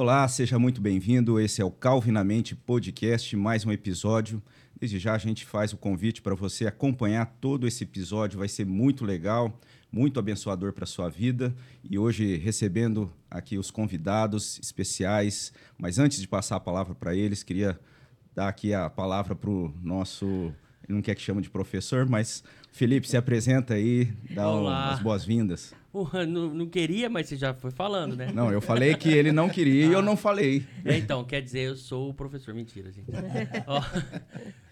Olá, seja muito bem-vindo. Esse é o Calvinamente Podcast, mais um episódio. Desde já a gente faz o convite para você acompanhar todo esse episódio, vai ser muito legal, muito abençoador para a sua vida. E hoje recebendo aqui os convidados especiais, mas antes de passar a palavra para eles, queria dar aqui a palavra para o nosso, ele não quer que chame de professor, mas Felipe, se apresenta aí, dá Olá. as boas-vindas. Não, não queria, mas você já foi falando, né? Não, eu falei que ele não queria e eu não falei. É, então, quer dizer, eu sou o professor. Mentira, gente. Ó,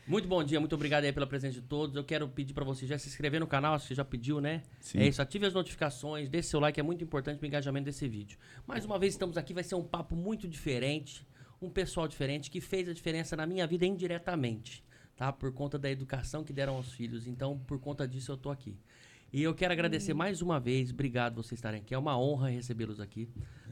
muito bom dia, muito obrigado aí pela presença de todos. Eu quero pedir pra você já se inscrever no canal, se você já pediu, né? Sim. É isso, ative as notificações, deixe seu like, é muito importante pro engajamento desse vídeo. Mais uma vez estamos aqui, vai ser um papo muito diferente, um pessoal diferente que fez a diferença na minha vida indiretamente, tá? Por conta da educação que deram aos filhos. Então, por conta disso eu tô aqui. E eu quero agradecer mais uma vez, obrigado por vocês estarem aqui. É uma honra recebê-los aqui,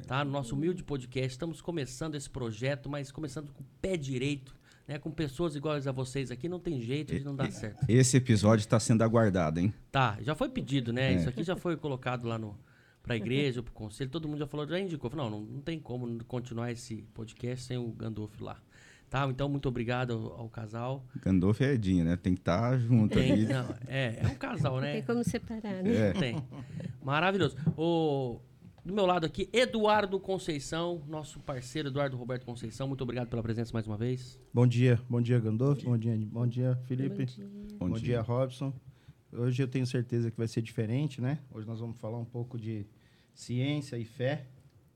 tá? No nosso humilde podcast. Estamos começando esse projeto, mas começando com o pé direito, né? Com pessoas iguais a vocês aqui, não tem jeito de não dar certo. Esse episódio está sendo aguardado, hein? Tá, já foi pedido, né? É. Isso aqui já foi colocado lá no pra igreja, pro conselho, todo mundo já falou, já indicou. Falou, Não, não, não tem como continuar esse podcast sem o Gandolf lá. Tá? Então, muito obrigado ao, ao casal. Gandolfo e Edinho, né? Tem que estar junto Tem, ali. não, é, é um casal, né? tem como separar, né? É. Tem. Maravilhoso. O, do meu lado aqui, Eduardo Conceição, nosso parceiro Eduardo Roberto Conceição. Muito obrigado pela presença mais uma vez. Bom dia, bom dia Gandolfo, bom dia, bom dia Felipe, Bom bom dia. dia. Robson. Hoje eu tenho certeza que vai ser diferente, né? Hoje nós vamos falar um pouco de ciência e fé,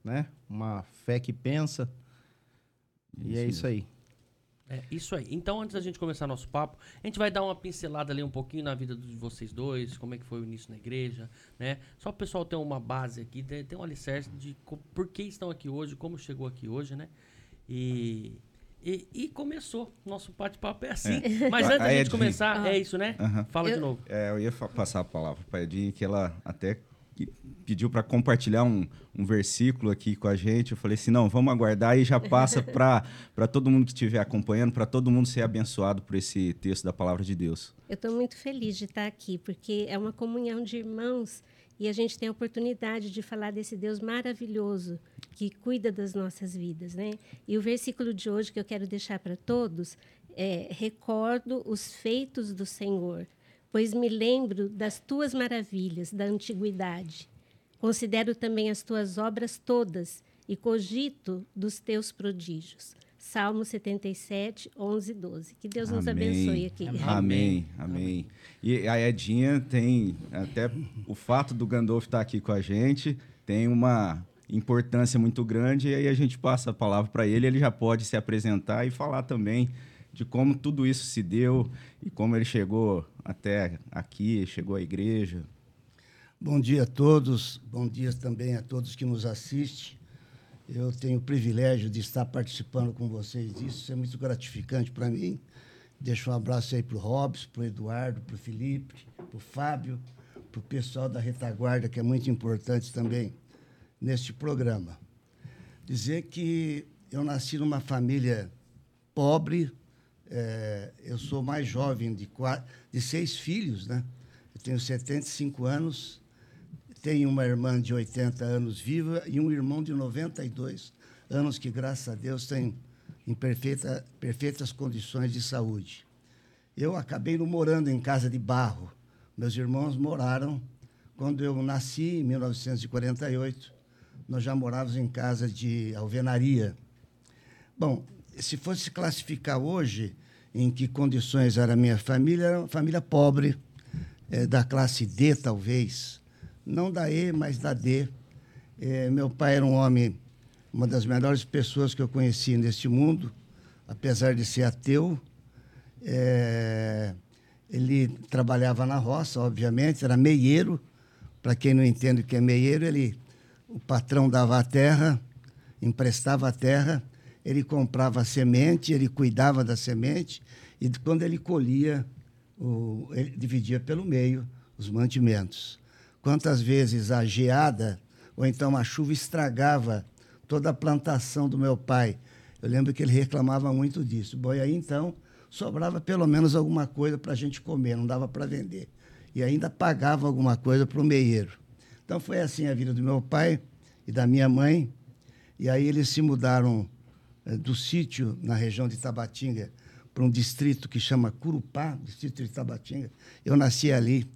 né? Uma fé que pensa. e é isso aí. É isso aí. Então, antes da gente começar nosso papo, a gente vai dar uma pincelada ali um pouquinho na vida de vocês dois, como é que foi o início na igreja, né? Só o pessoal ter uma base aqui, ter, ter um alicerce de por que estão aqui hoje, como chegou aqui hoje, né? E, e, e começou. Nosso bate-papo é assim. Mas A- antes da gente começar, Ah. é isso, né? Aham. Fala de Eu- novo. É, eu ia passar a palavra para a Edinho, que ela até que- pediu para compartilhar um, um versículo aqui com a gente. Eu falei assim: não, vamos aguardar e já passa para todo mundo que estiver acompanhando, para todo mundo ser abençoado por esse texto da palavra de Deus. Eu estou muito feliz de estar aqui, porque é uma comunhão de irmãos e a gente tem a oportunidade de falar desse Deus maravilhoso que cuida das nossas vidas. Né? E o versículo de hoje que eu quero deixar para todos é: Recordo os feitos do Senhor, pois me lembro das tuas maravilhas da antiguidade. Considero também as tuas obras todas e cogito dos teus prodígios. Salmo 77, 11 e 12. Que Deus nos Amém. abençoe aqui. Amém, amém. E a Edinha tem até o fato do Gandolfo estar aqui com a gente, tem uma importância muito grande, e aí a gente passa a palavra para ele, ele já pode se apresentar e falar também de como tudo isso se deu e como ele chegou até aqui, chegou à igreja. Bom dia a todos, bom dia também a todos que nos assistem. Eu tenho o privilégio de estar participando com vocês disso, isso é muito gratificante para mim. Deixo um abraço aí para o Robson, para o Eduardo, para o Felipe, para o Fábio, para o pessoal da retaguarda, que é muito importante também neste programa. Dizer que eu nasci numa família pobre, eh, eu sou mais jovem de, quatro, de seis filhos, né? Eu tenho 75 anos, tenho uma irmã de 80 anos viva e um irmão de 92 anos que, graças a Deus, tem em perfeita, perfeitas condições de saúde. Eu acabei morando em casa de barro. Meus irmãos moraram quando eu nasci, em 1948. Nós já morávamos em casa de alvenaria. Bom, se fosse classificar hoje em que condições era a minha família, era uma família pobre, eh, da classe D, talvez. Não da E, mas da D. Eh, meu pai era um homem, uma das melhores pessoas que eu conheci neste mundo, apesar de ser ateu. Eh, ele trabalhava na roça, obviamente, era meieiro. Para quem não entende o que é meieiro, ele, o patrão dava a terra, emprestava a terra, ele comprava semente, ele cuidava da semente, e quando ele colhia, o, ele dividia pelo meio os mantimentos. Quantas vezes a geada ou então a chuva estragava toda a plantação do meu pai. Eu lembro que ele reclamava muito disso. Bom, e aí então sobrava pelo menos alguma coisa para a gente comer, não dava para vender. E ainda pagava alguma coisa para o meieiro. Então foi assim a vida do meu pai e da minha mãe. E aí eles se mudaram do sítio na região de Tabatinga para um distrito que chama Curupá, distrito de Tabatinga. Eu nasci ali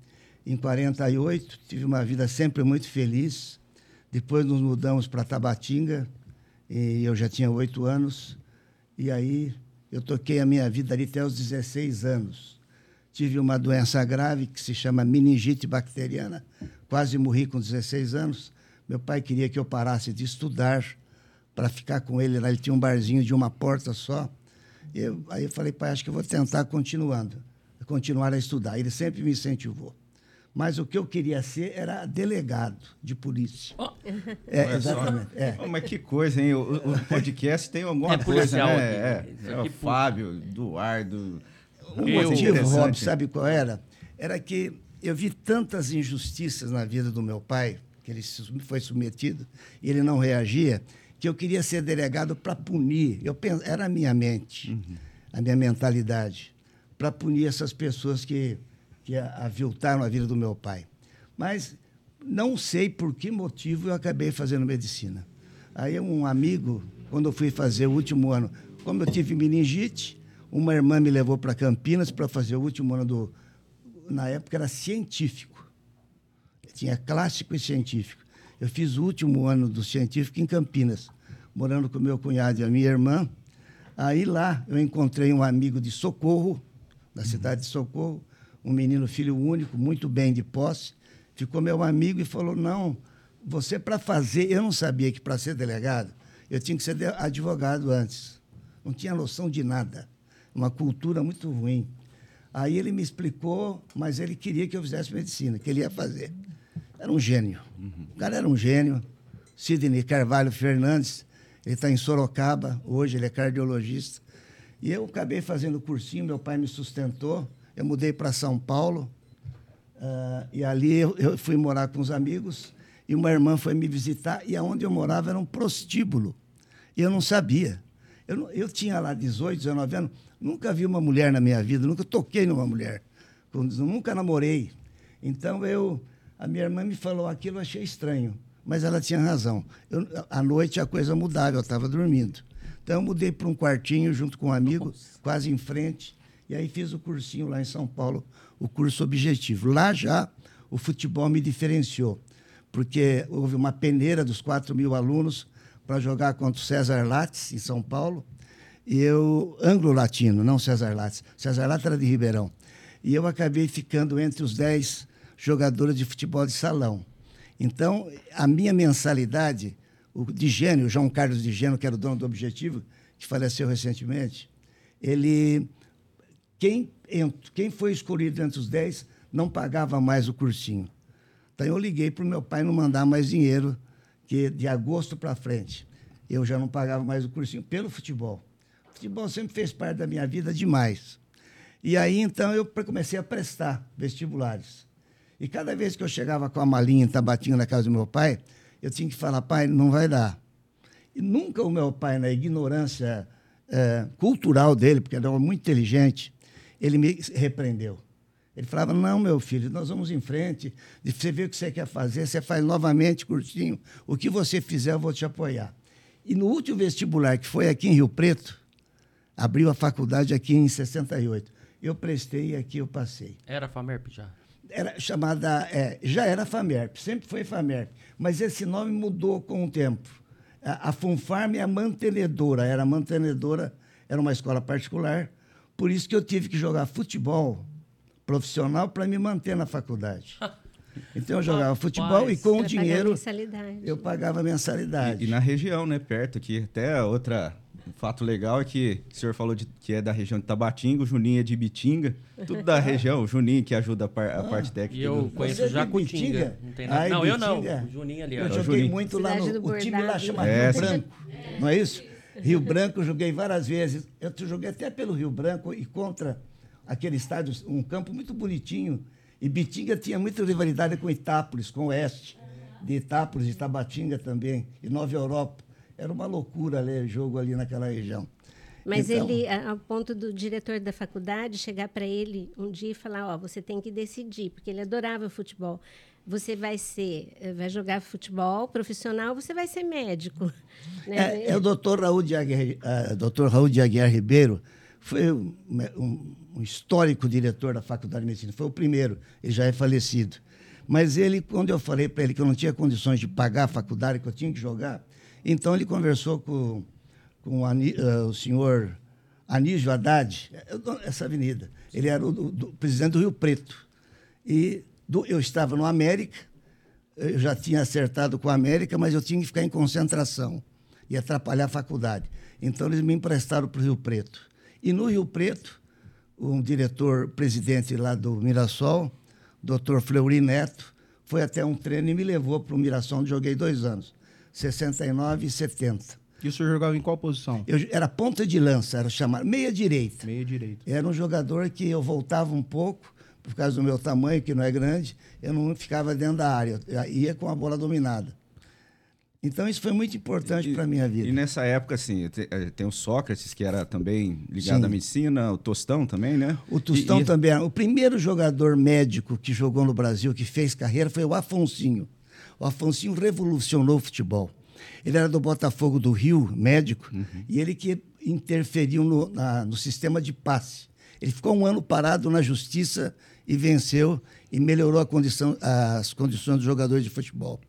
em 48, tive uma vida sempre muito feliz. Depois nos mudamos para Tabatinga, e eu já tinha oito anos. E aí eu toquei a minha vida ali até os 16 anos. Tive uma doença grave que se chama meningite bacteriana, quase morri com 16 anos. Meu pai queria que eu parasse de estudar para ficar com ele lá. Ele tinha um barzinho de uma porta só. Eu, aí eu falei, pai, acho que eu vou tentar continuando, continuar a estudar. Ele sempre me incentivou. Mas o que eu queria ser era delegado de polícia. Oh. É, exatamente. É. Oh, mas que coisa, hein? O, o podcast tem alguma É coisa, policial né? aqui. É, é o Fábio, Eduardo. O coisa motivo. Rob, sabe qual era? Era que eu vi tantas injustiças na vida do meu pai, que ele foi submetido, e ele não reagia, que eu queria ser delegado para punir. Eu pens- era a minha mente, a minha mentalidade, para punir essas pessoas que, que aviltaram a vida do meu pai. Mas não sei por que motivo eu acabei fazendo medicina. Aí um amigo, quando eu fui fazer o último ano, como eu tive meningite, uma irmã me levou para Campinas para fazer o último ano do. Na época era científico. Tinha clássico e científico. Eu fiz o último ano do científico em Campinas, morando com meu cunhado e a minha irmã. Aí lá eu encontrei um amigo de Socorro, da cidade de Socorro, um menino filho único, muito bem de posse. Ficou meu amigo e falou: Não, você para fazer. Eu não sabia que para ser delegado eu tinha que ser advogado antes. Não tinha noção de nada. Uma cultura muito ruim. Aí ele me explicou, mas ele queria que eu fizesse medicina, que ele ia fazer. Era um gênio. O cara era um gênio. Sidney Carvalho Fernandes, ele está em Sorocaba, hoje ele é cardiologista. E eu acabei fazendo cursinho, meu pai me sustentou. Eu mudei para São Paulo. ah, e ali eu, eu fui morar com os amigos. E uma irmã foi me visitar. E aonde eu morava era um prostíbulo. E eu não sabia. Eu, eu tinha lá 18, 19 anos. Nunca vi uma mulher na minha vida. Nunca toquei numa mulher. Nunca namorei. Então eu... A minha irmã me falou aquilo, eu achei estranho. Mas ela tinha razão. Eu, à noite a coisa mudava, eu estava dormindo. Então eu mudei para um quartinho junto com um amigo, quase em frente. E aí fiz o cursinho lá em São Paulo, o curso objetivo. Lá já o futebol me diferenciou, porque houve uma peneira dos 4 mil alunos para jogar contra o César Lattes, em São Paulo. E eu, anglo-latino, não César Lattes. César Lattes era de Ribeirão. E eu acabei ficando entre os 10 jogadores de futebol de salão. Então, a minha mensalidade, o de Gênio, o João Carlos de Gênio, que era o dono do Objetivo, que faleceu recentemente, ele quem, quem foi escolhido entre os 10 não pagava mais o cursinho. Então eu liguei para o meu pai não mandar mais dinheiro, que de agosto para frente eu já não pagava mais o cursinho pelo futebol. O futebol sempre fez parte da minha vida demais. E aí então eu comecei a prestar vestibulares. E cada vez que eu chegava com a malinha em Tabatinga na casa do meu pai, eu tinha que falar, pai, não vai dar. E nunca o meu pai, na ignorância eh, cultural dele, porque ele era muito inteligente, ele me repreendeu. Ele falava: Não, meu filho, nós vamos em frente. Você vê o que você quer fazer, você faz novamente cursinho. O que você fizer, eu vou te apoiar. E no último vestibular, que foi aqui em Rio Preto, abriu a faculdade aqui em 68. Eu prestei e aqui eu passei Era Famerp já. Era chamada, é, já era FAMERP, sempre foi FAMERP, mas esse nome mudou com o tempo. A, a Funfarm é a mantenedora, era a mantenedora, era uma escola particular, por isso que eu tive que jogar futebol profissional para me manter na faculdade. Então eu jogava futebol e com o dinheiro mensalidade. eu pagava mensalidade. E, e na região, né? Perto aqui. Até outra fato legal é que o senhor falou de, que é da região de Tabatinga, o Juninho é de Bitinga. Tudo da região. O Juninho que ajuda a, par- a parte técnica. E eu do- conheço Você é Jacutinga. Bitinga? Não tem nada. Ai, não, eu não. O Juninho ali. Eu joguei Juninho. muito lá no o time lá Bordado. chama É, Rio. Branco, não é isso? Rio Branco eu joguei várias vezes. Eu joguei até pelo Rio Branco e contra aquele estádio, um campo muito bonitinho. E Bitinga tinha muita rivalidade com Itápolis, com o Oeste. De Itápolis, de Tabatinga também, e Nova Europa. Era uma loucura ali, jogo ali naquela região. Mas Então, ele, ao ponto do diretor da faculdade chegar para ele um dia e falar: Ó, você tem que decidir, porque ele adorava futebol. você vai ser, vai jogar futebol profissional, você vai ser médico. Né? É, é o doutor Raul de Aguiar, uh, doutor Raul de Aguiar Ribeiro, foi um, um, um, histórico diretor da Faculdade de Medicina, foi o primeiro, ele já é falecido. Mas ele, quando eu falei para ele que eu não tinha condições de pagar a faculdade, que eu tinha que jogar, então ele conversou com, com o, uh, o senhor Anísio Haddad, essa avenida. Ele era o do, do, presidente do Rio Preto. E do, eu estava no América, eu já tinha acertado com a América, mas eu tinha que ficar em concentração e atrapalhar a faculdade. Então eles me emprestaram para o Rio Preto. E no Rio Preto, um diretor presidente lá do Mirassol, doutor Fleury Neto, foi até um treino e me levou para o Mirassol, onde joguei dois anos, 69 e 70. E o senhor jogava em qual posição? Eu era ponta de lança, era chamado meia direita. Meia direita. Era um jogador que eu voltava um pouco, por causa do meu tamanho, que não é grande, eu não ficava dentro da área, eu ia com a bola dominada. Então isso foi muito importante para a minha vida. E nessa época, assim, eh, tem o Sócrates, que era também ligado Sim. à medicina, o Tostão também, né? O Tostão e, também. O primeiro jogador médico que jogou no Brasil, que fez carreira, foi o Afonsinho. O Afonsinho revolucionou o futebol. Ele era do Botafogo do Rio, médico, uhum. e ele que interferiu no, na, no sistema de passe. Ele ficou um ano parado na justiça e venceu e melhorou condição, as condições dos jogadores de futebol.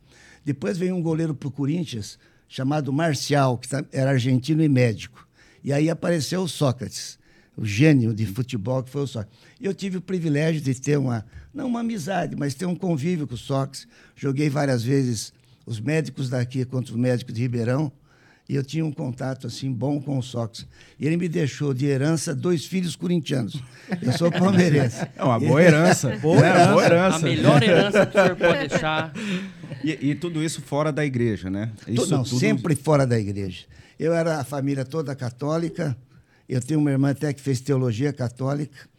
Depois veio um goleiro para o Corinthians chamado Marcial, que tá, era argentino e médico. E aí apareceu o Sócrates, o gênio de futebol que foi o Sócrates. Eu tive o privilégio de ter uma, não uma amizade, mas ter um convívio com o Sócrates. Joguei várias vezes os médicos daqui contra os médicos de Ribeirão. E eu tinha um contato assim bom com o Sox. E ele me deixou de herança dois filhos corintianos. Eu sou palmeirense. É uma boa herança. boa, é, boa herança. A melhor herança que o senhor pode deixar. E, e, tudo isso fora da igreja, né? Isso Não, tudo... sempre fora da igreja. Eu era a família toda católica. Eu tenho uma irmã até que fez teologia católica.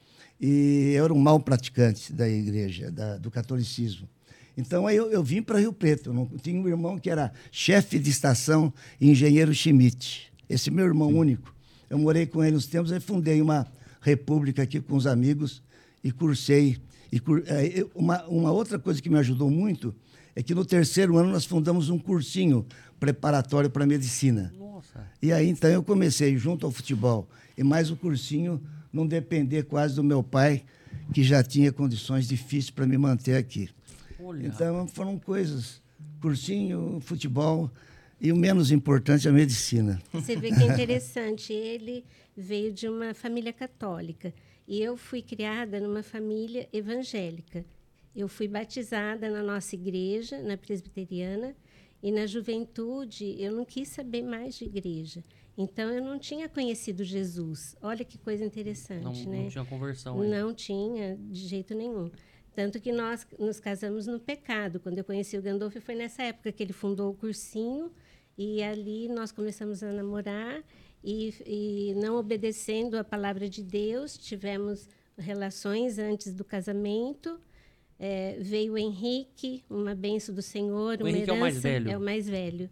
E eu era um mau praticante da igreja, da, do catolicismo. Então aí eu, eu vim para Rio Preto. Eu não, tinha um irmão que era chefe de estação, engenheiro Schmidt. Esse meu irmão Sim. único. Eu morei com ele uns tempos e fundei uma república aqui com os amigos e cursei. E é, uma, uma outra coisa que me ajudou muito é que no terceiro ano nós fundamos um cursinho preparatório para medicina. Nossa. E aí então eu comecei junto ao futebol e mais o cursinho não depender quase do meu pai, que já tinha condições difíceis para me manter aqui. Olha. Então foram coisas, cursinho, futebol e o menos importante a medicina. Você vê que é interessante, ele veio de uma família católica e eu fui criada numa família evangélica. Eu fui batizada na nossa igreja, na presbiteriana, e na juventude eu não quis saber mais de igreja. Então eu não tinha conhecido Jesus. Olha que coisa interessante, não, né? Não tinha conversão. Não tinha de jeito nenhum. Tanto que nós nos casamos no pecado. Quando eu conheci o Gandolfo, foi nessa época que ele fundou o cursinho. E ali nós começamos a namorar. E, e não obedecendo a palavra de Deus, tivemos relações antes do casamento. É, veio o Henrique, uma benção do Senhor, o Henrique herança, é o mais velho. É o mais velho.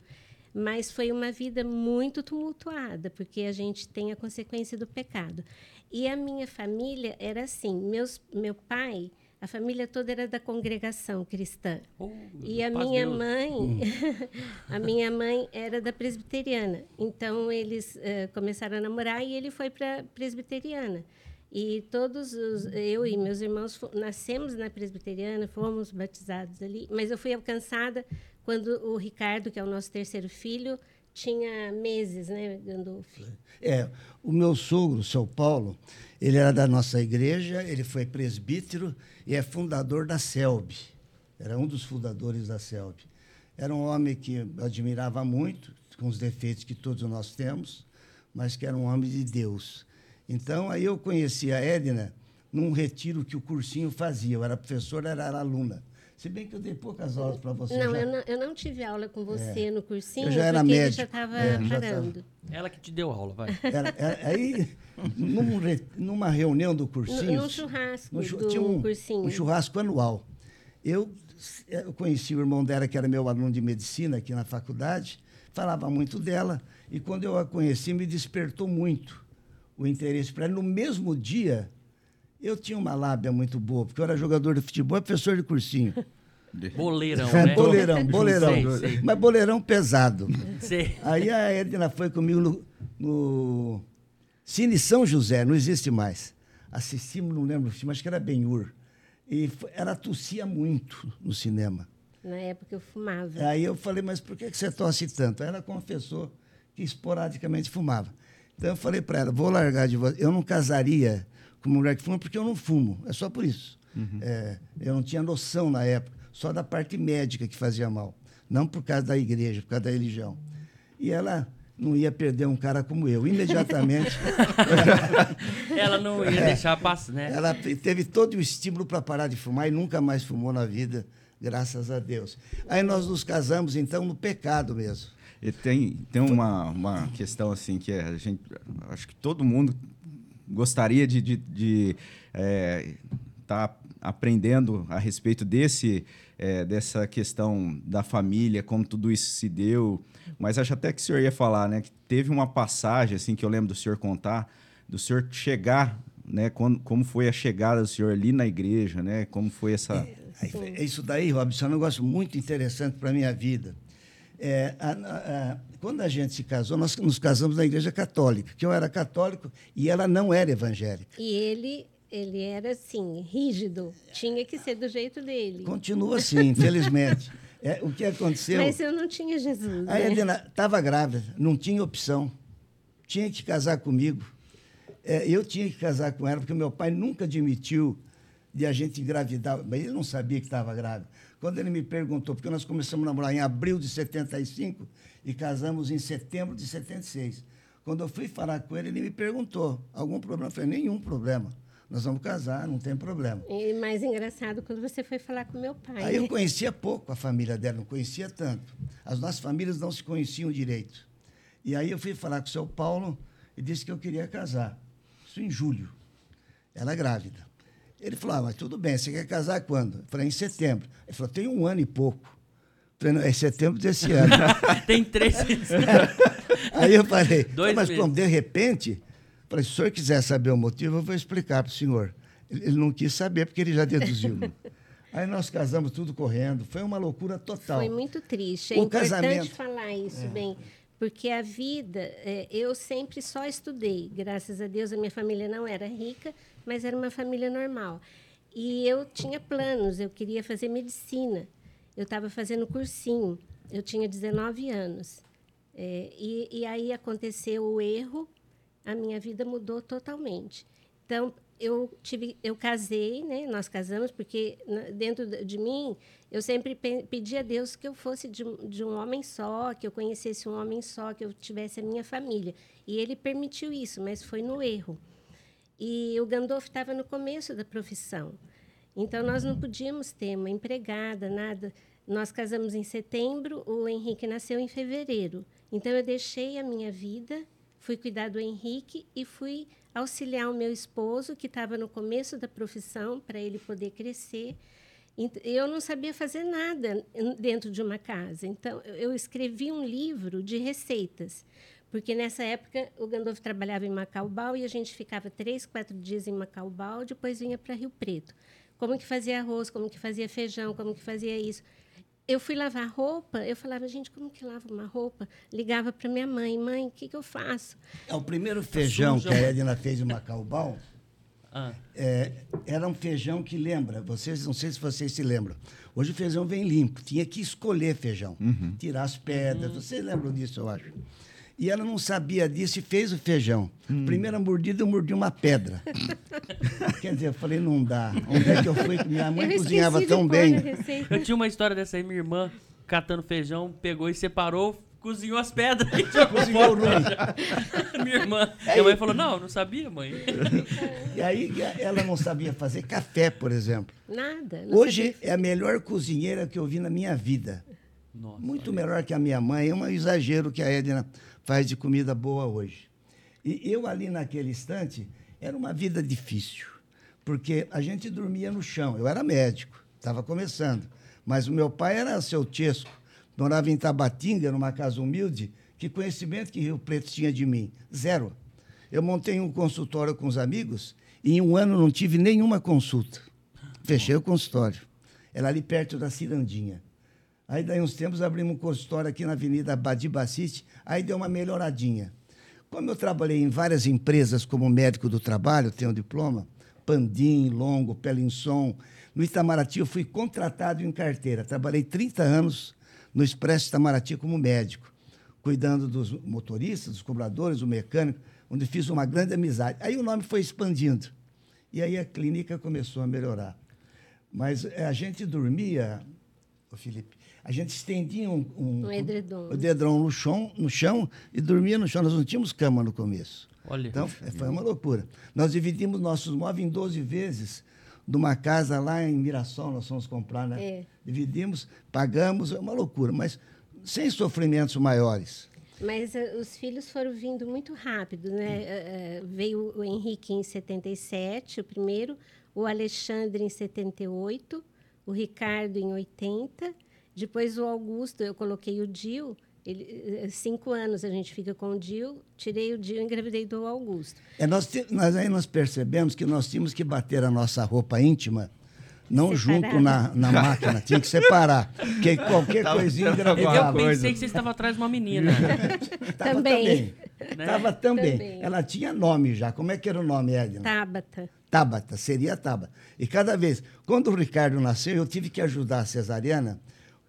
Mas foi uma vida muito tumultuada, porque a gente tem a consequência do pecado. E a minha família era assim: meus, meu pai a família toda era da congregação cristã. Oh, e a minha Deus. mãe, hum. a minha mãe era da presbiteriana. Então eles uh, começaram a namorar e ele foi para presbiteriana. E todos os eu e meus irmãos nascemos na presbiteriana, fomos batizados ali, mas eu fui alcançada quando o Ricardo, que é o nosso terceiro filho, tinha meses, né, Gandolfo? É, o meu sogro, seu Paulo, ele era da nossa igreja, ele foi presbítero e é fundador da CELB. Era um dos fundadores da CELB. Era um homem que admirava muito, com os defeitos que todos nós temos, mas que era um homem de Deus. Então, aí eu conheci a Edna num retiro que o cursinho fazia. Eu era professora, era aluna. Se bem que eu dei poucas aulas para você. Não, já... eu não, eu não tive aula com você é. no cursinho, eu já era porque médico. já estava é, parando. Ela que te deu aula, vai. Era, era, aí, num, numa reunião do cursinho... Num churrasco no, do tinha um, cursinho. um churrasco anual. Eu, eu conheci o irmão dela, que era meu aluno de medicina aqui na faculdade, falava muito dela, e quando eu a conheci, me despertou muito o interesse para ela. No mesmo dia, eu tinha uma lábia muito boa, porque eu era jogador de futebol e professor de cursinho. Boleirão, É, né? boleirão, boleirão. Sei, sei. Mas boleirão pesado. Sei. Aí a Edna foi comigo no, no Cine São José, não existe mais. Assistimos, não lembro o filme, acho que era Ben-Hur. E foi- ela tossia muito no cinema. Na época eu fumava. Aí eu falei, mas por que que você tosse tanto? Aí ela confessou que esporadicamente fumava. Então eu falei para ela, vou largar de você. Eu não casaria com uma mulher que fuma porque eu não fumo. É só por isso. É, eu não tinha noção na época, só da parte médica que fazia mal. Não por causa da igreja, por causa da religião. E ela não ia perder um cara como eu. Imediatamente, Ela não ia deixar passar, né? ela te- teve todo o estímulo para parar de fumar e nunca mais fumou na vida, graças a Deus. Aí nós nos casamos, então, no pecado mesmo. E tem, tem uma, uma questão assim que é, a gente, acho que todo mundo gostaria de estar de, é, tá aprendendo a respeito desse, é, dessa questão da família, como tudo isso se deu. Mas acho até que o senhor ia falar, né? Que teve uma passagem assim que eu lembro do senhor contar, do senhor chegar, né? Quando, como foi a chegada do senhor ali na igreja, né? Como foi essa. Foi- é isso daí, Robson, é um negócio muito interessante para a minha vida. É, a- a- a- quando a gente se casou, nós nos casamos na igreja católica, que eu era católico e ela não era evangélica. E ele, ele era assim, rígido. Tinha que ser do jeito dele. Continua assim, infelizmente. É, o que aconteceu? Mas eu não tinha Jesus. A né? Edna estava grávida, não tinha opção. Tinha que casar comigo. É, eu tinha que casar com ela, porque meu pai nunca admitiu de a gente engravidar. Mas ele não sabia que estava grávida. Quando ele me perguntou, porque nós começamos a namorar em abril de 75 e casamos em setembro de 76. Quando eu fui falar com ele, ele me perguntou: algum problema? Eu falei: nenhum problema. Nós vamos casar, não tem problema. E mais engraçado quando você foi falar com meu pai. Aí eu né? conhecia pouco a família dela, não conhecia tanto. As nossas famílias não se conheciam direito. E aí eu fui falar com o seu Paulo e disse que eu queria casar. Isso em julho. Ela grávida. Ele falou: ah, mas tudo bem, você quer casar quando? Eu falei: em setembro. Ele falou: tem um ano e pouco. Eu falei: não, é setembro desse ano. Tem três meses. Aí eu falei, Dois mas como de repente, falei, se o senhor quiser saber o motivo, eu vou explicar para o senhor. Ele, ele não quis saber, porque ele já deduziu. Aí nós casamos tudo correndo, foi uma loucura total. Foi muito triste. É O importante casamento. É. falar isso bem, porque a vida, é, eu sempre só estudei. Graças a Deus, a minha família não era rica, mas era uma família normal. E eu tinha planos, eu queria fazer medicina. Eu estava fazendo cursinho, eu tinha 19 anos. É, e, e aí aconteceu o erro, a minha vida mudou totalmente. Então, eu tive, eu casei, né? Nós casamos porque dentro de mim eu sempre pe- pedi a Deus que eu fosse de, de um homem só, que eu conhecesse um homem só, que eu tivesse a minha família. E Ele permitiu isso, mas foi no erro. E o Gandolfo estava no começo da profissão. Então, nós não podíamos ter uma empregada, nada. Nós casamos em setembro, o Henrique nasceu em fevereiro. Então, eu deixei a minha vida, fui cuidar do Henrique e fui auxiliar o meu esposo, que estava no começo da profissão, para ele poder crescer. Eu não sabia fazer nada dentro de uma casa. Então, eu escrevi um livro de receitas. Porque nessa época o Gandolfo trabalhava em Macaubal e a gente ficava três, quatro dias em Macaubal, depois vinha para Rio Preto. Como que fazia arroz, como que fazia feijão, como que fazia isso. Eu fui lavar roupa, eu falava, gente, como que lava uma roupa? Ligava para minha mãe, mãe, o que, que eu faço? É, o primeiro feijão suja. que a Edna fez em Macaubal Ah, é, era um feijão que lembra, vocês não sei se vocês se lembram. Hoje o feijão vem limpo, tinha que escolher feijão, tirar as pedras. Vocês lembram disso, eu acho. E ela não sabia disso e fez o feijão. Primeira mordida, eu mordi uma pedra. Quer dizer, eu falei, não dá. Onde é que eu fui? que Minha mãe eu cozinhava tão bem. eu tinha uma história dessa aí, minha irmã catando feijão, pegou e separou, cozinhou as pedras e jogou Cozinhou fora. minha irmã. Minha mãe falou: Não, não sabia, mãe. E aí ela não sabia fazer café, por exemplo. Nada. Hoje sabia. é a melhor cozinheira que eu vi na minha vida. Nossa. Muito melhor que a minha mãe. É um exagero que a Edna faz de comida boa hoje. E eu ali naquele instante, era uma vida difícil, porque a gente dormia no chão. Eu era médico, estava começando. Mas o meu pai era seu Tesco, morava em Tabatinga, numa casa humilde. Que conhecimento que Rio Preto tinha de mim? Zero. Eu montei um consultório com os amigos e em um ano não tive nenhuma consulta. Fechei o consultório. Era ali perto da Cirandinha. Aí, daí uns tempos, abrimos um consultório aqui na Avenida Badi Baciste, aí deu uma melhoradinha. Como eu trabalhei em várias empresas como médico do trabalho, tenho um diploma, Pandim, Longo, Pelinson, no Itamaraty eu fui contratado em carteira. Trabalhei 30 anos no Expresso Itamaraty como médico, cuidando dos motoristas, dos cobradores, do mecânico, onde fiz uma grande amizade. Aí o nome foi expandindo. E aí a clínica começou a melhorar. Mas eh, a gente dormia, ô Felipe, a gente estendia um, um, Um edredom. um edredom no chão, no chão e dormia no chão. Nós não tínhamos cama no começo. Olha. Então, foi uma loucura. Nós dividimos nossos móveis em 12 vezes de uma casa lá em Mirassol, nós fomos comprar, né? É. Dividimos, pagamos, é uma loucura, mas sem sofrimentos maiores. Mas eh, os filhos foram vindo muito rápido, né? Eh, veio o Henrique em 77, o primeiro, o Alexandre em 78, o Ricardo em 80, depois o Augusto, eu coloquei o Dil, ele, eh, cinco anos a gente fica com o Dil, tirei o Dil e engravidei do Augusto. É, nós, nós aí nós percebemos que nós tínhamos que bater a nossa roupa íntima, não Separada. junto na, na máquina, tinha que separar, porque qualquer Tava- coisinha tava Eu pensei que você estava atrás de uma menina. Tava Também. Né? Tava também. Também. Ela tinha nome já. Como é que era o nome, Edna? Tabata. Tabata, seria Tabata. E cada vez, quando o Ricardo nasceu, eu tive que ajudar a cesariana,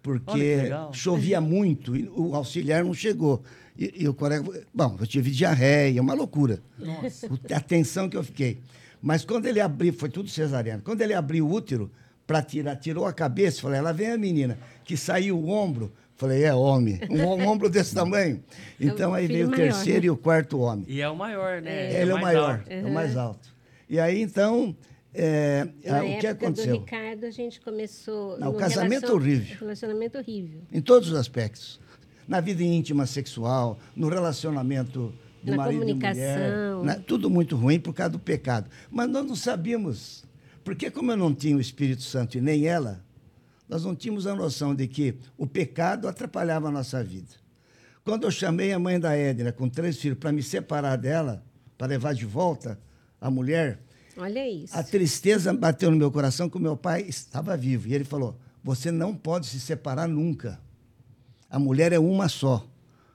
porque chovia muito e o auxiliar não chegou. E, e o colega, bom, eu tive diarreia, uma loucura. Nossa. A tensão que eu fiquei. Mas quando ele abriu, foi tudo cesariana. Quando ele abriu o útero para tirar, tirou a cabeça, falei, ela vem a menina, que saiu o ombro. Falei, é homem, um, um ombro desse tamanho. Então o aí veio o maior, terceiro né? e o quarto homem. E é o maior, né? Ele é o mais maior, alto. é o mais alto. E aí, então, é, Na ah, o que aconteceu? do Ricardo, a gente começou... Não, o casamento horrível. Relacionamento horrível. Em todos os aspectos. Na vida íntima, sexual, no relacionamento de Na marido e mulher. comunicação. na- tudo muito ruim por causa do pecado. Mas nós não sabíamos. Porque como eu não tinha o Espírito Santo e nem ela, nós não tínhamos a noção de que o pecado atrapalhava a nossa vida. Quando eu chamei a mãe da Edna com três filhos para me separar dela, para levar de volta a mulher, Olha isso. a tristeza bateu no meu coração que o meu pai estava vivo. E ele falou: Você não pode se separar nunca. A mulher é uma só.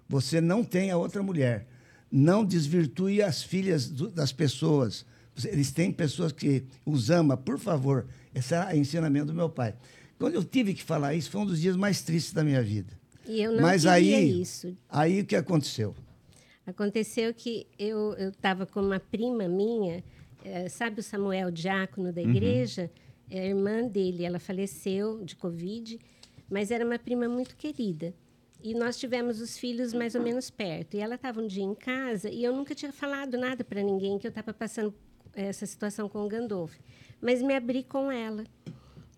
Você não tem a outra mulher. Não desvirtue as filhas do- das pessoas. Eles têm pessoas que os ama, por favor. Esse é o ensinamento do meu pai. Quando eu tive que falar isso, foi um dos dias mais tristes da minha vida. E eu não Mas aí, isso. aí o que aconteceu? Aconteceu que eu estava com uma prima minha, eh, sabe o Samuel Diácono da igreja? É a irmã dele, ela faleceu de Covid, mas era uma prima muito querida. E nós tivemos os filhos mais ou menos perto. E ela estava um dia em casa e eu nunca tinha falado nada para ninguém que eu estava passando essa situação com o Gandolfo. Mas me abri com ela.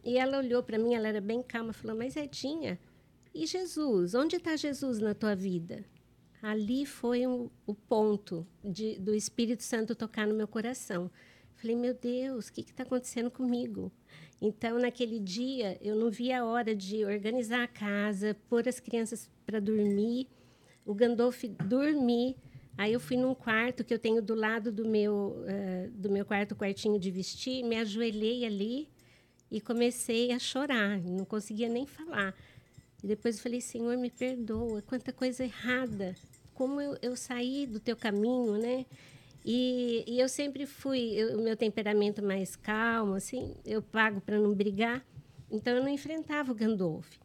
E ela olhou para mim, ela era bem calma, falou: Mas Edinha, e Jesus? Onde está Jesus na tua vida? Ali foi um- o ponto de- do Espírito Santo tocar no meu coração. Falei, meu Deus, o que está acontecendo comigo? Então, naquele dia, eu não vi a hora de organizar a casa, pôr as crianças para dormir, o Gandolf dormir. Aí eu fui num quarto que eu tenho do lado do meu, eh, do meu quarto, quartinho de vestir, me ajoelhei ali e comecei a chorar, não conseguia nem falar. E depois eu falei, Senhor, me perdoa, quanta coisa errada, como eu, eu saí do teu caminho, né? E, e eu sempre fui, o meu temperamento mais calmo, assim, eu pago para não brigar, então eu não enfrentava o Gandolf.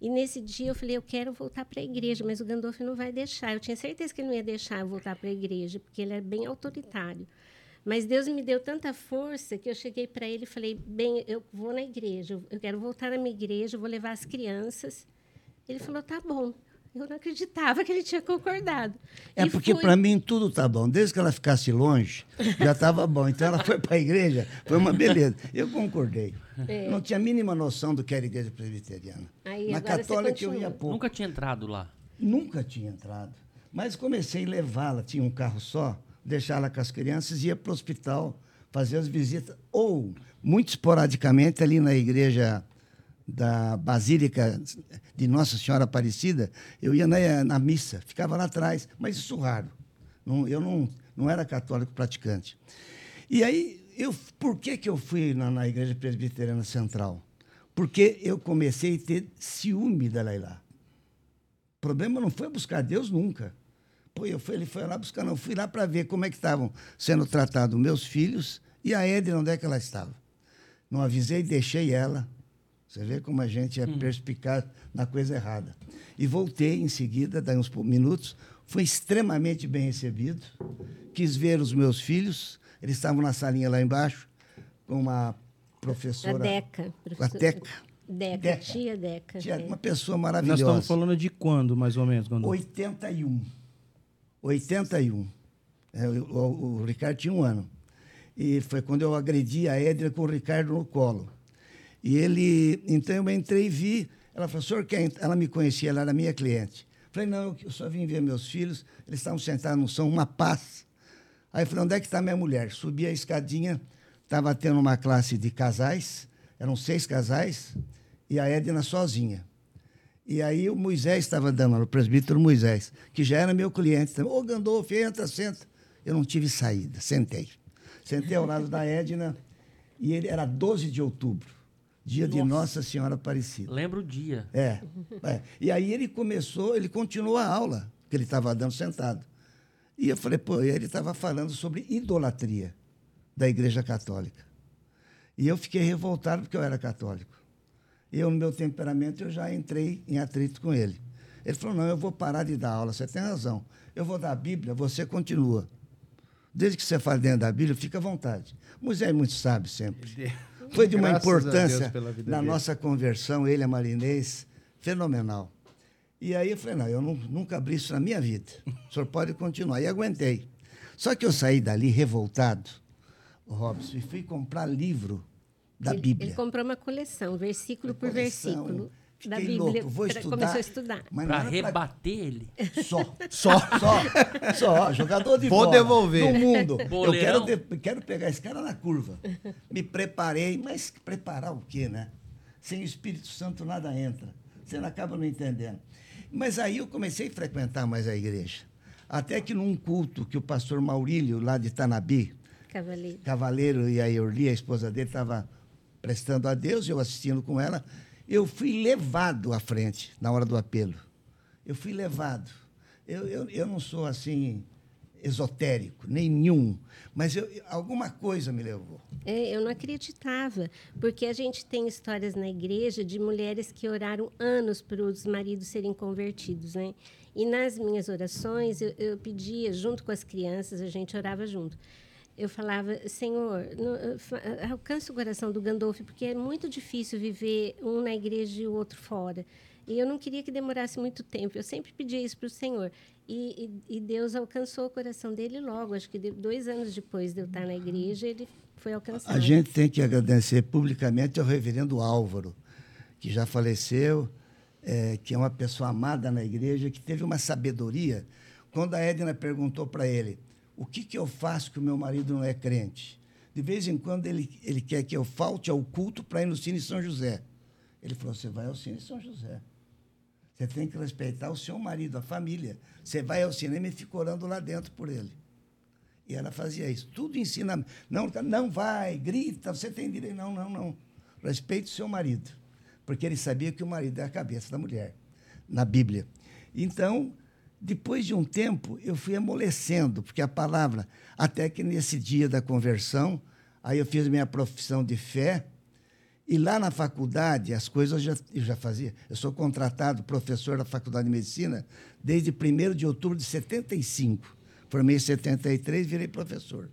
E nesse dia eu falei, eu quero voltar para a igreja, mas o Gandolf não vai deixar. Eu tinha certeza que ele não ia deixar eu voltar para a igreja, porque ele é bem autoritário. Mas Deus me deu tanta força que eu cheguei para ele e falei, bem, eu vou na igreja, eu quero voltar na minha igreja, eu vou levar as crianças. Ele falou, tá bom. Eu não acreditava que ele tinha concordado. É E porque para mim tudo tá bom. Desde que ela ficasse longe, já estava bom. Então ela foi para a igreja, foi uma beleza. Eu concordei. É. Não tinha a mínima noção do que era igreja presbiteriana. Aí, Na católica eu ia pouco. Nunca tinha entrado lá. Nunca tinha entrado. Mas comecei a levá-la, tinha um carro só, deixá-la com as crianças e ia para o hospital fazer as visitas. Ou, muito esporadicamente, ali na igreja da Basílica de Nossa Senhora Aparecida, eu ia na, na missa, ficava lá atrás, mas isso raro. Não, eu não, não era católico praticante. E aí, eu, por que, que eu fui na, na Igreja Presbiteriana Central? Porque eu comecei a ter ciúme da Laila. O problema não foi buscar Deus nunca. Pô, eu fui, ele foi lá buscar, não. Fui lá para ver como é que estavam sendo tratados meus filhos e a Edna, onde é que ela estava. Não avisei, deixei ela. Você vê como a gente é hum. perspicaz na coisa errada. E voltei em seguida, daí uns minutos, fui extremamente bem recebido. Quis ver os meus filhos, eles estavam na salinha lá embaixo, com uma professora. A Deca. A Deca. Deca, Deca. tia Deca. Tia, é. Uma pessoa maravilhosa. Nós estamos falando de quando, mais ou menos? Quando... 81. 81. É, o, o, o, Ricardo tinha um ano. E foi quando eu agredi a Edna com o Ricardo no colo. E ele, então eu entrei e vi. Ela falou, senhor quem? Ela me conhecia, ela era minha cliente. Falei, não, eu só vim ver meus filhos, eles estavam sentados no som, uma paz. Aí eu falei, onde é que está minha mulher? Subi a escadinha, estava tendo uma classe de casais, eram seis casais, e a Edna sozinha. E aí o Moisés estava dando, o presbítero Moisés, que já era meu cliente também. Ô, oh, Gandolfo, entra, senta. Eu não tive saída, sentei. Sentei ao lado da Edna, e ele era 12 de outubro, dia Nossa. de Nossa Senhora Aparecida. Lembro o dia. É, é. E aí ele começou, ele continuou a aula que ele estava dando sentado. E eu falei, pô, ele estava falando sobre idolatria da Igreja Católica. E eu fiquei revoltado porque eu era católico. Eu, no meu temperamento, eu já entrei em atrito com ele. Ele falou, não, eu vou parar de dar aula, você tem razão. Eu vou dar a Bíblia, você continua. Desde que você fale dentro da Bíblia, fica à vontade. Moisés é muito sábio sempre. Foi de uma importância na dele. nossa conversão, ele é marinês, fenomenal. E aí eu falei, não, eu não, nunca abri isso na minha vida. O senhor pode continuar. E aguentei. Só que eu saí dali revoltado, Robson, e fui comprar livro da ele, Bíblia. Ele comprou uma coleção, versículo uma por coleção, versículo. Da Bíblia. Louco, vou estudar. Começou a estudar. Para rebater pra... ele. Só. Só. Só. Só. Jogador de Vou bola. devolver. Do mundo. Eu quero, de, quero pegar esse cara na curva. Me preparei, mas preparar o quê, né? Sem o Espírito Santo nada entra. Você não acaba não entendendo. Mas aí eu comecei a frequentar mais a igreja. Até que num culto que o pastor Maurílio, lá de Tanabi, Cavaleiro, Cavaleiro e a Eorli, a esposa dele, estava prestando a Deus, eu assistindo com ela, eu fui levado à frente na hora do apelo. Eu fui levado. Eu, eu, eu não sou assim esotérico, nenhum, mas eu, alguma coisa me levou. É, eu não acreditava, porque a gente tem histórias na igreja de mulheres que oraram anos para os maridos serem convertidos, né? E nas minhas orações eu, eu pedia junto com as crianças, a gente orava junto eu falava, Senhor, alcance o coração do Gandolf, porque é muito difícil viver um na igreja e o outro fora. E eu não queria que demorasse muito tempo. Eu sempre pedia isso para o Senhor. E, e, e, Deus alcançou o coração dele logo. Acho que dois anos depois de eu estar na igreja, ele foi alcançado. A gente tem que agradecer publicamente ao reverendo Álvaro, que já faleceu, é, que é uma pessoa amada na igreja, que teve uma sabedoria. Quando a Edna perguntou para ele o que, que eu faço que o meu marido não é crente? De vez em quando ele, ele quer que eu falte ao culto para ir no Cine São José. Ele falou: você vai ao Cine São José. Você tem que respeitar o seu marido, a família. Você vai ao cinema e fica orando lá dentro por ele. E ela fazia isso. Tudo ensina. Não, não vai, grita, você tem direito. Não, não, não. Respeite o seu marido. Porque ele sabia que o marido é a cabeça da mulher, na Bíblia. Então, depois de um tempo, eu fui amolecendo, porque a palavra, até que nesse dia da conversão, aí eu fiz minha profissão de fé, e lá na faculdade, as coisas eu já, eu já fazia. Eu sou contratado professor da Faculdade de Medicina desde 1 de outubro de 75. Formei em 73 virei professor.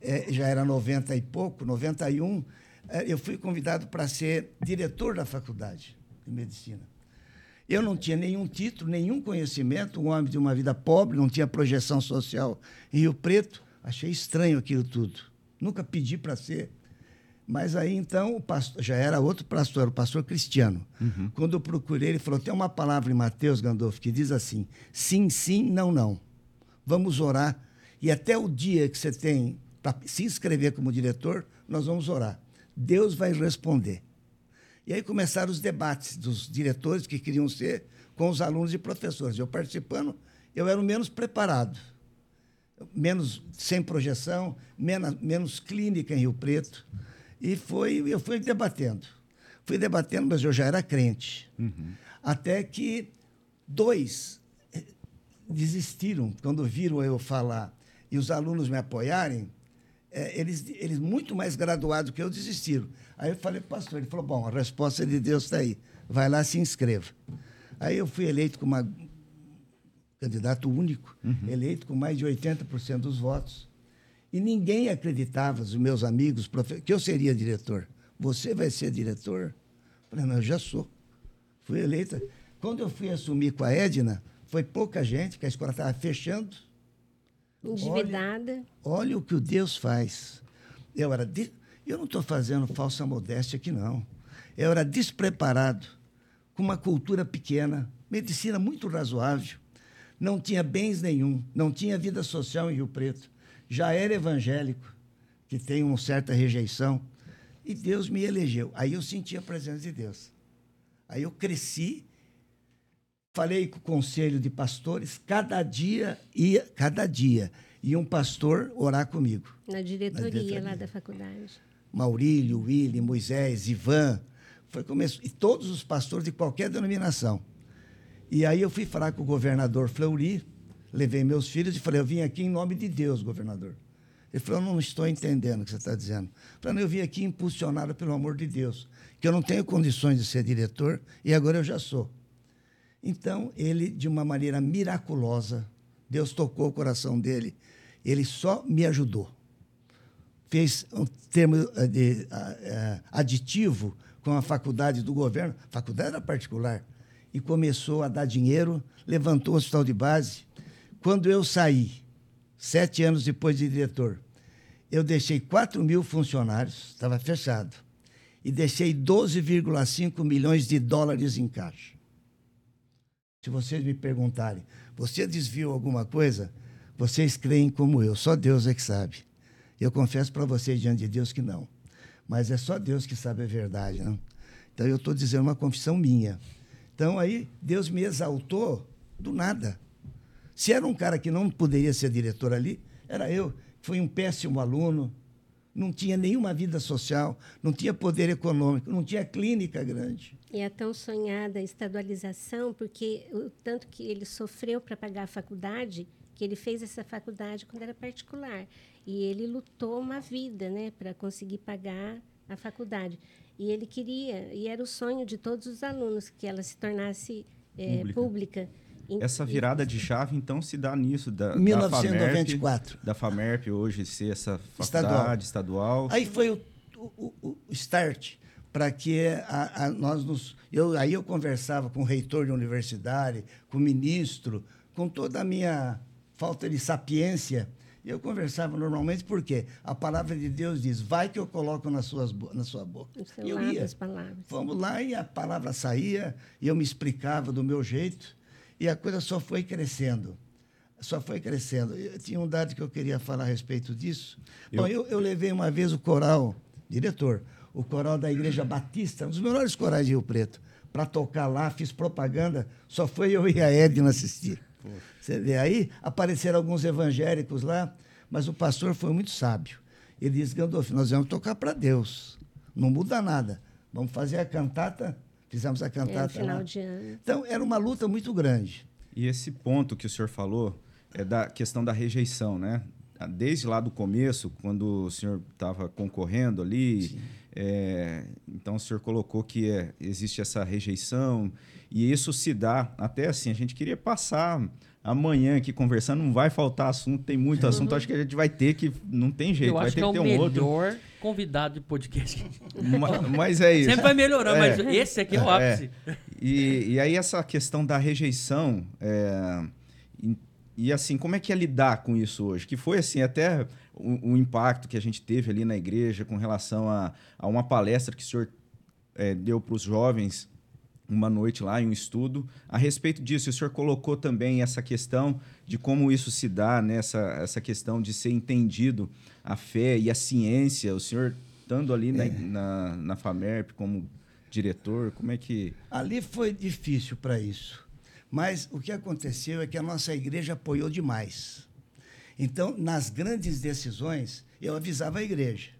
É, já era 90 e pouco, 91, é, eu fui convidado para ser diretor da Faculdade de Medicina. Eu não tinha nenhum título, nenhum conhecimento, um homem de uma vida pobre, não tinha projeção social em Rio Preto. Achei estranho aquilo tudo. Nunca pedi para ser. Mas aí então o pastor, já era outro pastor, o pastor Cristiano. Uhum. Quando eu procurei, ele falou: tem uma palavra em Mateus Gandolfo que diz assim: sim, sim, não, não. Vamos orar. E até o dia que você tem para se inscrever como diretor, nós vamos orar. Deus vai responder. E aí começaram os debates dos diretores que queriam ser com os alunos e professores. Eu participando, eu era o menos preparado, menos sem projeção, menos, menos clínica em Rio Preto. E foi, eu fui debatendo. Fui debatendo, mas eu já era crente. Até que dois eh, desistiram quando viram eu falar e os alunos me apoiarem. eh, eles, eles, muito mais graduados que eu, desistiram. Aí eu falei, pastor, ele falou: bom, a resposta de Deus está aí. Vai lá, se inscreva. Aí eu fui eleito como uma candidato único, eleito com mais de 80% dos votos. E ninguém acreditava, os meus amigos, profe- que eu seria diretor. Você vai ser diretor? Eu falei, não, eu já sou. Fui eleita. Quando eu fui assumir com a Edna, foi pouca gente, que a escola estava fechando. Endividada. Olha o que o Deus faz. Eu era de- eu não estou fazendo falsa modéstia aqui, não. Eu era despreparado, com uma cultura pequena, medicina muito razoável, não tinha bens nenhum, não tinha vida social em Rio Preto, já era evangélico, que tem uma certa rejeição, e Deus me elegeu. Aí eu senti a presença de Deus. Aí eu cresci, falei com o conselho de pastores, cada dia ia, cada dia ia um pastor orar comigo. Na diretoria, diretoria. lá da faculdade. Maurílio, Willy, Moisés, Ivan, foi começo, e todos os pastores de qualquer denominação. E aí eu fui falar com o governador Fleury, levei meus filhos e falei, eu vim aqui em nome de Deus, governador. Ele falou, eu não estou entendendo o que você está dizendo. Não, eu vim aqui impulsionado pelo amor de Deus, que eu não tenho condições de ser diretor e agora eu já sou. Então, ele, de uma maneira miraculosa, Deus tocou o coração dele, ele só me ajudou fez um termo eh, de eh, aditivo com a faculdade do governo, a faculdade era particular, e começou a dar dinheiro, levantou o hospital de base. Quando eu saí, sete anos depois de diretor, eu deixei 4 mil funcionários, estava fechado, e deixei 12,5 milhões de dólares em caixa. Se vocês me perguntarem, você desviou alguma coisa? Vocês creem como eu, só Deus é que sabe. Eu confesso para vocês diante de Deus que não. Mas é só Deus que sabe a verdade, não? Então eu estou dizendo uma confissão minha. Então aí Deus me exaltou do nada. Se era um cara que não poderia ser diretor ali, era eu. Fui um péssimo aluno, não tinha nenhuma vida social, não tinha poder econômico, não tinha clínica grande. E é tão sonhada a estadualização, porque o tanto que ele sofreu para pagar a faculdade, que ele fez essa faculdade quando era particular. E ele lutou uma vida né, para conseguir pagar a faculdade. E ele queria, e era o sonho de todos os alunos, que ela se tornasse eh, Pública. pública. Essa virada de chave, então, se dá nisso, da, da 1994. FAMERP, da FAMERP hoje ser essa Estadual. faculdade estadual. Aí foi o, o, o- o start para que a, a- nós nos. Eu, aí eu conversava com o reitor de universidade, com o ministro, com toda a minha falta de sapiência. Eu conversava normalmente porque a palavra de Deus diz: vai que eu coloco nas suas, na sua boca. E eu ia. Vamos lá, e a palavra saía, e eu me explicava do meu jeito, e a coisa só foi crescendo. Só foi crescendo. Eu tinha um dado que eu queria falar a respeito disso. Bom, eu, eu levei uma vez o coral, diretor, o coral da Igreja Batista, um dos melhores corais de Rio Preto, para tocar lá, fiz propaganda, só foi eu e a Edna assistir. Você vê aí, apareceram alguns evangélicos lá, mas o pastor foi muito sábio. Ele disse, Gandolfo, nós vamos tocar para Deus. Não muda nada. Vamos fazer a cantata. Fizemos a É, cantata final lá. de ano. Então, era uma luta muito grande. E esse ponto que o senhor falou é da questão da rejeição, né? Desde lá do começo, quando o senhor estava concorrendo ali, é, então o senhor colocou que é, existe essa rejeição e isso se dá até assim. A gente queria passar amanhã aqui conversando, não vai faltar assunto, tem muito assunto. Acho que a gente vai ter que, não tem jeito, Eu vai ter que é que o ter um outro. melhor convidado de podcast. Ma- Mas é isso. Sempre vai melhorando, É. mas esse aqui é o É. ápice. E, e aí essa questão da rejeição, é, e, e, assim, como é que é lidar com isso hoje? Que foi assim, até o, o impacto que a gente teve ali na igreja com relação a, a uma palestra que o senhor é, deu para os jovens uma noite lá em um estudo a respeito disso. O senhor colocou também essa questão de como isso se dá, né? essa, questão de ser entendido a fé e a ciência. O senhor estando ali na, na, na FAMERP como diretor, como é que... Ali foi difícil para isso. Mas o que aconteceu é que a nossa igreja apoiou demais. Então, nas grandes decisões, eu avisava a igreja.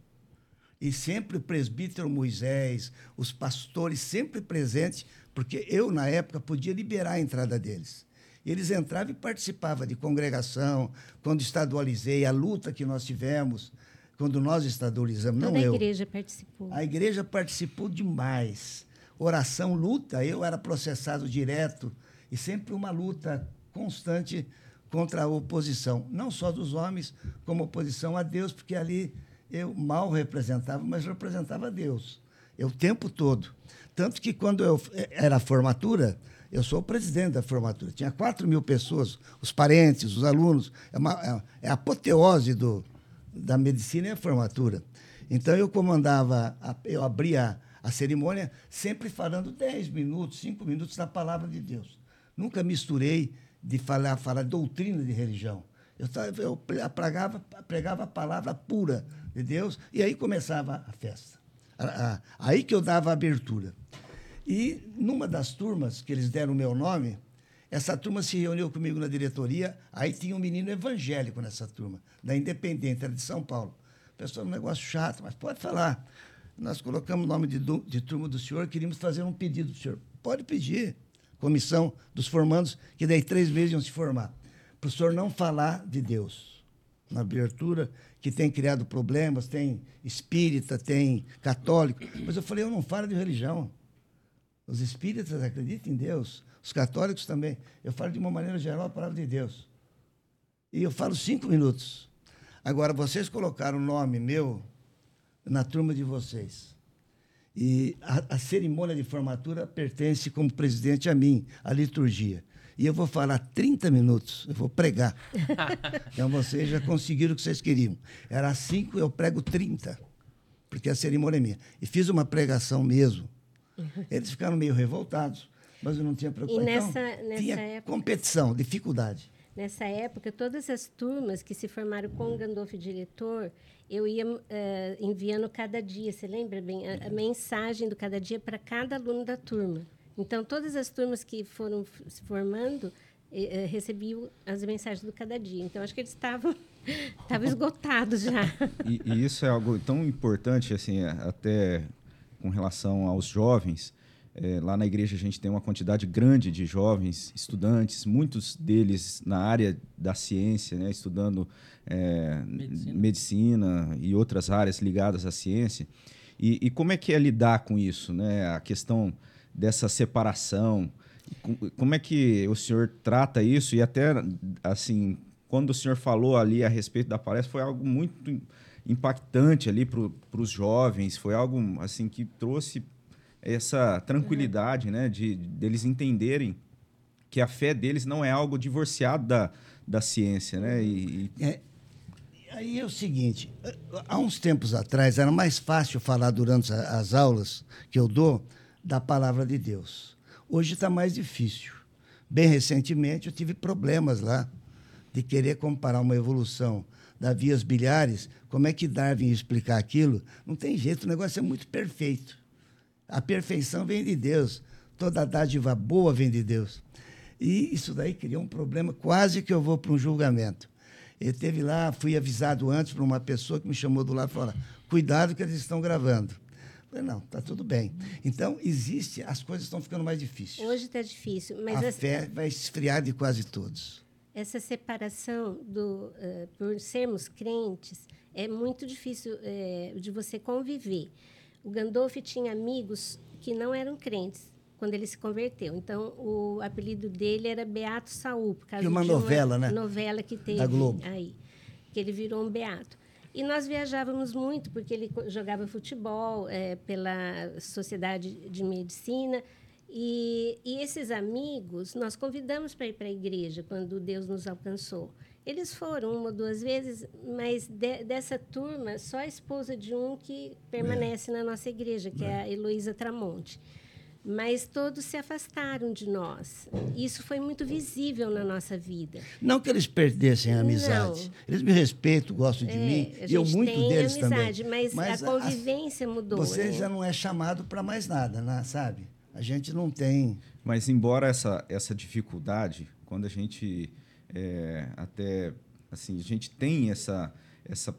E sempre o presbítero Moisés, os pastores sempre presentes, porque eu, na época, podia liberar a entrada deles. Eles entravam e participavam de congregação, quando estadualizei, a luta que nós tivemos, quando nós estadualizamos, Toda não a eu. igreja participou. A igreja participou demais. Oração, luta, eu era processado direto e sempre uma luta constante contra a oposição, não só dos homens, como oposição a Deus, porque ali eu mal representava, mas representava Deus. Eu o tempo todo. Tanto que quando eu era a formatura, eu sou o presidente da formatura. Tinha 4 mil pessoas, os parentes, os alunos. É, uma, é, é a apoteose do, da medicina e a formatura. Então eu comandava, eu abria a cerimônia sempre falando 10 minutos, 5 minutos da palavra de Deus. Nunca misturei de falar, falar doutrina de religião. Eu, eu pregava, pregava a palavra pura de Deus e aí começava a festa. Aí que eu dava a abertura. E numa das turmas que eles deram o meu nome, essa turma se reuniu comigo na diretoria, aí tinha um menino evangélico nessa turma, da Independente, era de São Paulo. Pessoal, um negócio chato, mas pode falar. Nós colocamos o nome de, de turma do senhor, queríamos fazer um pedido do senhor. Pode pedir. Comissão dos formandos, que daí três meses iam se formar. Para o senhor não falar de Deus. Na abertura, que tem criado problemas, tem espírita, tem católico. Mas eu falei, eu não falo de religião. Os espíritas acreditam em Deus, os católicos também. Eu falo de uma maneira geral a palavra de Deus. E eu falo cinco minutos. Agora, vocês colocaram o nome meu na turma de vocês. E a, a, cerimônia de formatura pertence como presidente a mim, a liturgia. E eu vou falar 30 minutos, eu vou pregar. então vocês já conseguiram o que vocês queriam. Era 5, eu prego 30, porque a cerimônia é minha. E fiz uma pregação mesmo. Eles ficaram meio revoltados, mas eu não tinha preocupação. E nessa, então, nessa tinha época, competição, dificuldade. Nessa época, todas as turmas que se formaram com o Gandolfo diretor, eu ia uh, enviando cada dia, você lembra bem? A, a mensagem do cada dia para cada aluno da turma. Então, todas as turmas que foram se formando eh, recebiam as mensagens do cada dia. Então, acho que eles estavam estavam esgotados já. E, e, isso é algo tão importante, assim, até com relação aos jovens. É, lá na igreja a gente tem uma quantidade grande de jovens estudantes, muitos deles na área da ciência, né, estudando é, medicina. medicina. e outras áreas ligadas à ciência. E, e, como é que é lidar com isso, né? A questão dessa separação. Como é que o senhor trata isso? E até, assim, quando o senhor falou ali a respeito da palestra, foi algo muito impactante ali para os jovens, foi algo, assim, que trouxe essa tranquilidade, né, de deles entenderem que a fé deles não é algo divorciado da, da ciência, né? E, e... É, aí é o seguinte, há uns tempos atrás era mais fácil falar durante as aulas que eu dou da palavra de Deus. Hoje está mais difícil. Bem recentemente eu tive problemas lá de querer comparar uma evolução das vias bilhares, como é que Darwin ia explicar aquilo? Não tem jeito, o negócio é muito perfeito. A perfeição vem de Deus. Toda dádiva boa vem de Deus. E isso daí criou um problema, quase que eu vou para um julgamento. Ele teve lá, fui avisado antes por uma pessoa que me chamou do lado e falou: cuidado que eles estão gravando. Falei, não, tá tudo bem. Então, existe, as coisas estão ficando mais difíceis. Hoje está difícil, mas. A essa, fé vai esfriar de quase todos. Essa separação do, uh, por sermos crentes é muito difícil uh, de você conviver. O Gandolf tinha amigos que não eram crentes quando ele se converteu. Então, o apelido dele era Beato Saul, por causa de uma de novela, uma né? novela que teve da Globo. aí, que ele virou um beato. E nós viajávamos muito, porque ele jogava futebol é, pela Sociedade de Medicina. E, e esses amigos, nós convidamos para ir para a igreja quando Deus nos alcançou. Eles foram uma ou duas vezes, mas de, dessa turma, só a esposa de um que permanece é. na nossa igreja, que é, é a Heloísa Tramonte. Mas todos se afastaram de nós. Isso foi muito visível na nossa vida. Não que eles perdessem a amizade. Não. Eles me respeitam, gostam de é, mim, e eu muito deles amizade, também. Mas, mas a convivência a, mudou. Você né? já não é chamado para mais nada, né? sabe? A gente não tem. Mas embora essa, essa dificuldade, quando a gente é, até assim a gente tem essa essa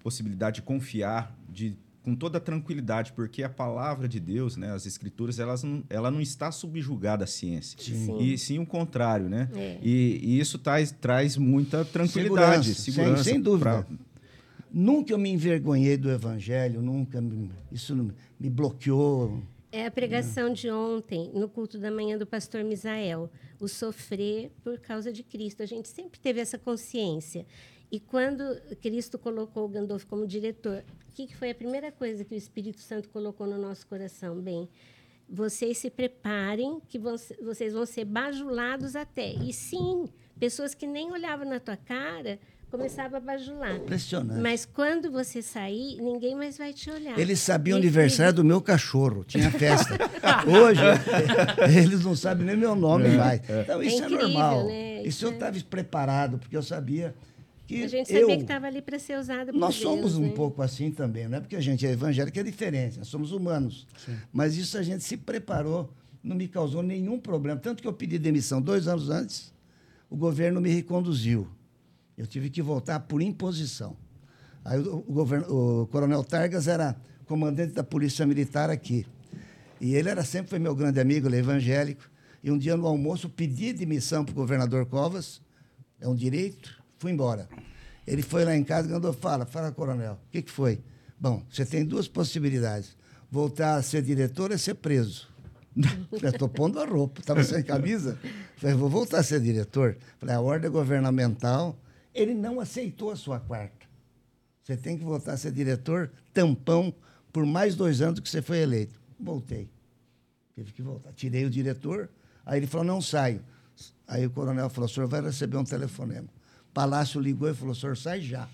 possibilidade de confiar, de com toda tranquilidade, porque a palavra de Deus, né, as escrituras, elas não, ela não está subjugada à ciência. Sim. E sim o contrário, né? É. E, e isso traz, traz muita tranquilidade, Segurança, segurança. sem- sem dúvida. pra- Nunca eu me envergonhei do evangelho, nunca me- isso me bloqueou. É a pregação de ontem, no culto da manhã do pastor Misael. O sofrer por causa de Cristo. A gente sempre teve essa consciência. E quando Cristo colocou o Gandolfo como diretor, o que que foi a primeira coisa que o Espírito Santo colocou no nosso coração? Bem, vocês se preparem, que vão vocês vão ser bajulados até. E sim, pessoas que nem olhavam na tua cara começavam a bajular. Impressionante. Mas quando você sair, ninguém mais vai te olhar. Eles sabiam o aniversário do meu cachorro, tinha festa. Hoje, eles não sabem nem meu nome mais. Então, É isso é, incrível, normal. né? Isso Isso eu é- estava preparado, porque eu sabia que A gente eu... sabia que estava ali para ser usada por Nós Deus, somos um né? pouco assim também, não é porque a gente é evangélico, é diferente, nós somos humanos. Mas isso a gente se preparou, não me causou nenhum problema. Tanto que eu pedi demissão dois anos antes, o governo me reconduziu. Eu tive que voltar por imposição. Aí o, o governo, o coronel Targas era comandante da Polícia Militar aqui. E ele era sempre foi meu grande amigo, ele é evangélico. E um dia no almoço eu pedi demissão para o governador Covas, é um direito, fui embora. Ele foi lá em casa e mandou, fala, fala, coronel, o que, que foi? Bom, você tem duas possibilidades. Voltar a ser diretor ou ser preso. Estou pondo a roupa, estava sem camisa. Falei, vou voltar a ser diretor. Falei, a ordem governamental, ele não aceitou a sua quarta. Você tem que voltar a ser diretor, tampão, por mais dois anos que você foi eleito. Voltei. Tive que voltar. Tirei o diretor, aí ele falou, não saio. Aí o coronel falou, o senhor vai receber um telefonema. Palácio ligou e falou, o senhor sai já.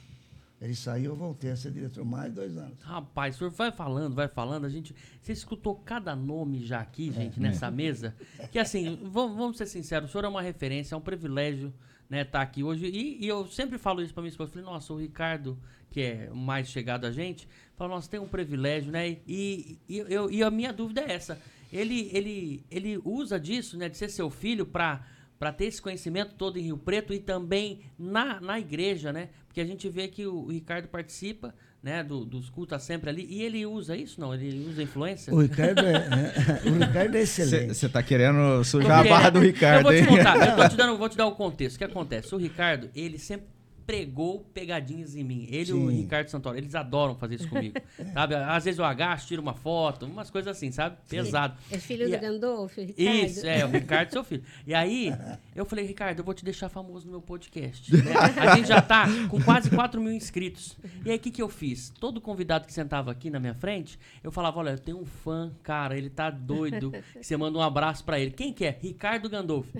Ele saiu, eu voltei a ser diretor mais dois anos. Rapaz, o senhor vai falando, vai falando, a gente. Você escutou cada nome já aqui, gente, É. nessa mesa. Que assim, vamos, vamos ser sinceros, o senhor é uma referência, é um privilégio, né, estar aqui hoje. E, e eu sempre falo isso pra minha esposa. eu Falei, nossa, o Ricardo, que é o mais chegado a gente, fala, nossa, tem um privilégio, né? E, e, eu, e a minha dúvida é essa. Ele, ele, ele usa disso, né, de ser seu filho, pra para ter esse conhecimento todo em Rio Preto e também na, na igreja, né? Porque a gente vê que o Ricardo participa, né, do, dos cultos tá sempre ali e ele usa isso, não? Ele usa influência? O Ricardo é, é- o Ricardo é excelente. Você tá querendo sujar a barra do Ricardo, Eu vou te contar, eu tô te dando, vou te dar o contexto. O que acontece? O Ricardo, ele sempre pregou pegadinhas em mim. Ele e o. Ricardo Santoro, eles adoram fazer isso comigo, sabe? Às vezes eu agacho, tiro uma foto, umas coisas assim, sabe? Pesado. É filho E do a- Gandolfo, Ricardo? Isso, é, o Ricardo, seu filho. E aí, eu falei, Ricardo, eu vou te deixar famoso no meu podcast. né? A gente já tá com quase 4 mil inscritos. E aí, o que, que eu fiz? Todo convidado que sentava aqui na minha frente, eu falava, olha, eu tenho um fã, cara, ele tá doido. Você manda um abraço pra ele. Quem que é? Ricardo Gandolfo.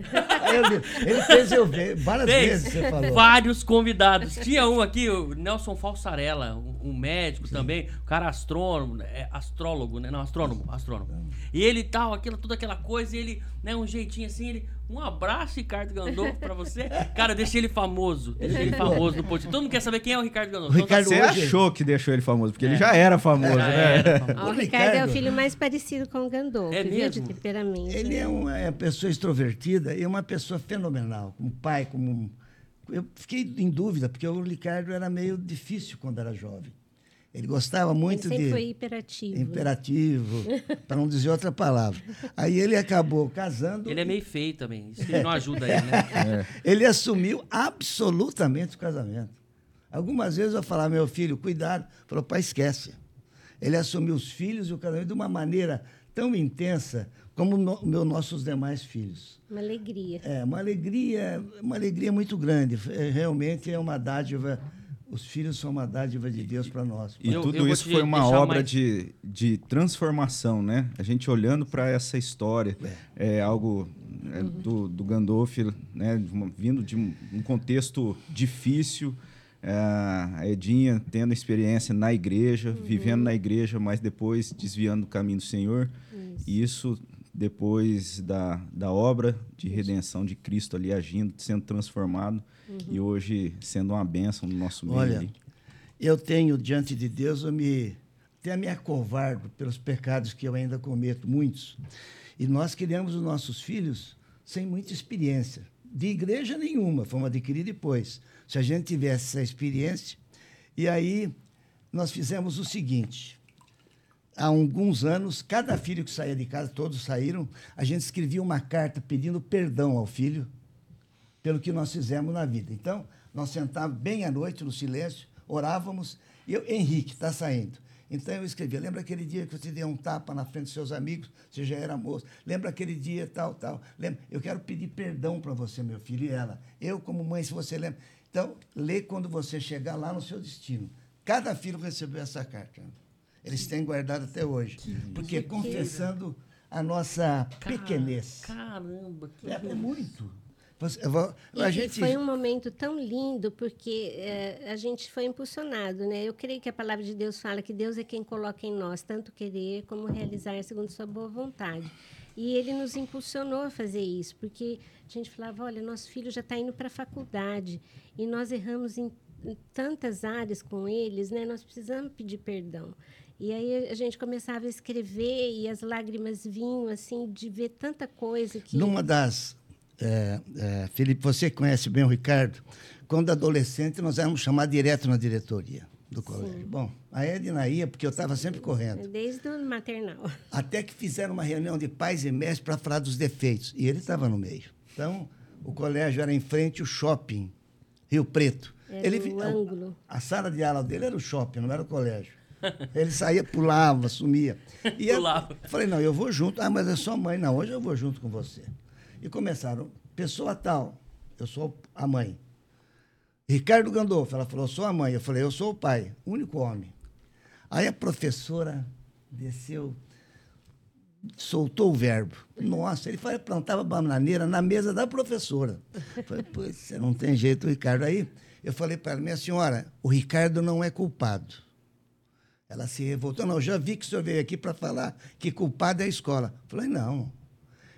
Aí eu vi- ele fez eu ver várias Fez vezes, você falou. vários convidados. Tinha um aqui, o Nelson Falsarella, um, um médico também, o cara astrônomo, é, astrólogo, né? Não, astrônomo, astrônomo. E ele tal, aquilo, toda aquela coisa, e ele, né, um jeitinho assim, ele. Um abraço, Ricardo Gandolfo, pra você. Cara, deixei ele famoso. Deixei ele famoso no podcast. Todo mundo quer saber quem é o Ricardo Gandolfo. O Então tá- Ricardo- Você hoje- achou que deixou ele famoso, porque ele já era famoso, Já né? era famoso. Ó, o O Ricardo é o Ricardo- filho mais parecido com o Gandolfo, É mesmo? De temperamento. Ele é uma, é uma pessoa extrovertida e é uma pessoa fenomenal, como pai, como... Eu fiquei em dúvida, porque o Ricardo era meio difícil quando era jovem. Ele gostava Ele muito sempre de... foi hiperativo. né? Imperativo, para não dizer outra palavra. Aí ele acabou casando. Ele é meio feio também. Isso não ajuda ele, né? Ele assumiu absolutamente o casamento. Algumas vezes eu falava, meu filho, cuidado. Falou, pai, esquece. Ele assumiu os filhos e o casamento de uma maneira tão intensa como no, meu, nossos demais filhos. Uma alegria. É uma alegria, uma alegria muito grande. É, realmente é uma dádiva. Os filhos são uma dádiva de Deus para nós. E Eu- tudo eu isso foi uma obra mais- de, de transformação, né? A gente olhando para essa história, é, algo é, do, do Gandolf, né? vindo de um, um contexto difícil, é, a Edinha tendo experiência na igreja, vivendo na igreja, mas depois desviando do caminho do Senhor. E isso depois da, da obra de redenção de Cristo ali agindo, sendo transformado e hoje sendo uma bênção no nosso meio Olha, ali. eu tenho diante de Deus, eu me até me acovardo pelos pecados que eu ainda cometo, muitos. E nós criamos os nossos filhos sem muita experiência. De igreja nenhuma, fomos adquirir depois. Se a gente tivesse essa experiência. E aí nós fizemos o seguinte: há alguns anos, cada filho que saía de casa, todos saíram, a gente escrevia uma carta pedindo perdão ao filho pelo que nós fizemos na vida. Então, nós sentávamos bem à noite, no silêncio, orávamos, e eu, Henrique, está saindo. Então eu escrevia, lembra aquele dia que você deu um tapa na frente dos seus amigos, você já era moço. Lembra aquele dia, tal, tal. Lembra? Eu quero pedir perdão para você, meu filho, e ela. Eu, como mãe, se você lembra. Então, lê quando você chegar lá no seu destino. Cada filho recebeu essa carta. Eles têm guardado até hoje. Porque confessando a nossa pequenez. Caramba, que É, é muito. Você- E a gente, foi um momento tão lindo, porque eh, a gente foi impulsionado, né? Eu creio que a palavra de Deus fala que Deus é quem coloca em nós tanto querer como realizar segundo sua boa vontade. E ele nos impulsionou a fazer isso, porque a gente falava, olha, nosso filho já está indo para a faculdade e nós erramos em, em tantas áreas com eles, né? Nós precisamos pedir perdão. E aí a gente começava a escrever e as lágrimas vinham, assim, de ver tanta coisa que... Numa das. é, é, Felipe, você conhece bem o Ricardo. Quando adolescente, nós éramos chamados direto na diretoria do colégio. Bom, a Edna ia, porque eu estava sempre correndo. Desde o maternal. Até que fizeram uma reunião de pais e mestres para falar dos defeitos. E ele estava no meio. Então, o colégio era em frente ao shopping, Rio Preto. Era ele o ângulo. A sala de aula dele era o shopping, não era o colégio. Ele saía, pulava, sumia. E eu Pulava. falei, não, eu vou junto. Ah, mas é só mãe. Não, hoje eu vou junto com você. E começaram, pessoa tal, eu sou a mãe. Ricardo Gandolfo, ela falou, eu sou a mãe. Eu falei, eu sou o pai, único homem. Aí a professora desceu, soltou o verbo. Nossa, ele plantava bananeira na mesa da professora. Eu Falei, pois, você não tem jeito, Ricardo. Aí eu falei para ela, minha senhora, o Ricardo não é culpado. Ela se revoltou. Não, eu já vi que o senhor veio aqui para falar que culpado é a escola. Eu falei, não.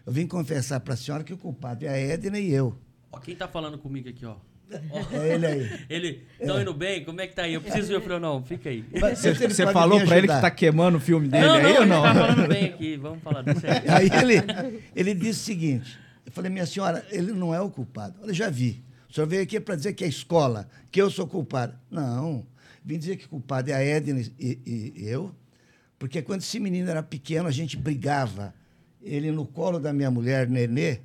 Eu vim confessar para a senhora que o culpado é a Edna e eu. Ó, quem tá falando comigo aqui, ó? É ele aí. Ele, estão indo bem? Como é que tá aí? Eu preciso ver. Eu falei, não, fica aí. Mas Você, você falou pra ele que tá queimando o filme dele não, aí não, ou ele não? tá falando bem aqui. Vamos falar do sério. Aí ele, ele disse o seguinte: eu falei, minha senhora, ele não é o culpado. Eu já vi. O senhor veio aqui para dizer que é a escola, que eu sou culpado. Não. Vim dizer que culpado é a Edna e, e- e eu, porque quando esse menino era pequeno, a gente brigava. Ele no colo da minha mulher, Nenê,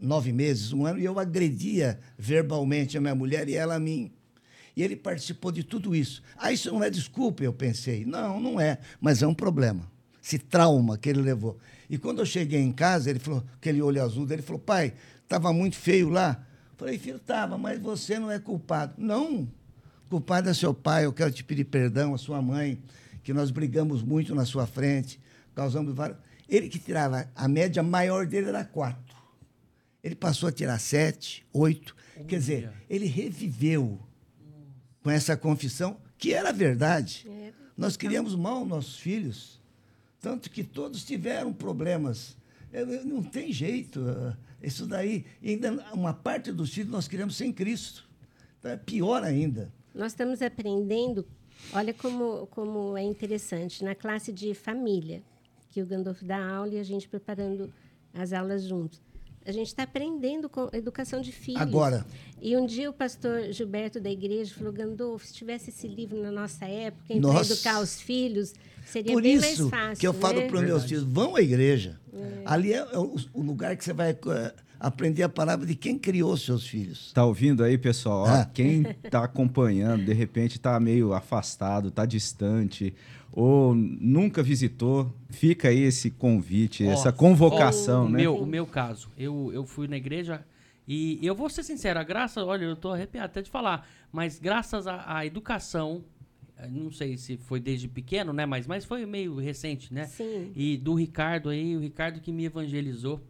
nove meses, um ano, e eu agredia verbalmente a minha mulher e ela a mim. E ele participou de tudo isso. Ah, isso não é desculpa, eu pensei. Não, não é, mas é um problema. Esse trauma que ele levou. E quando eu cheguei em casa, ele falou, aquele olho azul dele, ele falou, pai, estava muito feio lá. Eu falei, filho, estava, mas você não é culpado. Não, culpado é seu pai, eu quero te pedir perdão, a sua mãe, que nós brigamos muito na sua frente, causamos vários... Ele que tirava, a média maior dele era quatro. Ele passou a tirar sete, oito. Quer dizer, ele reviveu com essa confissão, que era verdade. Era. Nós criamos mal nossos filhos, tanto que todos tiveram problemas. É, é, Não tem jeito. ah, Isso daí, ainda uma parte dos filhos nós criamos sem Cristo. Então é pior ainda. Nós estamos aprendendo, olha como, como é interessante, na classe de família, que o Gandolfo dá aula e a gente preparando as aulas juntos. A gente está aprendendo com educação de filhos. Agora. E um dia o pastor Gilberto da igreja falou, Gandolfo, se tivesse esse livro na nossa época, para Nossa. educar os filhos, seria Por bem isso mais fácil. que eu falo né? para os meus filhos, vão à igreja. Ali é o, o lugar que você vai eh, aprender a palavra de quem criou seus filhos. Tá ouvindo aí, pessoal? Ó, Ah. Quem tá acompanhando, de repente tá meio afastado, tá distante, ou nunca visitou, fica aí esse convite, Ó, essa convocação, ó, o né? Meu, o meu caso, eu, eu fui na igreja e eu vou ser sincero, a graça, olha, eu tô arrepiado até de falar, mas graças à, educação, não sei se foi desde pequeno, né, mas, mas foi meio recente, né? Sim. E do Ricardo aí, o Ricardo que me evangelizou,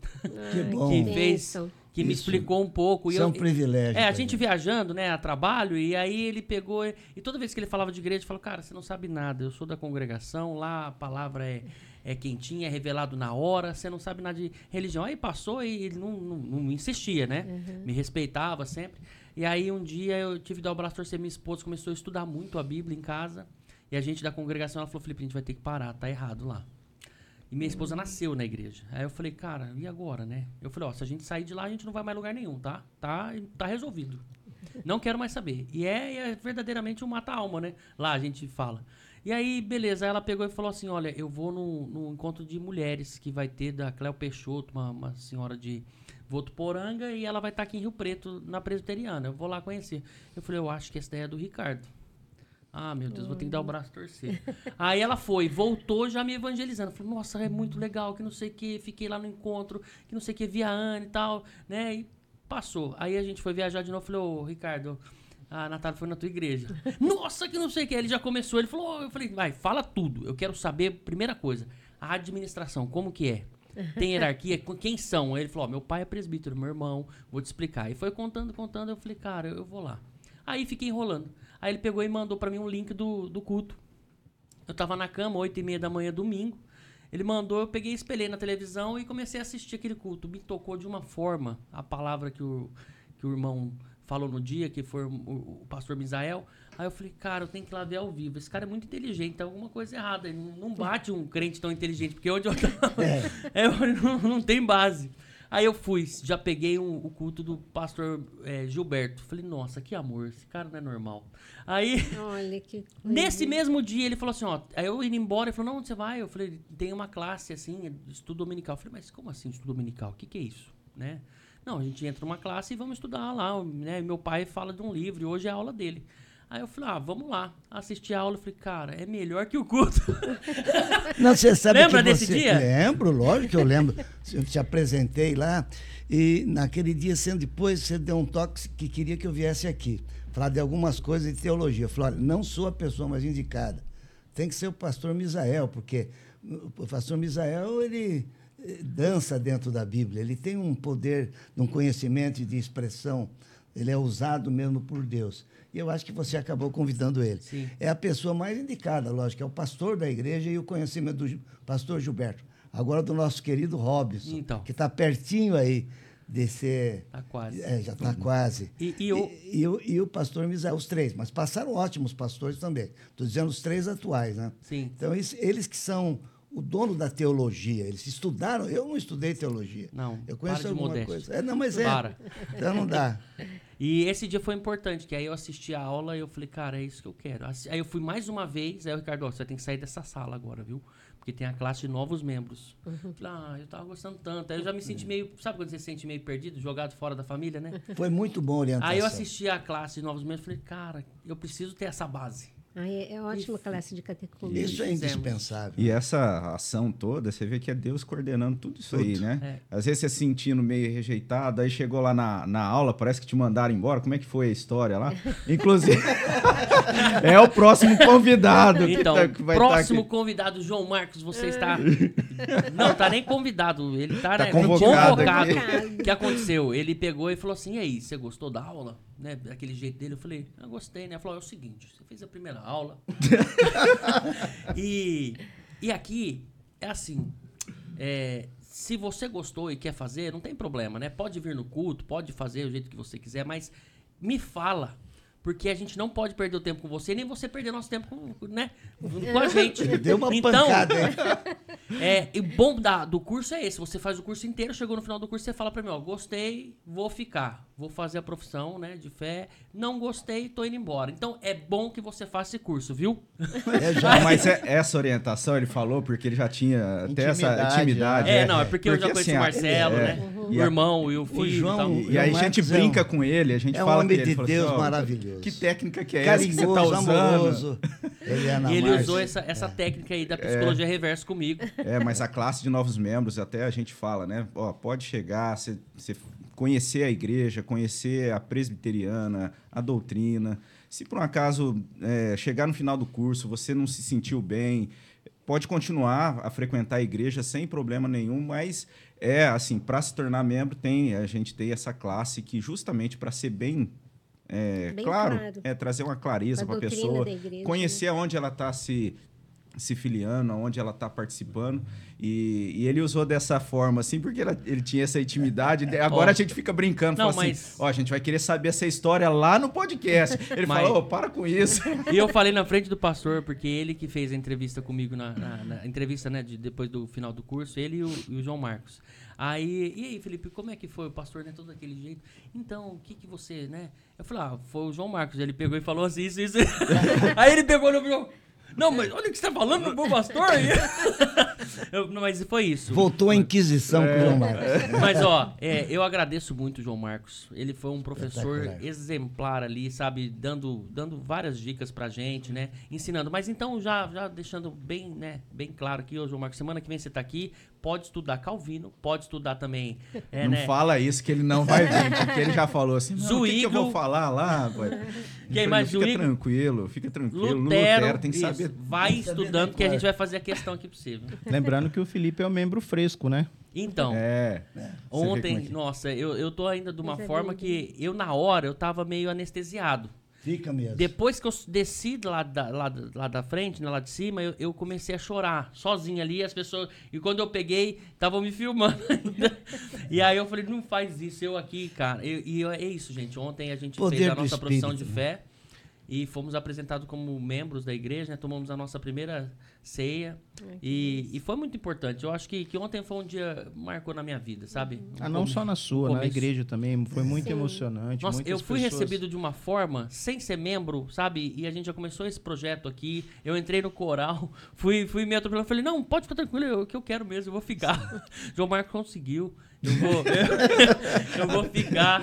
Que bom. que que fez, que me Isso. explicou um pouco. e Isso é um privilégio. É, a gente viajando, né, a trabalho, e aí ele pegou. E toda vez que ele falava de igreja, ele falou: Cara, você não sabe nada, eu sou da congregação, lá a palavra é, é quentinha, é revelado na hora, você não sabe nada de religião. Aí passou e ele não, não, não insistia, né? Me respeitava sempre. E aí um dia eu tive que dar o braço torcer, minha esposa começou a estudar muito a Bíblia em casa, e a gente da congregação, ela falou: Felipe, a gente vai ter que parar, tá errado lá. E minha esposa nasceu na igreja. Aí eu falei, cara, e agora, né? Eu falei, ó, se a gente sair de lá, a gente não vai mais lugar nenhum, tá? Tá, tá resolvido. Não quero mais saber. E é, é verdadeiramente um mata-alma, né? Lá a gente fala. E aí, beleza, ela pegou e falou assim: Olha, eu vou num, num encontro de mulheres que vai ter da Cléo Peixoto, uma, uma senhora de Votuporanga, e ela vai estar aqui em Rio Preto, na Presbiteriana. Eu vou lá conhecer. Eu falei: Eu acho que essa ideia é do Ricardo. Ah, meu Deus, vou ter que dar o braço a torcer. Aí ela foi, voltou já me evangelizando. Falou, nossa, é muito legal, que não sei o que, fiquei lá no encontro, que não sei o que, via Anne e tal, né? E passou. Aí a gente foi viajar de novo, falei, ô, Ricardo, a Natália foi na tua igreja. nossa, que não sei o que. Ele já começou, ele falou, eu falei, vai, fala tudo. Eu quero saber, primeira coisa, a administração, como que é? Tem hierarquia? Quem são? Ele falou, ó, meu pai é presbítero, meu irmão, vou te explicar. E foi contando, contando, eu falei, cara, eu vou lá. Aí fiquei enrolando. Aí ele pegou e mandou para mim um link do, do culto. Eu tava na cama, 8 e meia da manhã, domingo. Ele mandou, eu peguei, espelhei na televisão e comecei a assistir aquele culto. Me tocou de uma forma a palavra que o, que o irmão falou no dia, que foi o, o pastor Misael. Aí eu falei, cara, eu tenho que ir lá ver ao vivo. Esse cara é muito inteligente, tem alguma coisa errada. Ele não bate um crente tão inteligente, porque onde eu tava, é. é, não, não tem base. Aí eu fui, já peguei um, o culto do pastor é, Gilberto. Falei, nossa, que amor, esse cara não é normal. Aí, Olha que nesse mesmo dia, ele falou assim, ó, aí eu indo embora, ele falou, não, onde você vai? Eu falei, tem uma classe assim, estudo dominical. Eu falei, mas como assim estudo dominical? O que, que é isso? Né? Não, a gente entra numa classe e vamos estudar lá, né? Meu pai fala de um livro e hoje é a aula dele. Aí eu falei, ah, vamos lá. Assisti a aula e falei, cara, é melhor que o culto. Não, você sabe Lembra que desse você... dia? Lembro, lógico que eu lembro. Eu te apresentei lá e naquele dia, sendo depois, você deu um toque que queria que eu viesse aqui. Falar de algumas coisas de teologia. Eu falei, olha, não sou a pessoa mais indicada. Tem que ser o pastor Misael, porque o pastor Misael, ele dança dentro da Bíblia. Ele tem um poder, um conhecimento e de expressão. Ele é usado mesmo por Deus. E eu acho que você acabou convidando ele. Sim. É a pessoa mais indicada, lógico, é o pastor da igreja e o conhecimento do pastor Gilberto. Agora do nosso querido Robson, Então. que está pertinho aí de ser. Tá quase. É, já está quase. E- e o- e, o- e o pastor Misael, os três, mas passaram ótimos pastores também. Estou dizendo os três atuais, né? Sim. Então, eles que são o dono da teologia, eles estudaram. Eu não estudei teologia. Não, Eu conheço para de alguma modéstia. coisa. É, não, mas é. Para. Então não dá. E esse dia foi importante, que aí eu assisti a aula e eu falei, cara, é isso que eu quero. Aí eu fui mais uma vez, aí o Ricardo, ó, você tem que sair dessa sala agora, viu? Porque tem a classe de novos membros. Uhum. Falei, ah, eu tava gostando tanto. Aí eu já me senti meio, sabe quando você se sente meio perdido, jogado fora da família, né? Foi muito bom orientação. Aí eu assisti a classe de novos membros e falei, cara, eu preciso ter essa base. É, é ótima a classe de catecumenos. Isso é indispensável. E essa ação toda, você vê que é Deus coordenando tudo isso aí, né? É. Às vezes você se sentindo meio rejeitado, aí chegou lá na, na aula, parece que te mandaram embora. Como é que foi a história lá? Inclusive, é o próximo convidado que, Então, tá- que vai próximo convidado, João Marcos, você está. Não, tá nem convidado. Ele tá, Tá né, convocado convocado. O que aconteceu? Ele pegou e falou assim: e aí, você gostou da aula? Né, daquele jeito dele? Eu falei: eu gostei, né? Ele falou: é o seguinte, você fez a primeira aula. e, e aqui é assim: é, se você gostou e quer fazer, não tem problema, né? Pode vir no culto, pode fazer do jeito que você quiser, mas me fala. Porque a gente não pode perder o tempo com você, nem você perder nosso tempo com, né, com a gente. Deu uma então, pancada, é, e o bom da, do curso é esse. Você faz o curso inteiro, chegou no final do curso, você fala pra mim, ó, gostei, vou ficar. Vou fazer a profissão, né, de fé. Não gostei, tô indo embora. Então, é bom que você faça esse curso, viu? É já. Mas é- essa orientação ele falou porque ele já tinha até essa Intimidade, intimidade. É, não, é porque, eu já conheci assim, o Marcelo, é, né? e O a- irmão e o filho João- e tal. E, aí a gente Marcos é brinca um- com ele, a gente é um fala homem com ele, de fala Deus assim, maravilhoso. Que técnica que é essa que você tá Carinhoso, usando? amoroso. Eliana E ele usou essa, essa técnica aí da psicologia reversa comigo. É, mas a classe de novos membros, até a gente fala, né? Ó, pode chegar, você conhecer a igreja, conhecer a presbiteriana, a doutrina. Se por um acaso é, chegar no final do curso, você não se sentiu bem, pode continuar a frequentar a igreja sem problema nenhum, mas é assim, para se tornar membro, tem a gente tem essa classe que justamente para ser bem é, claro, claro. é trazer uma clareza para a pessoa, igreja, né? conhecer aonde ela está se se filiando, aonde ela está participando. E, e, ele usou dessa forma, assim, porque ela, ele tinha essa intimidade. Agora a gente fica brincando, não, fala mas... assim: ó, a gente vai querer saber essa história lá no podcast. Ele mas... falou: oh, para com isso. E eu falei na frente do pastor, porque ele que fez a entrevista comigo, na, na, na entrevista, né, de, depois do final do curso, ele e o, e o, João Marcos. Aí, e aí, Felipe, como é que foi o pastor, né, todo daquele jeito? Então, o que que você, né? Eu falei: ah, foi o João Marcos. Ele pegou e falou assim: isso, isso. aí ele pegou no meu. Não, mas olha o que você tá falando pro bom pastor aí. eu, não, mas foi isso. Voltou a Inquisição é, com o João Marcos. Mas, ó, é, eu agradeço muito o João Marcos. Ele foi um professor exemplar ali, sabe? Dando, dando várias dicas pra gente, né? Ensinando. Mas então, já, já deixando bem, né, bem claro aqui, ô João Marcos, semana que vem você tá aqui, pode estudar Calvino, pode estudar também. É, não né? fala isso que ele não vai vir, porque ele já falou assim: não, o que, que, eu vou falar lá? Quem mais Fica tranquilo, fica tranquilo. Lutero, Lutero tem que isso, saber. Vai estudando, que a gente vai fazer a questão aqui pra você. Lembrando que o Felipe é um membro fresco, né? Então, é, ontem, é nossa, eu, eu tô ainda de uma forma que eu, na hora, eu tava meio anestesiado. Fica mesmo. Depois que eu desci lá da, lá, lá da frente, né, lá de cima, eu, eu, comecei a chorar, sozinho ali, as pessoas. E quando eu peguei, estavam me filmando ainda. e aí eu falei, não faz isso, eu aqui, cara. E, e é isso, gente. Ontem a gente Poder fez a nossa espírito, profissão de né? fé e fomos apresentados como membros da igreja, né? Tomamos a nossa primeira ceia. e, e foi muito importante. Eu acho que, que ontem foi um dia marcou na minha vida, sabe? Um ah, não só na sua, na igreja também. Foi muito Sim. emocionante. Nossa, eu fui pessoas... recebido de uma forma, sem ser membro, sabe? E a gente já começou esse projeto aqui. Eu entrei no coral, fui, fui me atropelando. Falei, não, pode ficar tranquilo, eu, que eu quero mesmo, eu vou ficar. João Marcos conseguiu. Eu vou, eu vou ficar.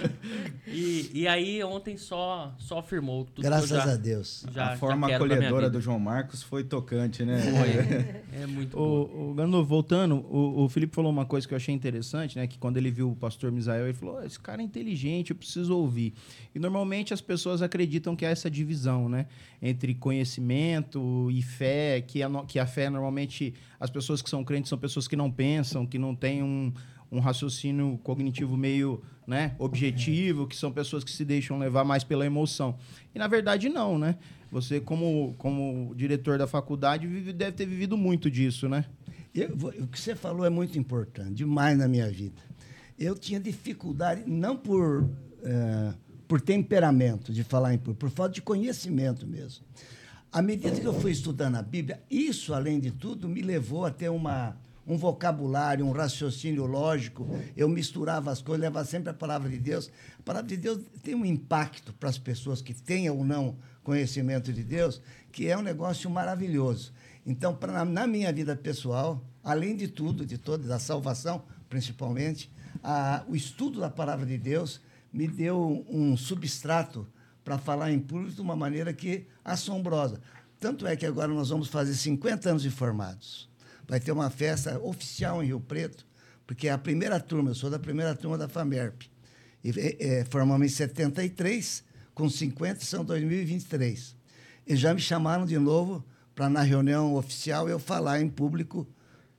E, e aí ontem só, só afirmou tudo. Graças já, a Deus. Já, a forma acolhedora do João Marcos foi tocante, né? Foi. É muito o, o Gano, voltando, o, o Felipe falou uma coisa que eu achei interessante, né? Que quando ele viu o pastor Misael, ele falou: esse cara é inteligente, eu preciso ouvir. E normalmente as pessoas acreditam que há essa divisão, né? Entre conhecimento e fé, que a, que a fé normalmente, as pessoas que são crentes são pessoas que não pensam, que não têm um um raciocínio cognitivo meio né, objetivo, que são pessoas que se deixam levar mais pela emoção. E na verdade não, né? Você como, como diretor da faculdade vive, deve ter vivido muito disso, né? Eu, o que você falou é muito importante, demais na minha vida. Eu tinha dificuldade, não por, é, por temperamento de falar em público, por falta de conhecimento mesmo. À medida que eu fui estudando a Bíblia, isso, além de tudo, me levou a ter uma, um vocabulário, um raciocínio lógico. Eu misturava as coisas, levava sempre a palavra de Deus. A palavra de Deus tem um impacto para as pessoas que tenham ou não conhecimento de Deus, que é um negócio maravilhoso. Então, pra, na minha vida pessoal, além de tudo, de toda da salvação, principalmente, a, o estudo da palavra de Deus me deu um substrato para falar em público de uma maneira que assombrosa. Tanto é que agora nós vamos fazer 50 anos de formados vai ter uma festa oficial em Rio Preto, porque é a primeira turma, eu sou da primeira turma da FAMERP. E, é, é formamos em 73, com 50 são 2023. Eles já me chamaram de novo para, na reunião oficial, eu falar em público.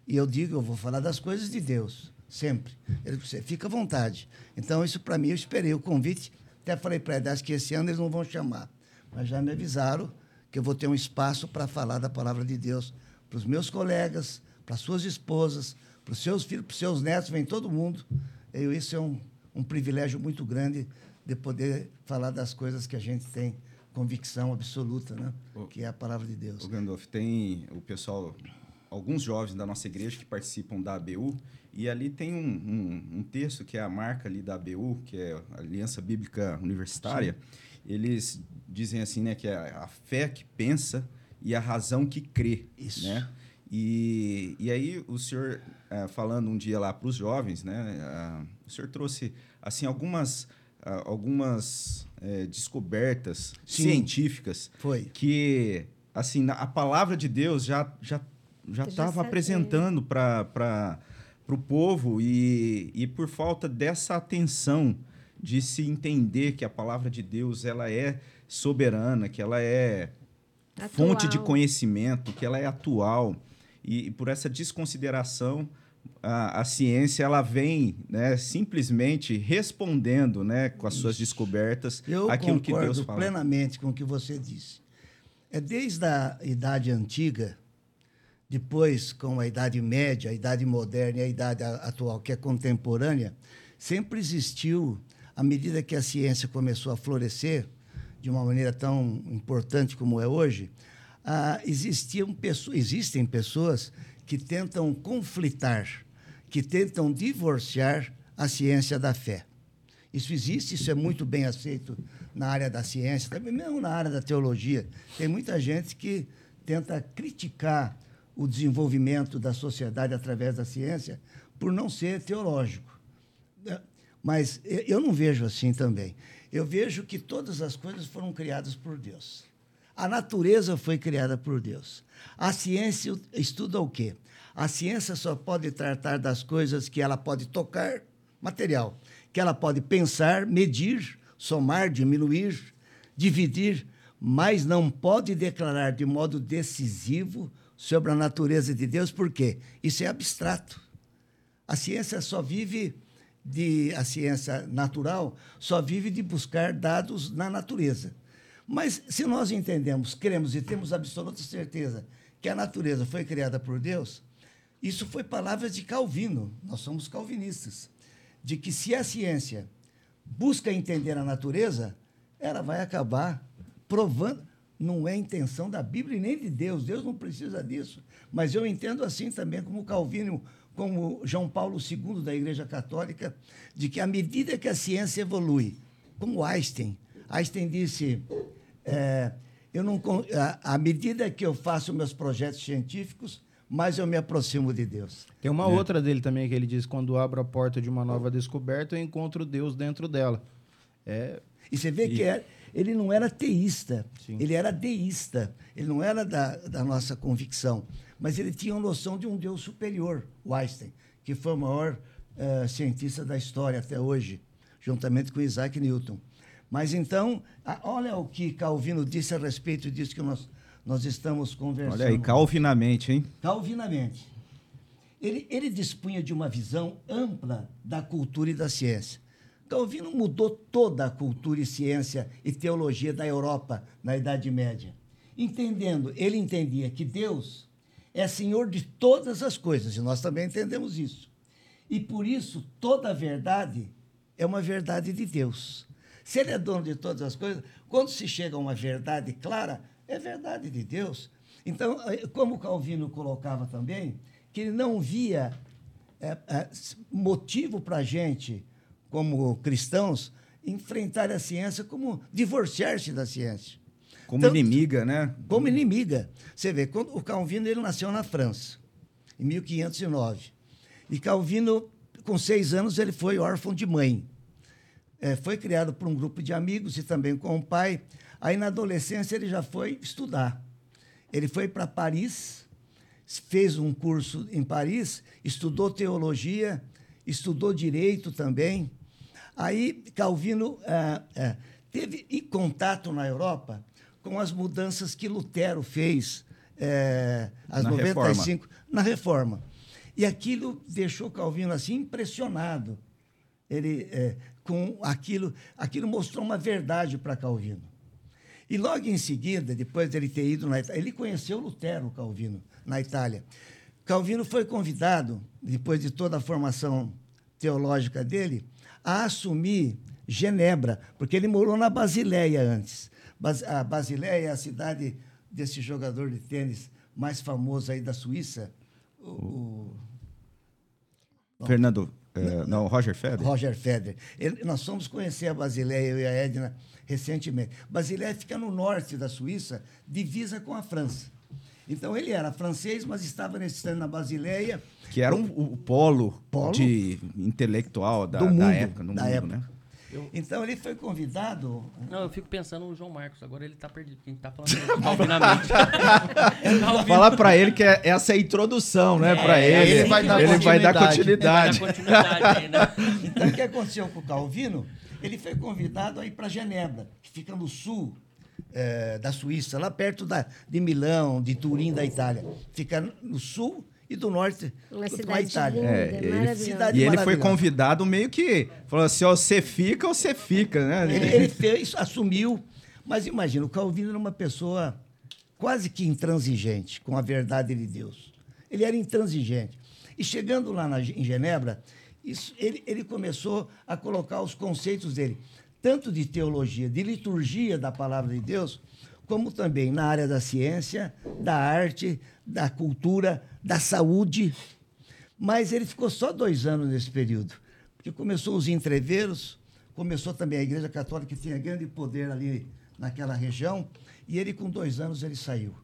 E eu digo, eu vou falar das coisas de Deus, sempre. Ele fica à vontade. Então, isso para mim, eu esperei o convite. Até falei para eles, acho que esse ano eles não vão chamar. Mas já me avisaram que eu vou ter um espaço para falar da palavra de Deus para os meus colegas, para suas esposas, para os seus filhos, para os seus netos, vem todo mundo. E isso é um, um privilégio muito grande de poder falar das coisas que a gente tem convicção absoluta, né? O, que é a palavra de Deus. O Gandolf, tem o pessoal, alguns jovens da nossa igreja que participam da ABU, e ali tem um, um, um texto que é a marca ali da ABU, que é a Aliança Bíblica Universitária. Sim. Eles dizem assim, né, que é a fé que pensa e a razão que crê. Isso. Né? E, e aí o senhor, é, falando um dia lá para os jovens, né, uh, o senhor trouxe assim algumas, uh, algumas é, descobertas Sim. científicas Foi. que assim a palavra de Deus já já já estava apresentando para o povo e, e por falta dessa atenção de se entender que a palavra de Deus ela é soberana, que ela é atual. fonte de conhecimento, que ela é atual. E, e por essa desconsideração, a, a, ciência ela vem né, simplesmente respondendo né, com as Isso. suas descobertas Eu aquilo que Deus fala. plenamente com o que você disse. É desde a idade antiga, depois com a Idade Média, a Idade Moderna e a Idade atual, que é contemporânea, sempre existiu, à medida que a ciência começou a florescer de uma maneira tão importante como é hoje, ah, existiam pessoas, existem pessoas que tentam conflitar, que tentam divorciar a ciência da fé. Isso existe, isso é muito bem aceito na área da ciência, também mesmo na área da teologia. Tem muita gente que tenta criticar o desenvolvimento da sociedade através da ciência por não ser teológico. Mas eu não vejo assim também. Eu vejo que todas as coisas foram criadas por Deus. A natureza foi criada por Deus. A ciência estuda o quê? A ciência só pode tratar das coisas que ela pode tocar, material, que ela pode pensar, medir, somar, diminuir, dividir, mas não pode declarar de modo decisivo sobre a natureza de Deus, por quê? Isso é abstrato. A ciência só vive de a ciência natural só vive de buscar dados na natureza. Mas se nós entendemos, cremos e temos absoluta certeza que a natureza foi criada por Deus, isso foi palavras de Calvino. Nós somos calvinistas, de que se a ciência busca entender a natureza, ela vai acabar provando não é intenção da Bíblia e nem de Deus. Deus não precisa disso. Mas eu entendo assim também como Calvino, como João Paulo II da Igreja Católica, de que à medida que a ciência evolui, como Einstein, Einstein disse, é, eu não, à medida que eu faço meus projetos científicos, mais eu me aproximo de Deus. Tem uma é. outra dele também que ele diz: quando abro a porta de uma nova descoberta, eu encontro Deus dentro dela. É, e você vê e... que é, ele não era teísta, Sim. ele era deísta, ele não era da, da nossa convicção, mas ele tinha noção de um Deus superior, o Einstein, que foi o maior uh, cientista da história até hoje, juntamente com Isaac Newton. Mas então, a, olha o que Calvino disse a respeito disso que nós, nós estamos conversando. Olha aí, calvinamente, hein? Calvinamente. Ele, ele dispunha de uma visão ampla da cultura e da ciência. Calvino mudou toda a cultura e ciência e teologia da Europa na Idade Média. Entendendo, ele entendia que Deus é senhor de todas as coisas, e nós também entendemos isso. E por isso, toda verdade é uma verdade de Deus. Se ele é dono de todas as coisas, quando se chega a uma verdade clara, é verdade de Deus. Então, eh, como Calvino colocava também, que ele não via é, é, motivo para a gente como cristãos, enfrentar a ciência como divorciar-se da ciência. Como então, inimiga, né? Como inimiga. Você vê, quando o Calvino ele nasceu na França, em 1509. E Calvino, com seis anos, ele foi órfão de mãe. É, foi criado por um grupo de amigos e também com o pai. Aí, na adolescência, ele já foi estudar. Ele foi para Paris, fez um curso em Paris, estudou teologia, estudou direito também. Aí Calvino é, é, teve em contato na Europa com as mudanças que Lutero fez é, as na 95 reforma. na reforma. E aquilo deixou Calvino assim impressionado. Ele é, com aquilo, aquilo mostrou uma verdade para Calvino. E logo em seguida, depois dele ter ido na Itália, ele conheceu Lutero, Calvino, na Itália. Calvino foi convidado, depois de toda a formação teológica dele, a assumir Genebra, porque ele morou na Basileia antes. A Basileia é a cidade desse jogador de tênis mais famoso aí da Suíça, o... o... Fernando, é, não, Roger Federer. Roger Federer. Ele, nós fomos conhecer a Basileia, eu e a Edna, recentemente. Basileia fica no norte da Suíça, divisa com a França. Então ele era francês, mas estava nesse na Basileia. Que era um, o polo, polo de intelectual da, mundo, da época, no da mundo, época. né? Eu... Então ele foi convidado. Não, eu fico pensando no João Marcos, agora ele está perdido, quem está falando calvinamente. Fala para ele que é essa é a introdução, né? É, para ele. Ele vai dar ele continuidade. Vai dar continuidade. Vai dar continuidade né? Então o que aconteceu com o Calvino? Ele foi convidado a ir para Genebra, que fica no sul é, da Suíça, lá perto da, de Milão, de Turim, da Itália. Fica no sul e do norte Uma da Itália. Linda, é, ele, e ele foi convidado meio que falou assim: ó, você fica ou você fica, né? Ele, ele, fez, assumiu, mas imagina, o Calvino era uma pessoa quase que intransigente com a verdade de Deus. Ele era intransigente. E chegando lá na, em Genebra, isso, ele, ele começou a colocar os conceitos dele, tanto de teologia, de liturgia da palavra de Deus, como também na área da ciência, da arte, da cultura, da saúde. Mas ele ficou só dois anos nesse período, porque começou os entreveros, começou também a Igreja Católica, que tinha grande poder ali naquela região, e ele, com dois anos, ele saiu.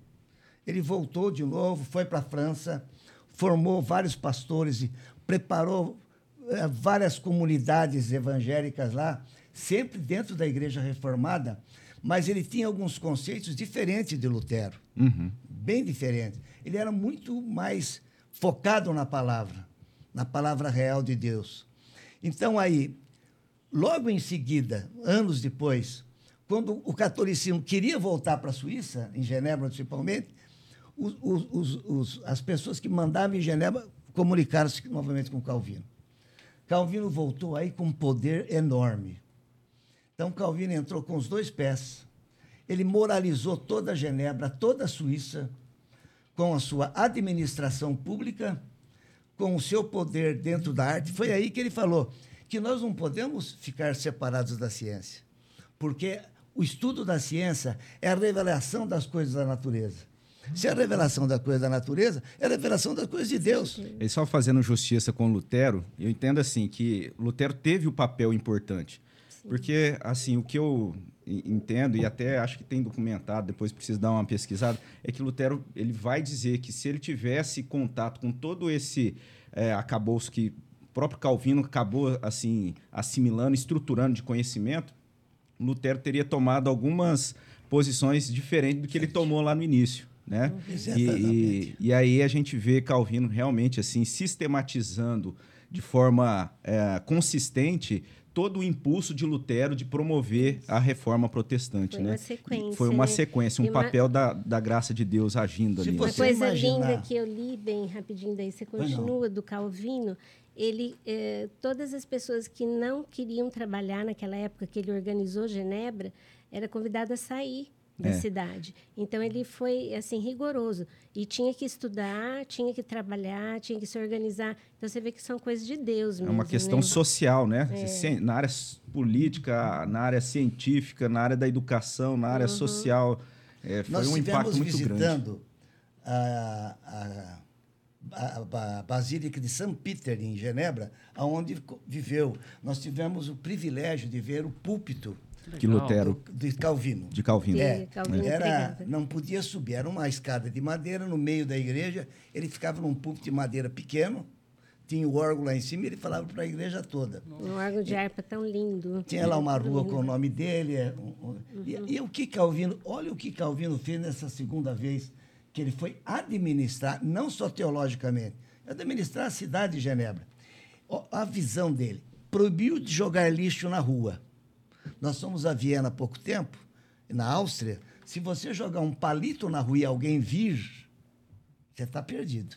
Ele voltou de novo, foi para a França, formou vários pastores e preparou é, várias comunidades evangélicas lá, sempre dentro da Igreja Reformada, mas ele tinha alguns conceitos diferentes de Lutero, uhum. bem diferentes. Ele era muito mais focado na palavra, na palavra real de Deus. Então, aí, logo em seguida, anos depois, quando o catolicismo queria voltar para a Suíça, em Genebra principalmente, os, os, os, as pessoas que mandavam em Genebra comunicaram-se novamente com Calvino. Calvino voltou aí com um poder enorme. Então, Calvino entrou com os dois pés. Ele moralizou toda a Genebra, toda a Suíça, com a sua administração pública, com o seu poder dentro da arte. Foi aí que ele falou que nós não podemos ficar separados da ciência, porque o estudo da ciência é a revelação das coisas da natureza. Se é a revelação da coisa da natureza, é a revelação das coisas de Deus. E só fazendo justiça com Lutero, eu entendo assim que Lutero teve o um papel importante. Porque, assim, o que eu entendo, e até acho que tem documentado, depois preciso dar uma pesquisada, é que Lutero ele vai dizer que se ele tivesse contato com todo esse é, acabouço que o próprio Calvino acabou assim assimilando, estruturando de conhecimento, Lutero teria tomado algumas posições diferentes do que ele tomou lá no início. Né? E, e, e, aí a gente vê Calvino realmente assim sistematizando de forma é, consistente todo o impulso de Lutero de promover a reforma protestante. Foi né? uma sequência. Foi uma né? sequência, um uma... papel da, da graça de Deus agindo Se ali. Uma você coisa imaginar... linda que eu li bem rapidinho daí, você continua, do Calvino, ele, eh, todas as pessoas que não queriam trabalhar naquela época que ele organizou Genebra, era convidada a sair da é. cidade. Então ele foi assim rigoroso e tinha que estudar, tinha que trabalhar, tinha que se organizar. Então você vê que são coisas de Deus mesmo. É uma questão né? social, né? É. Na área política, na área científica, na área da educação, na área uhum. social, é, foi Nós um impacto muito visitando a, a, a, a Basílica de São Peter em Genebra, aonde viveu. Nós tivemos o privilégio de ver o púlpito que Lutero. De Calvino. De Calvino. É, Calvino era, não podia subir, era uma escada de madeira no meio da igreja. Ele ficava num púlpito de madeira pequeno, tinha o órgão lá em cima e ele falava para a igreja toda. Um órgão de harpa tão lindo. Tinha lá uma rua com o nome dele. É, uhum. e, e, o que Calvino, olha o que Calvino fez nessa segunda vez, que ele foi administrar, não só teologicamente, administrar a cidade de Genebra. A visão dele, proibiu de jogar lixo na rua nós fomos a Viena há pouco tempo, na Áustria. Se você jogar um palito na rua e alguém vir, você está perdido.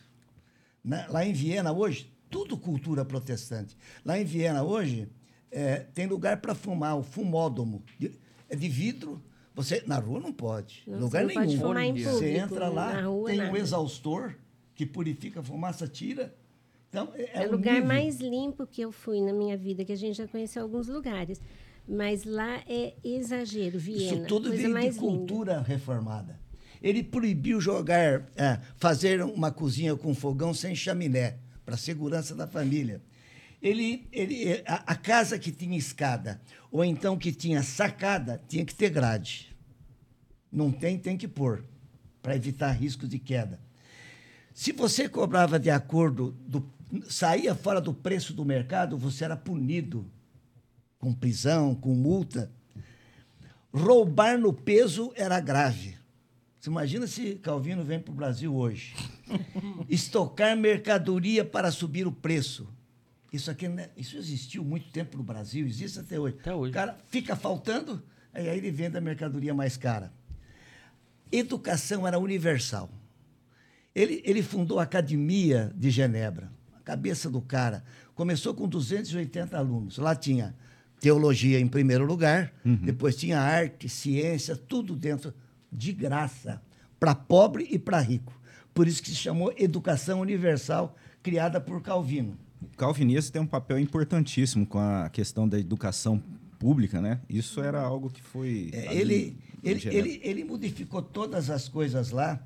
Na, lá em Viena, hoje, tudo cultura protestante. Lá em Viena, hoje, é, tem lugar para fumar, o fumódromo. De, é de vidro. Você, na rua não pode. Não, lugar você nenhum. Pode fumar em público, você entra lá, rua, tem nada. um exaustor que purifica a fumaça, tira. Então, é, É o um lugar nível. mais limpo que eu fui na minha vida, que a gente já conheceu alguns lugares. Mas lá é exagero, Viena. Isso tudo coisa veio de mais linda. cultura reformada. Ele proibiu jogar, é, fazer uma cozinha com fogão sem chaminé, para a segurança da família. Ele, ele, a, a casa que tinha escada, ou então que tinha sacada, tinha que ter grade. Não tem, tem que pôr, para evitar risco de queda. Se você cobrava de acordo, do, saía fora do preço do mercado, você era punido com prisão, com multa. Roubar no peso era grave. Você imagina se Calvino vem para o Brasil hoje. Estocar mercadoria para subir o preço. Isso aqui né, isso existiu muito tempo no Brasil, existe até hoje. Até hoje. O cara fica faltando, aí aí ele vende a mercadoria mais cara. Educação era universal. Ele, ele fundou a Academia de Genebra. A cabeça do cara. Começou com 280 alunos. Lá tinha teologia em primeiro lugar, depois tinha arte, ciência, tudo dentro de graça, para pobre e para rico. Por isso que se chamou Educação Universal, criada por Calvino. O calvinista tem um papel importantíssimo com a questão da educação pública, né? Isso era algo que foi. É, ele, ele, ele, ele modificou todas as coisas lá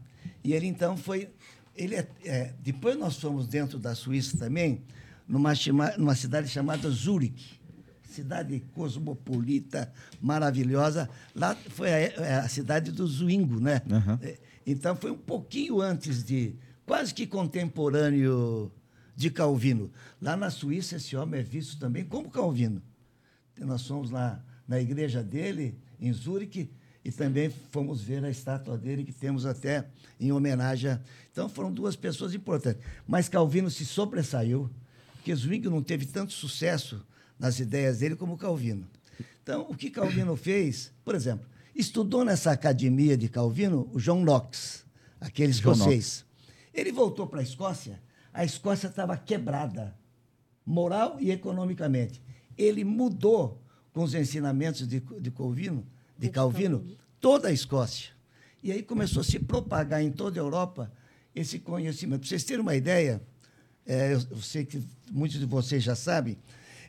e ele então foi. Ele é, é, depois nós fomos dentro da Suíça também, numa, chama- numa cidade chamada Zurique. Cidade cosmopolita, maravilhosa. Lá foi a, é a cidade do Zwingo, né? É, Então foi um pouquinho antes de. quase que contemporâneo de Calvino. Lá na Suíça, esse homem é visto também como Calvino. Nós fomos lá na igreja dele, em Zurique, e também fomos ver a estátua dele, que temos até em homenagem. a- Então foram duas pessoas importantes. Mas Calvino se sobressaiu, porque Zwingli não teve tanto sucesso nas ideias dele como Calvino. Então, o que Calvino fez, por exemplo, estudou nessa academia de Calvino o John Knox, aquele escocês. Ele voltou para a Escócia, a Escócia estava quebrada, moral e economicamente. Ele mudou com os ensinamentos de, de Calvino, de Calvino, toda a Escócia. E aí começou a se propagar em toda a Europa esse conhecimento. Para vocês terem uma ideia, é, eu, eu sei que muitos de vocês já sabem,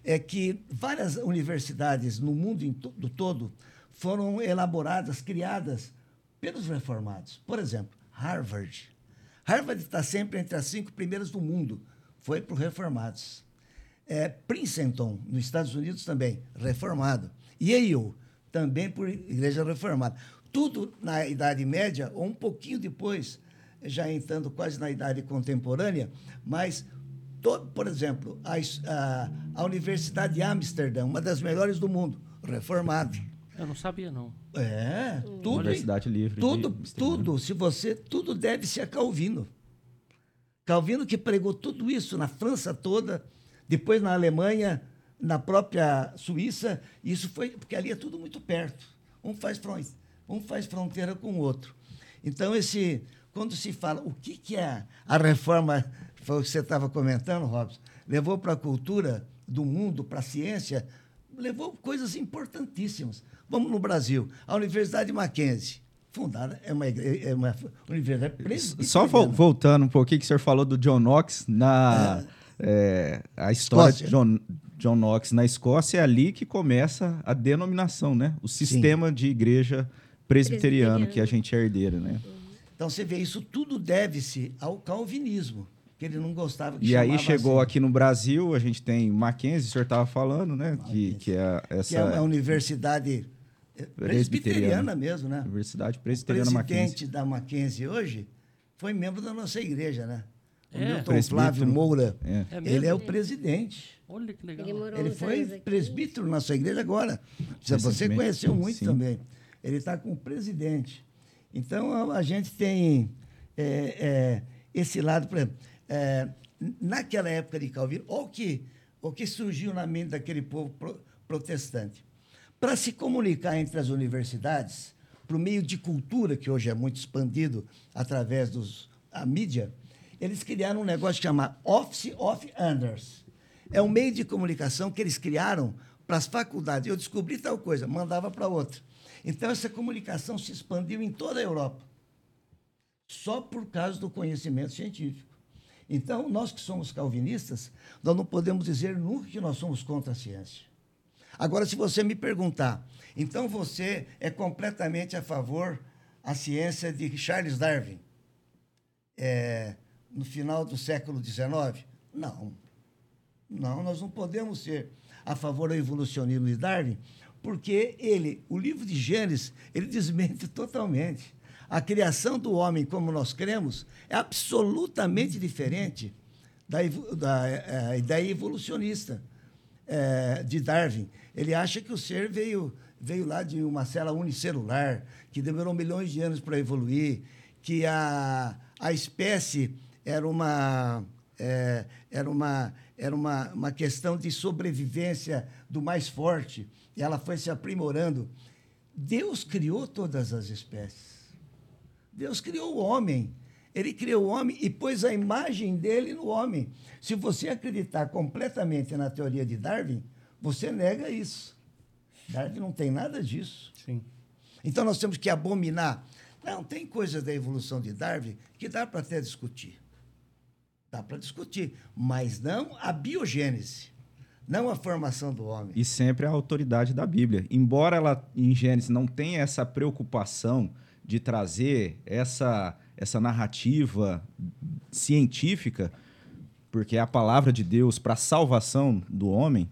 é que várias universidades no mundo do todo foram elaboradas, criadas pelos reformados. Por exemplo, Harvard. Harvard está sempre entre as cinco primeiras do mundo. Foi para os reformados. É, Princeton, nos Estados Unidos também, reformado. Yale, também por igreja reformada. Tudo na Idade Média, ou um pouquinho depois, já entrando quase na Idade Contemporânea, mas, to- por exemplo, a, a- a Universidade de Amsterdã, uma das melhores do mundo, reformada. Eu não sabia, não. É, tudo. Universidade Livre Tudo, tudo, se você, tudo deve-se a Calvino. Calvino que pregou tudo isso na França toda, depois na Alemanha, na própria Suíça, isso foi, porque ali é tudo muito perto. Um faz, fron- um faz fronteira com o outro. Então, esse, quando se fala o que, que é a reforma, foi o que você estava comentando, Robson, levou para a cultura do mundo, para a ciência, levou coisas importantíssimas. Vamos no Brasil, a Universidade Mackenzie, fundada, é uma, igre- é uma universidade presbiteriana. Só vol- voltando um pouquinho que o senhor falou do John Knox na é, a história Escócia. de John, John Knox na Escócia é ali que começa a denominação, né? O sistema de igreja presbiteriano que a gente é herdeira, né? Então você vê, isso tudo deve-se ao calvinismo, que ele não gostava que E aí chegou assim, aqui no Brasil, a gente tem Mackenzie, o senhor estava falando, né? Que, que é que essa é uma universidade eh, presbiteriana mesmo, né? Universidade O Presbiteriana Mackenzie. presidente da Mackenzie hoje foi membro da nossa igreja, né? O É. Milton Presbítero. Flávio Moura. É. É ele é o presidente. Olha que legal. Ele morou Ele foi presbítero na sua igreja agora. Você conheceu muito Sim. também. Ele está com o presidente. Então, a, a gente tem é, é, esse lado, por exemplo, é, naquela época de Calvino, o que, o que surgiu na mente daquele povo pro- protestante. Para se comunicar entre as universidades, para o meio de cultura, que hoje é muito expandido através dos, a mídia, eles criaram um negócio que chama Office of Anders. É um meio de comunicação que eles criaram para as faculdades. Eu descobri tal coisa, mandava para outra. Então, essa comunicação se expandiu em toda a Europa, só por causa do conhecimento científico. Então, nós que somos calvinistas, nós não podemos dizer nunca que nós somos contra a ciência. Agora, se você me perguntar, então você é completamente a favor da ciência de Charles Darwin, é, no final do século XIX? Não. Não, nós não podemos ser a favor do evolucionismo de Darwin, porque ele, o livro de Gênesis, ele desmente totalmente. A criação do homem, como nós cremos, é absolutamente diferente da, da eh, ideia evolucionista eh, de Darwin. Ele acha que o ser veio, veio lá de uma célula unicelular, que demorou milhões de anos para evoluir, que a, a espécie era uma, eh, era uma, era uma, uma questão de sobrevivência do mais forte, e ela foi se aprimorando. Deus criou todas as espécies. Deus criou o homem. Ele criou o homem e pôs a imagem dele no homem. Se você acreditar completamente na teoria de Darwin, você nega isso. Darwin não tem nada disso. Sim. Então nós temos que abominar Não, tem coisas da evolução de Darwin que dá para até discutir. Dá para discutir, mas não a biogênese, não a formação do homem. E sempre a autoridade da Bíblia. Embora ela, em Gênesis, não tenha essa preocupação de trazer essa, essa narrativa científica, porque é a palavra de Deus para a salvação do homem,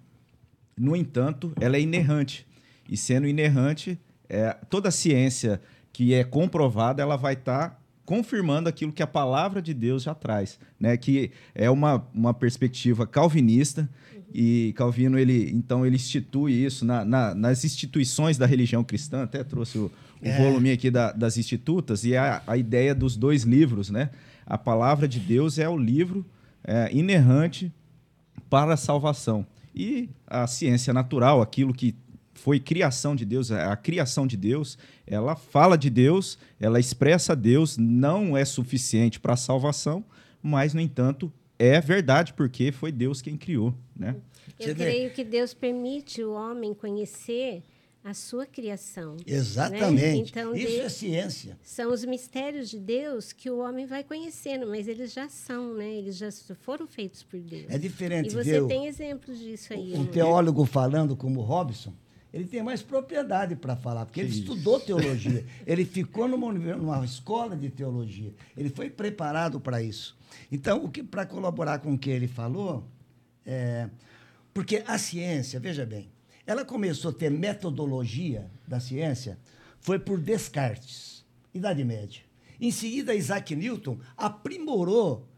no entanto, ela é inerrante. E sendo inerrante, é, toda ciência que é comprovada, ela vai estar tá confirmando aquilo que a palavra de Deus já traz, né? Que é uma, uma perspectiva calvinista e Calvino ele então ele institui isso na, na, nas instituições da religião cristã. Até trouxe o, o é. volume aqui da, das institutas e a, a ideia dos dois livros, né? A palavra de Deus é o livro é, inerrante para a salvação e a ciência natural, aquilo que foi criação de Deus, a criação de Deus, ela fala de Deus, ela expressa Deus, não é suficiente para a salvação, mas, no entanto, é verdade, porque foi Deus quem criou. Né? Eu creio que Deus permite o homem conhecer a sua criação. Né? Exatamente. Né? Então, Isso Deus, é ciência. São os mistérios de Deus que o homem vai conhecendo, mas eles já são, né? Eles já foram feitos por Deus. É diferente. E você tem exemplos disso aí. Um né? teólogo falando como Robson, ele tem mais propriedade para falar, porque ele Isso. estudou teologia, ele ficou numa, numa, escola de teologia, ele foi preparado para isso. Então, o que para colaborar com o que ele falou, é, porque a ciência, veja bem, ela começou a ter metodologia da ciência foi por Descartes, Idade Média. Em seguida, Isaac Newton aprimorou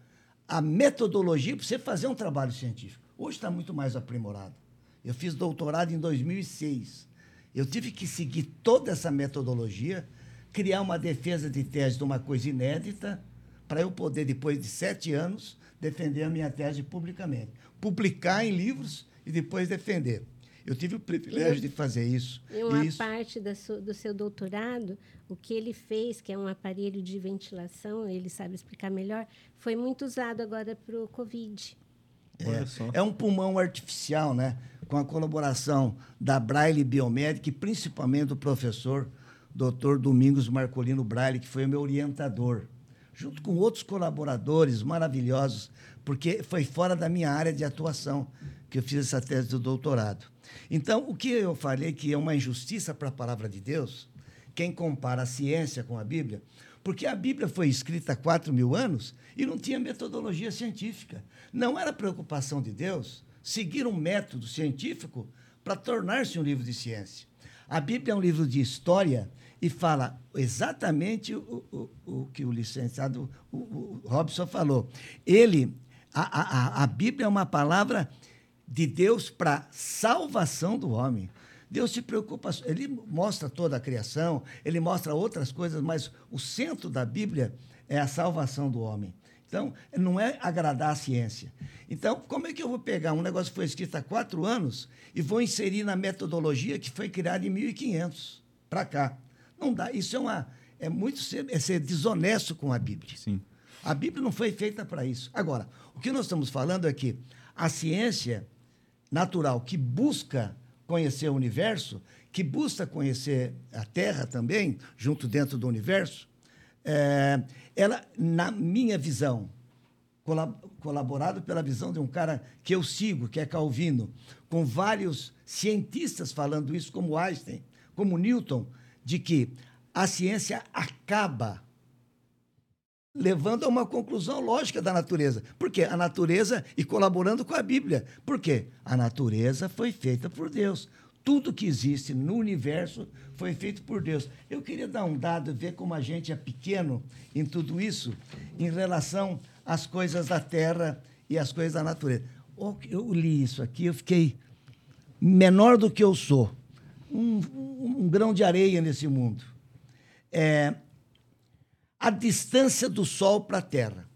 a metodologia para você fazer um trabalho científico. Hoje está muito mais aprimorado. Eu fiz doutorado em 2006. Eu tive que seguir toda essa metodologia, criar uma defesa de tese de uma coisa inédita, para eu poder, depois de sete anos, defender a minha tese publicamente. Publicar em livros e depois defender. Eu tive o privilégio e, de fazer isso. E uma isso... parte do seu doutorado, o que ele fez, que é um aparelho de ventilação, ele sabe explicar melhor, foi muito usado agora para o Covid. É, é, um pulmão artificial, né? com a colaboração da Braille Biomédica e principalmente do professor Dr. Domingos Marcolino Braille, que foi o meu orientador, junto com outros colaboradores maravilhosos, porque foi fora da minha área de atuação que eu fiz essa tese do doutorado. Então, o que eu falei que é uma injustiça para a palavra de Deus, quem compara a ciência com a Bíblia, porque a Bíblia foi escrita há quatro mil anos e não tinha metodologia científica. Não era preocupação de Deus seguir um método científico para tornar-se um livro de ciência. A Bíblia é um livro de história e fala exatamente o, o, o que o licenciado o Robson falou. Ele, a, a, a Bíblia é uma palavra de Deus para salvação do homem. Deus se preocupa, ele mostra toda a criação, ele mostra outras coisas, mas o centro da Bíblia é a salvação do homem. Então, não é agradar a ciência. Então, como é que eu vou pegar um negócio que foi escrito há quatro anos e vou inserir na metodologia que foi criada em 1500 para cá? Não dá. Isso é, uma, é muito ser, é ser desonesto com a Bíblia. Sim. A Bíblia não foi feita para isso. Agora, o que nós estamos falando é que a ciência natural que busca conhecer o universo, que busca conhecer a Terra também, junto dentro do universo, é, ela, na minha visão, colaborado pela visão de um cara que eu sigo, que é Calvino, com vários cientistas falando isso, como Einstein, como Newton, de que a ciência acaba levando a uma conclusão lógica da natureza. Por quê? A natureza e colaborando com a Bíblia. Por quê? A natureza foi feita por Deus. Tudo que existe no universo foi feito por Deus. Eu queria dar um dado, ver como a gente é pequeno em tudo isso, em relação às coisas da terra e às coisas da natureza. Eu li isso aqui, eu fiquei menor do que eu sou, um, um, um grão de areia nesse mundo. É, a distância do Sol para a Terra.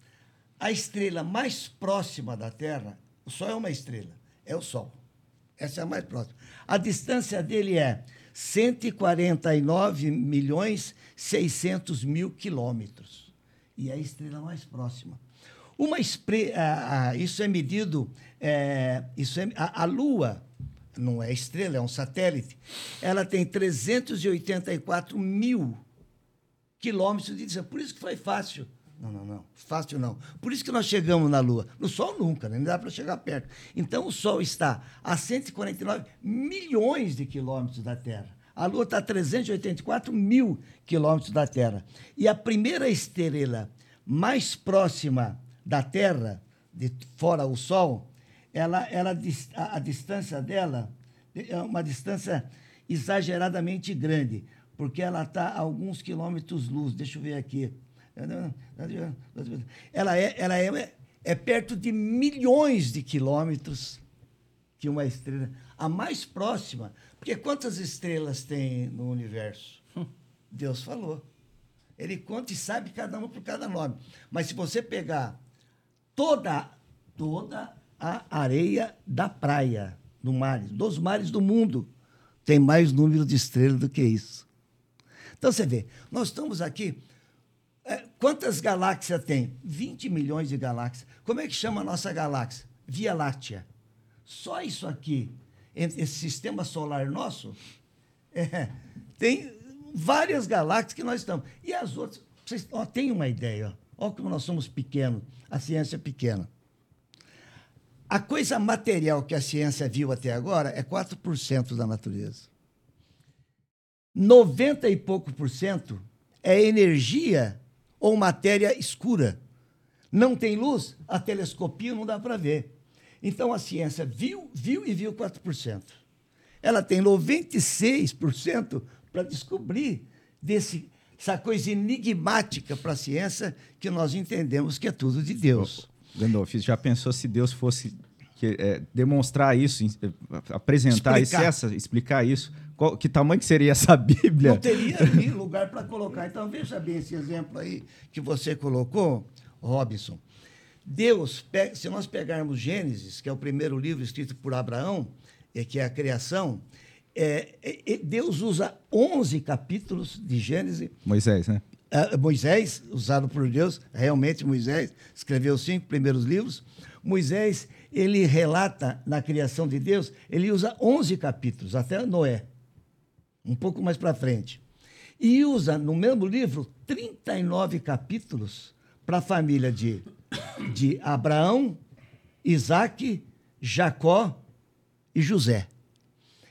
A estrela mais próxima da Terra, o Sol é uma estrela, é o Sol. Essa é a mais próxima. A distância dele é 149 milhões 600 mil quilômetros. E é a estrela mais próxima. Uma espre... Ah, isso é medido. É, isso é, a, a Lua não é estrela, é um satélite. Ela tem 384 mil quilômetros de distância. Por isso que foi fácil. Não, não, não. Fácil não. Por isso que nós chegamos na Lua. No Sol nunca, né? não dá para chegar perto. Então o Sol está a 149 milhões de quilômetros da Terra. A Lua está a 384 mil quilômetros da Terra. E a primeira estrela mais próxima da Terra, de fora o Sol, ela, ela, a, a distância dela é uma distância exageradamente grande, porque ela está a alguns quilômetros luz. Deixa eu ver aqui. Ela é, ela é, é perto de milhões de quilômetros que uma estrela. A mais próxima, porque quantas estrelas tem no universo? Deus falou. Ele conta e sabe cada uma por cada nome. Mas se você pegar toda, toda a areia da praia, do mar, dos mares do mundo, tem mais número de estrelas do que isso. Então você vê, nós estamos aqui. É, quantas galáxias tem? 20 milhões de galáxias. Como é que chama a nossa galáxia? Via Láctea. Só isso aqui, esse sistema solar nosso, é, tem várias galáxias que nós estamos. E as outras, vocês ó, têm uma ideia, ó, como nós somos pequenos, a ciência é pequena. A coisa material que a ciência viu até agora é 4% da natureza. 90 e pouco por cento é energia ou matéria escura. Não tem luz, a telescopia não dá para ver. Então a ciência viu, viu e viu 4%. Ela tem 96% para descobrir desse, essa coisa enigmática para a ciência que nós entendemos que é tudo de Deus. Gandolf, já pensou se Deus fosse que, é, demonstrar isso, apresentar explicar. isso, essa, explicar isso? Qual, que tamanho que seria essa Bíblia? Não teria lugar para colocar. Então, veja bem esse exemplo aí que você colocou, Robson. Deus, se nós pegarmos Gênesis, que é o primeiro livro escrito por Abraão, que é a criação, é, é, Deus usa 11 capítulos de Gênesis. Moisés, né? É, Moisés, usado por Deus, realmente Moisés escreveu os cinco primeiros livros. Moisés, ele relata na criação de Deus, ele usa 11 capítulos, até Noé, um pouco mais para frente. E usa no mesmo livro 39 capítulos para a família de, de Abraão, Isaac, Jacó e José.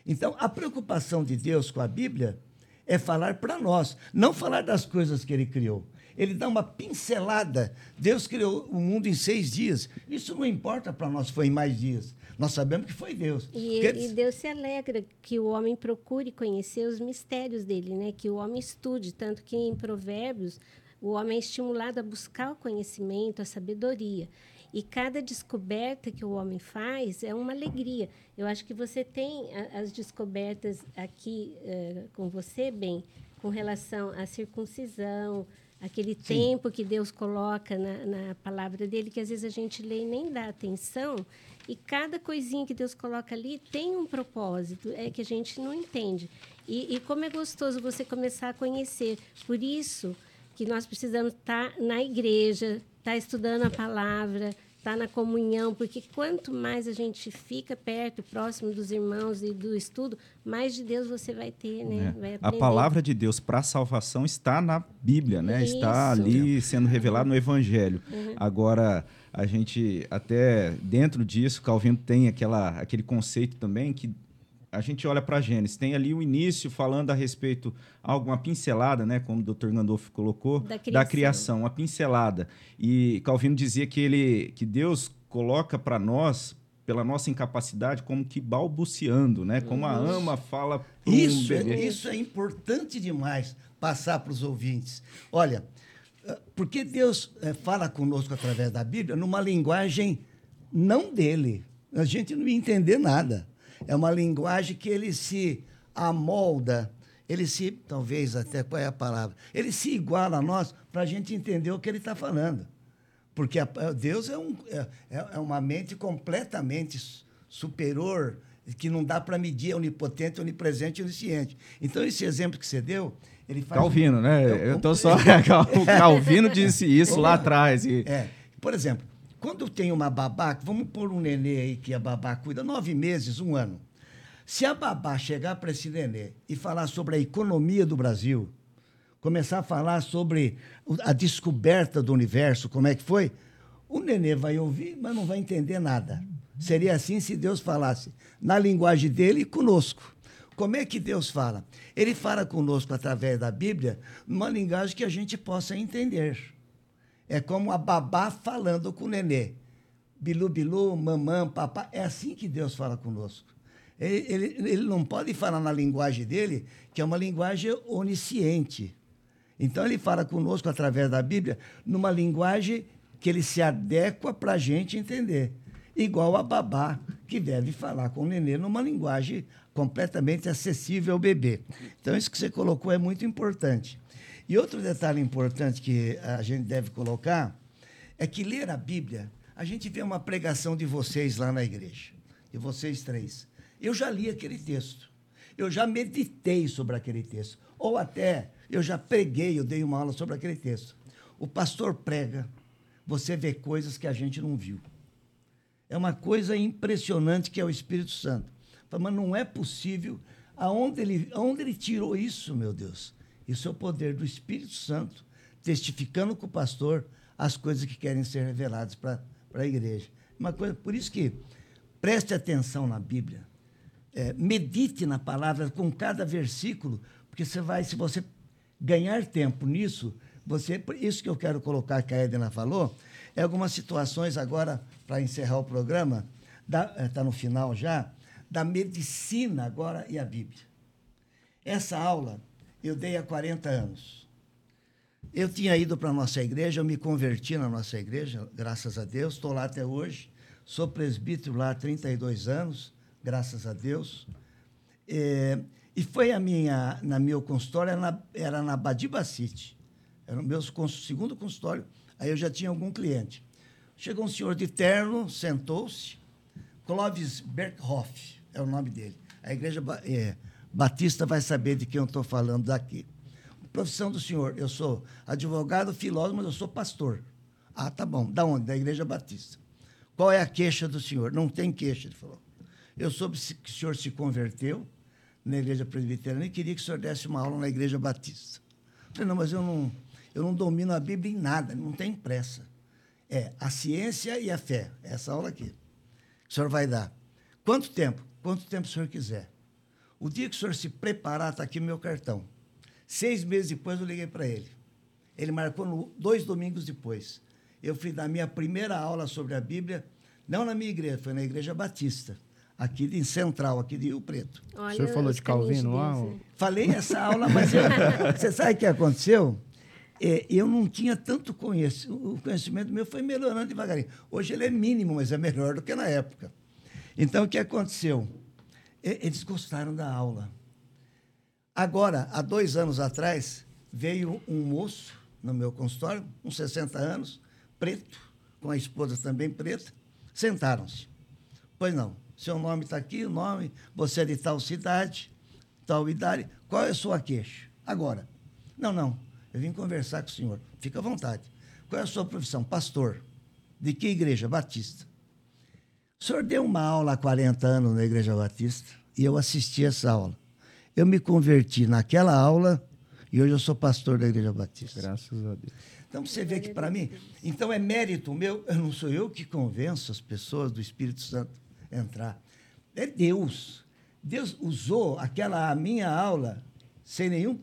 Então, a preocupação de Deus com a Bíblia é falar para nós, não falar das coisas que ele criou. Ele dá uma pincelada. Deus criou o mundo em seis dias. Isso não importa para nós foi em mais dias. Nós sabemos que foi Deus. E, Porque... e, Deus se alegra que o homem procure conhecer os mistérios dele, né? que o homem estude. Tanto que em Provérbios, o homem é estimulado a buscar o conhecimento, a sabedoria. E cada descoberta que o homem faz é uma alegria. Eu acho que você tem as descobertas aqui uh, com você, bem, com relação à circuncisão, aquele Sim. tempo que Deus coloca na, na, palavra dele, que às vezes a gente lê e nem dá atenção. E cada coisinha que Deus coloca ali tem um propósito, é que a gente não entende. E, e como é gostoso você começar a conhecer. Por isso que nós precisamos estar na igreja, estar estudando a palavra, estar na comunhão, porque quanto mais a gente fica perto, próximo dos irmãos e do estudo, mais de Deus você vai ter, né? É. Vai a palavra de Deus para a salvação está na Bíblia, né? Isso. Está ali sendo revelado no Evangelho. Uhum. Agora a gente até dentro disso, Calvino tem aquela, aquele conceito também que a gente olha para Gênesis, tem ali o início falando a respeito, alguma pincelada, né, como o Dr. Gandolfo colocou, da criação. da criação, uma pincelada. E Calvino dizia que ele que Deus coloca para nós pela nossa incapacidade como que balbuciando, né? Como a ama fala para isso, um bebê. Isso é importante demais passar para os ouvintes. Olha, porque Deus eh, fala conosco através da Bíblia numa linguagem não dele. A gente não ia entender nada é uma linguagem que ele se amolda, ele se, talvez até, qual é a palavra? Ele se iguala a nós para a gente entender o que ele está falando. Porque a, Deus é, um, é, é uma mente completamente superior, que não dá para medir, é onipotente, onipresente onisciente. Então, esse exemplo que você deu, ele faz... Calvino, né? Eu, eu tô só... o Calvino disse isso lá atrás. E... É. Por exemplo, quando tem uma babá, vamos pôr um nenê aí que a babá cuida, nove meses, um ano. Se a babá chegar para esse nenê e falar sobre a economia do Brasil, começar a falar sobre a descoberta do universo, como é que foi, o nenê vai ouvir, mas não vai entender nada. Seria assim se Deus falasse na linguagem dele e conosco. Como é que Deus fala? Ele fala conosco através da Bíblia, numa linguagem que a gente possa entender. É como a babá falando com o nenê. Bilu, bilu, mamã, papá. É assim que Deus fala conosco. Ele, ele, ele não pode falar na linguagem dele, que é uma linguagem onisciente. Então, ele fala conosco através da Bíblia, numa linguagem que ele se adequa para a gente entender. Igual a babá, que deve falar com o nenê numa linguagem completamente acessível ao bebê. Então, isso que você colocou é muito importante. E outro detalhe importante que a gente deve colocar é que ler a Bíblia, a gente vê uma pregação de vocês lá na igreja, de vocês três. Eu já li aquele texto, eu já meditei sobre aquele texto, ou até eu já preguei, eu dei uma aula sobre aquele texto. O pastor prega, você vê coisas que a gente não viu. É uma coisa impressionante que é o Espírito Santo. Mas não é possível. Aonde ele, aonde ele tirou isso, meu Deus? Isso é o poder do Espírito Santo testificando com o pastor as coisas que querem ser reveladas para a igreja. Uma coisa, por isso que preste atenção na Bíblia, é, medite na palavra com cada versículo, porque você vai, se você ganhar tempo nisso, você, isso que eu quero colocar que a Edna falou, é algumas situações agora para encerrar o programa, está é, no final já, da medicina agora e a Bíblia. Essa aula eu dei há 40 anos. Eu tinha ido para a nossa igreja, eu me converti na nossa igreja, graças a Deus, estou lá até hoje. Sou presbítero lá há 32 anos, graças a Deus. É, e foi a minha, na meu consultório, era na, era na Badiba City. Era o meu segundo consultório, aí eu já tinha algum cliente. Chegou um senhor de terno, sentou-se, Clóvis Berghoff é o nome dele. A igreja é, Batista vai saber de quem eu estou falando daqui. Profissão do senhor, eu sou advogado, filósofo, mas eu sou pastor. Ah, tá bom. Da onde? Da igreja Batista. Qual é a queixa do senhor? Não tem queixa, ele falou. Eu soube que o senhor se converteu na igreja presbiteriana e queria que o senhor desse uma aula na igreja Batista. Eu falei, não, mas eu não, eu não domino a Bíblia em nada, não tem pressa. É a ciência e a fé. Essa aula aqui. O senhor vai dar. Quanto tempo? Quanto tempo o senhor quiser. O dia que o senhor se preparar, está aqui meu cartão. Seis meses depois eu liguei para ele. Ele marcou no, dois domingos depois. Eu fui dar minha primeira aula sobre a Bíblia, não na minha igreja, foi na Igreja Batista, aqui de Central, aqui de Rio Preto. Olha, o senhor falou de Calvino lá? Falei essa aula, mas eu, você sabe o que aconteceu? É, eu não tinha tanto conhecimento, o conhecimento meu foi melhorando devagarinho. Hoje ele é mínimo, mas é melhor do que na época. Então, o que aconteceu? Eles gostaram da aula. Agora, há dois anos atrás, veio um moço no meu consultório, uns 60 anos, preto, com a esposa também preta, sentaram-se. Pois não, seu nome está aqui, o nome, você é de tal cidade, tal idade, qual é a sua queixa? Agora. Não, não, eu vim conversar com o senhor, fica à vontade. Qual é a sua profissão? Pastor. De que igreja? Batista. O senhor deu uma aula há 40 anos na Igreja Batista e eu assisti essa aula. Eu me converti naquela aula e hoje eu sou pastor da Igreja Batista. Graças a Deus. Então você vê que para mim, então é mérito meu, não sou eu que convenço as pessoas do Espírito Santo a entrar. É Deus. Deus usou aquela a minha aula sem nenhum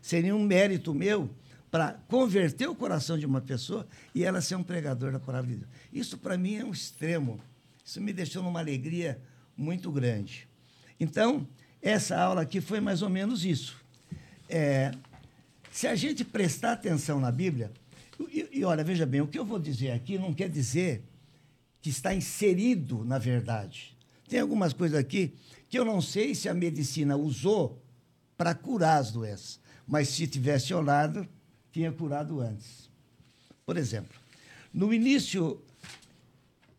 sem nenhum mérito meu para converter o coração de uma pessoa e ela ser um pregador da palavra de Deus. Isso para mim é um extremo. Isso me deixou numa alegria muito grande. Então, essa aula aqui foi mais ou menos isso. É, se a gente prestar atenção na Bíblia, e, e olha, veja bem, o que eu vou dizer aqui não quer dizer que está inserido na verdade. Tem algumas coisas aqui que eu não sei se a medicina usou para curar as doenças, mas se tivesse olhado, tinha curado antes. Por exemplo, no início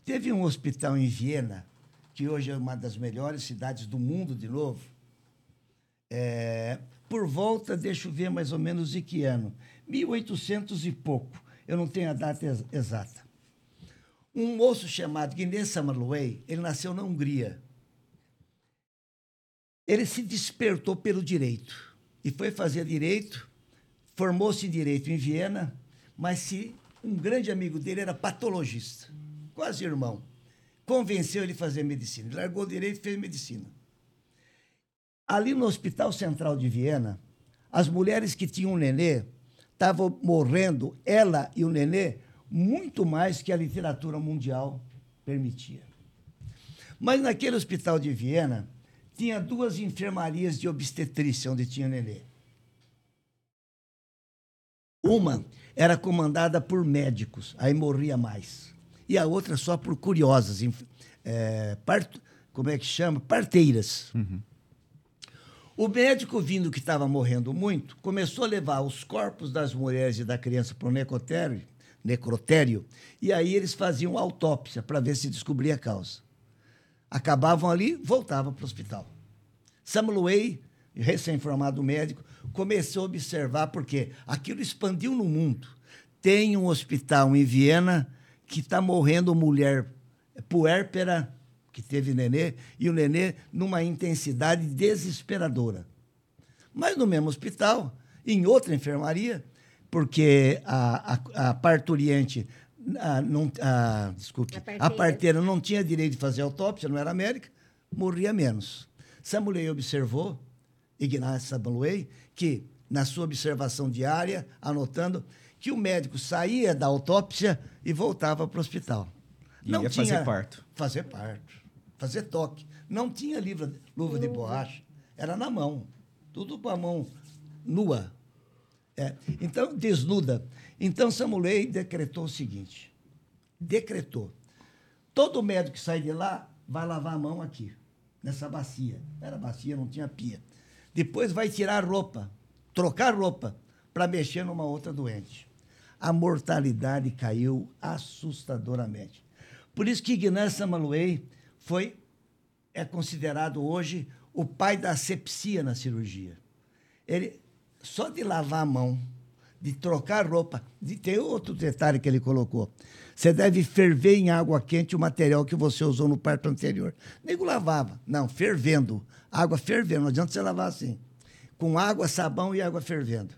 Teve um hospital em Viena, que hoje é uma das melhores cidades do mundo de novo. É, por volta, deixa eu ver mais ou menos de que ano. 1800 e pouco. Eu não tenho a data ex exata. Um moço chamado Guinness Samarluey, ele nasceu na Hungria. Ele se despertou pelo direito e foi fazer direito, formou-se em direito em Viena, mas se um grande amigo dele era patologista, quase irmão. Convenceu ele a fazer medicina. Ele largou direito e fez medicina. Ali no Hospital Central de Viena, as mulheres que tinham um nenê estavam morrendo, ela e o nenê, muito mais que a literatura mundial permitia. Mas naquele hospital de Viena, tinha duas enfermarias de obstetrícia onde tinha nenê. Uma era comandada por médicos, aí morria mais. E a outra só por curiosas, é, part, como é que chama? Parteiras. Uhum. O médico, vindo que estava morrendo muito, começou a levar os corpos das mulheres e da criança para o necrotério, necrotério, e aí eles faziam autópsia para ver se descobria a causa. Acabavam ali, voltavam para o hospital. Samuel Way, recém-formado médico, começou a observar porque aquilo expandiu no mundo. Tem um hospital em Viena que está morrendo mulher puérpera, que teve nenê, e o nenê numa intensidade desesperadora. Mas no mesmo hospital, em outra enfermaria, porque a, a, a parturiente, a, não, a, desculpe, a parteira. a parteira não tinha direito de fazer autópsia, não era médica, morria menos. Samuel observou, Ignacio Samuel, que na sua observação diária, anotando, que o médico saía da autópsia e voltava para o hospital. E não ia tinha fazer parto. Fazer parto, fazer toque. Não tinha livra, luva de borracha, era na mão, tudo com a mão nua. É. Então, desnuda. Então, Samuel decretou o seguinte: decretou. Todo médico que sai de lá vai lavar a mão aqui nessa bacia. Era bacia, não tinha pia. Depois vai tirar roupa, trocar roupa, para mexer numa outra doente. A mortalidade caiu assustadoramente. Por isso que Ignacio Samaluei foi é considerado hoje o pai da asepsia na cirurgia. Ele só de lavar a mão, de trocar roupa, de ter outro detalhe que ele colocou. Você deve ferver em água quente o material que você usou no parto anterior. Nego lavava. Não, fervendo. Água fervendo. Não adianta você lavar assim. Com água, sabão e água fervendo.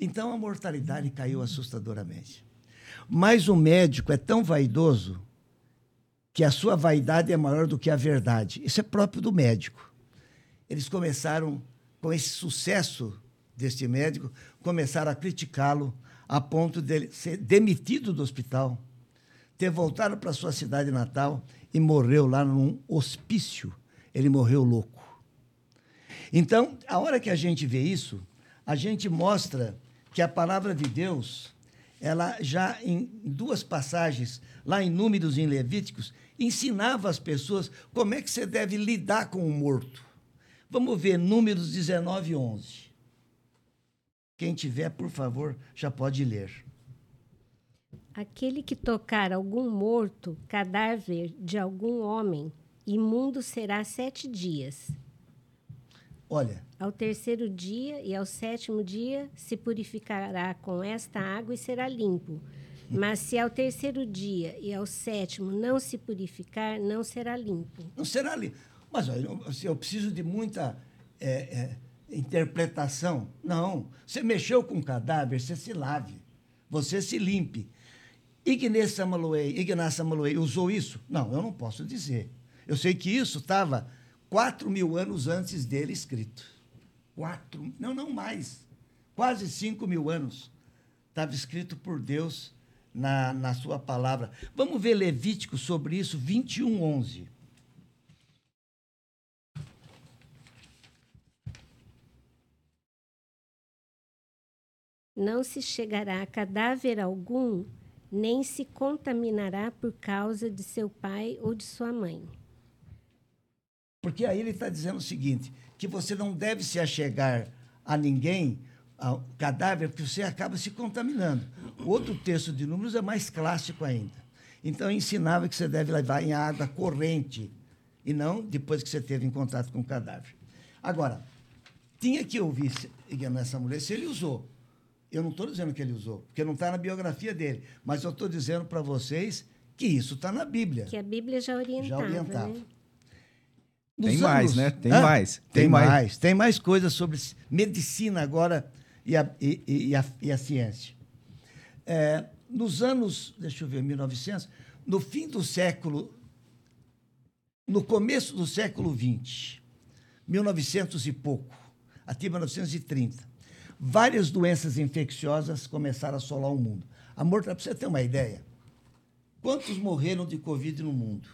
Então a mortalidade caiu assustadoramente. Mas o médico é tão vaidoso que a sua vaidade é maior do que a verdade. Isso é próprio do médico. Eles começaram, com esse sucesso deste médico, começaram a criticá-lo a ponto dele ser demitido do hospital ter voltado para sua cidade natal e morreu lá num hospício. Ele morreu louco. Então, a hora que a gente vê isso, a gente mostra que a palavra de Deus, ela já em duas passagens, lá em Números e em Levíticos, ensinava as pessoas como é que você deve lidar com o morto. Vamos ver Números 19 e 11. Quem tiver, por favor, já pode ler. Aquele que tocar algum morto, cadáver de algum homem, imundo será sete dias. Olha. Ao terceiro dia e ao sétimo dia se purificará com esta água e será limpo. Mas se ao terceiro dia e ao sétimo não se purificar, não será limpo. Não será limpo. Mas assim, eu preciso de muita é, é, interpretação. Não. Você mexeu com o cadáver, você se lave. Você se limpe. Ignace Samaluei, Ignace Samaluei usou isso? Não, eu não posso dizer. Eu sei que isso estava quatro mil anos antes dele escrito. Quatro, não, não mais. Quase cinco mil anos. Estava escrito por Deus na, na sua palavra. Vamos ver Levítico sobre isso, 21, 11. Não se chegará a cadáver algum nem se contaminará por causa de seu pai ou de sua mãe. Porque aí ele está dizendo o seguinte: que você não deve se achegar a ninguém, ao cadáver, porque você acaba se contaminando. Outro texto de números é mais clássico ainda. Então ensinava que você deve levar em água corrente e não depois que você teve em contato com o cadáver. Agora, tinha que ouvir essa mulher se ele usou. Eu não estou dizendo que ele usou, porque não está na biografia dele. Mas eu estou dizendo para vocês que isso está na Bíblia. Que a Bíblia já orientava. Já orientava. Né? Tem anos... mais, né? Tem Hã? mais. Tem, tem mais. mais. Tem mais coisas sobre medicina agora e a, e, e a, e a ciência. É, nos anos, deixa eu ver, 1900, no fim do século, no começo do século XX, 1900 e pouco, até 1930, várias doenças infecciosas começaram a assolar o mundo. Amor, para você ter uma ideia, quantos morreram de Covid no mundo?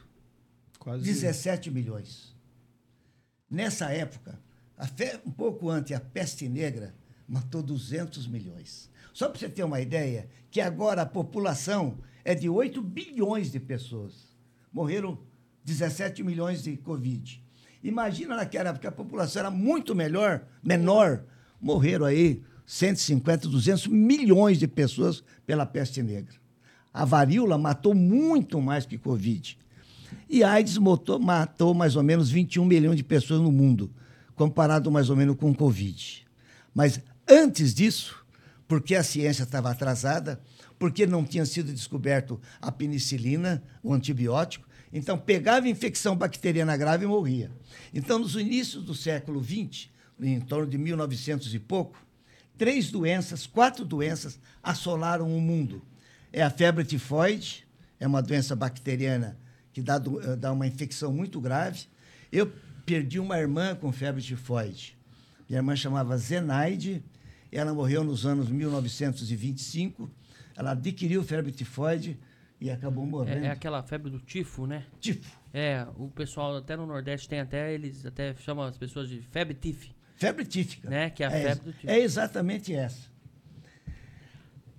Quase 17 milhões. Nessa época, fe... um pouco antes, a peste negra matou 200 milhões. Só para você ter uma ideia, que agora a população é de 8 bilhões de pessoas. Morreram 17 milhões de Covid. Imagina naquela época a população era muito melhor, menor, morreram aí 150, 200 milhões de pessoas pela peste negra. A varíola matou muito mais que Covid. E a AIDS matou, matou mais ou menos 21 milhões de pessoas no mundo, comparado mais ou menos com Covid. Mas antes disso, porque a ciência estava atrasada, porque não tinha sido descoberto a penicilina, o antibiótico, então pegava infecção bacteriana grave e morria. Então, nos inícios do século XX, em torno de 1900 e pouco, três doenças, quatro doenças assolaram o mundo. É a febre tifoide, é uma doença bacteriana que dá, eh, dá uma infecção muito grave. Eu perdi uma irmã com febre tifoide. Minha irmã chamava Zenaide, ela morreu nos anos 1925. Ela adquiriu febre tifoide e acabou morrendo. É, é, aquela febre do tifo, né? Tifo. É, o pessoal até no Nordeste tem até, eles até chamam as pessoas de febre tif. Febre tífica. Né? Que é a é, febre do. É exatamente essa.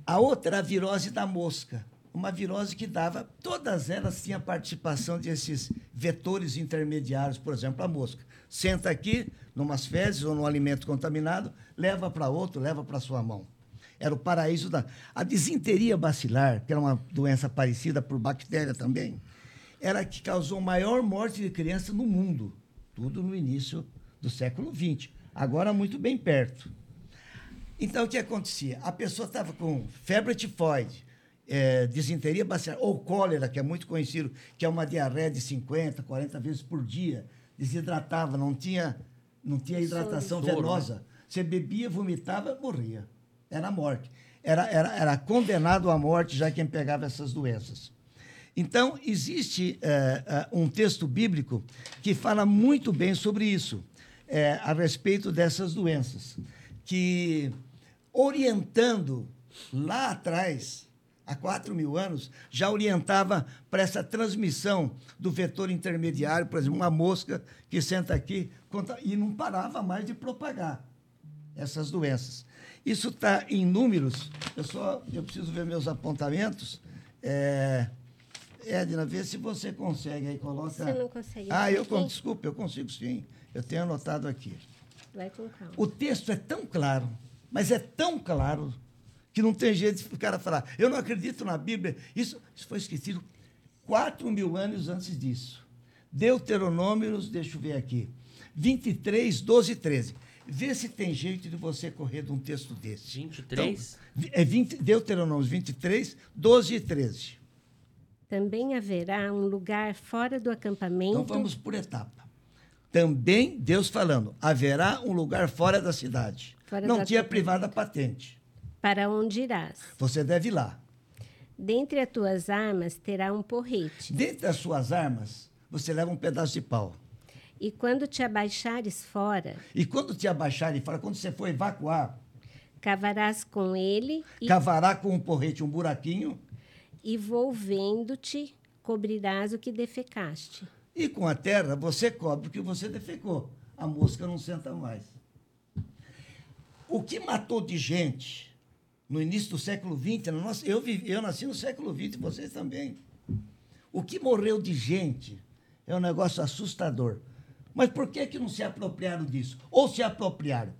A outra era a virose da mosca. Uma virose que dava, todas elas tinham participação desses vetores intermediários, por exemplo, a mosca. Senta aqui, numas fezes ou num alimento contaminado, leva para outro, leva para sua mão. Era o paraíso da. A disenteria bacilar, que era uma doença parecida por bactéria também, era a que causou maior morte de criança no mundo. Tudo no início do século XX. Agora, muito bem perto. Então, o que acontecia? A pessoa estava com febre tifoide, é, disenteria bacilar, ou cólera, que é muito conhecido, que é uma diarreia de 50, 40 vezes por dia, desidratava, não tinha, não tinha hidratação Soro, venosa. né? Você bebia, vomitava, morria. Era morte. Era, era, era condenado à morte já quem pegava essas doenças. Então, existe é, é, um texto bíblico que fala muito bem sobre isso, é, a respeito dessas doenças, que orientando lá atrás, há 4 mil anos, já orientava para essa transmissão do vetor intermediário, por exemplo, uma mosca que senta aqui e não parava mais de propagar essas doenças. Isso está em números, eu só eu preciso ver meus apontamentos. É, Edna, vê se você consegue aí, coloca. Você não consegue. Ah, eu, Sim. desculpe, eu consigo sim. Eu tenho anotado aqui. Vai com calma. O texto é tão claro, mas é tão claro, que não tem jeito de o cara falar, eu não acredito na Bíblia. Isso, isso foi esquecido quatro mil anos antes disso. Deuteronômios, deixa eu ver aqui, 23, 12 e 13. Vê se tem jeito de você correr de um texto desse. 23? Então, é 20, Deuteronômios 23, 12 e 13. Também haverá um lugar fora do acampamento. Então vamos por etapa. Também, Deus falando, haverá um lugar fora da cidade. Fora não do tinha privada patente. Para onde irás. Você deve ir lá. Dentre as tuas armas terá um porrete. Dentre as suas armas, você leva um pedaço de pau. E quando te abaixares fora, E quando te abaixarem fora, quando você for evacuar, cavarás com ele e, cavará com um porrete um buraquinho e volvendo-te, cobrirás o que defecaste. E com a terra você cobre o que você defecou. A mosca não senta mais. O que matou de gente no início do século XX, eu, vivi- eu nasci no século XX, vocês também. O que morreu de gente é um negócio assustador. Mas por que, que não se apropriaram disso? Ou se apropriaram?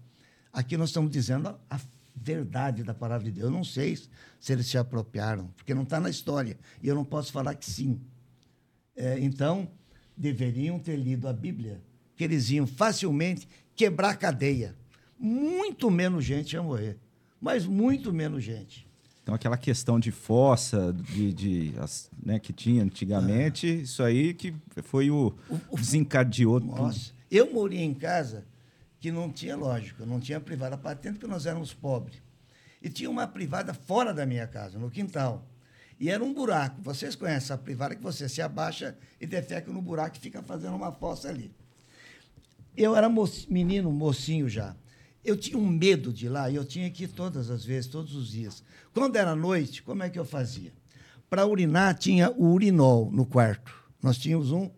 Aqui nós estamos dizendo a, a verdade da palavra de Deus. Eu não sei se eles se apropriaram, porque não está na história. E eu não posso falar que sim. É, então, deveriam ter lido a Bíblia, que eles iam facilmente quebrar a cadeia. Muito menos gente ia morrer. Mas muito menos gente. Então, aquela questão de fossa de, de, as- né, que tinha antigamente, isso aí que foi o, O- desencadeou tudo. Nossa, eu morei em casa que não tinha, lógico, não tinha privada patente porque nós éramos pobres. E tinha uma privada fora da minha casa, no quintal. E era um buraco. Vocês conhecem a privada que você se abaixa e defeca no buraco e fica fazendo uma fossa ali. Eu era menino, mocinho já. Eu tinha um medo de ir lá e eu tinha que ir todas as vezes, todos os dias. Quando era noite, como é que eu fazia? Para urinar, tinha o urinol no quarto. Nós tínhamos um.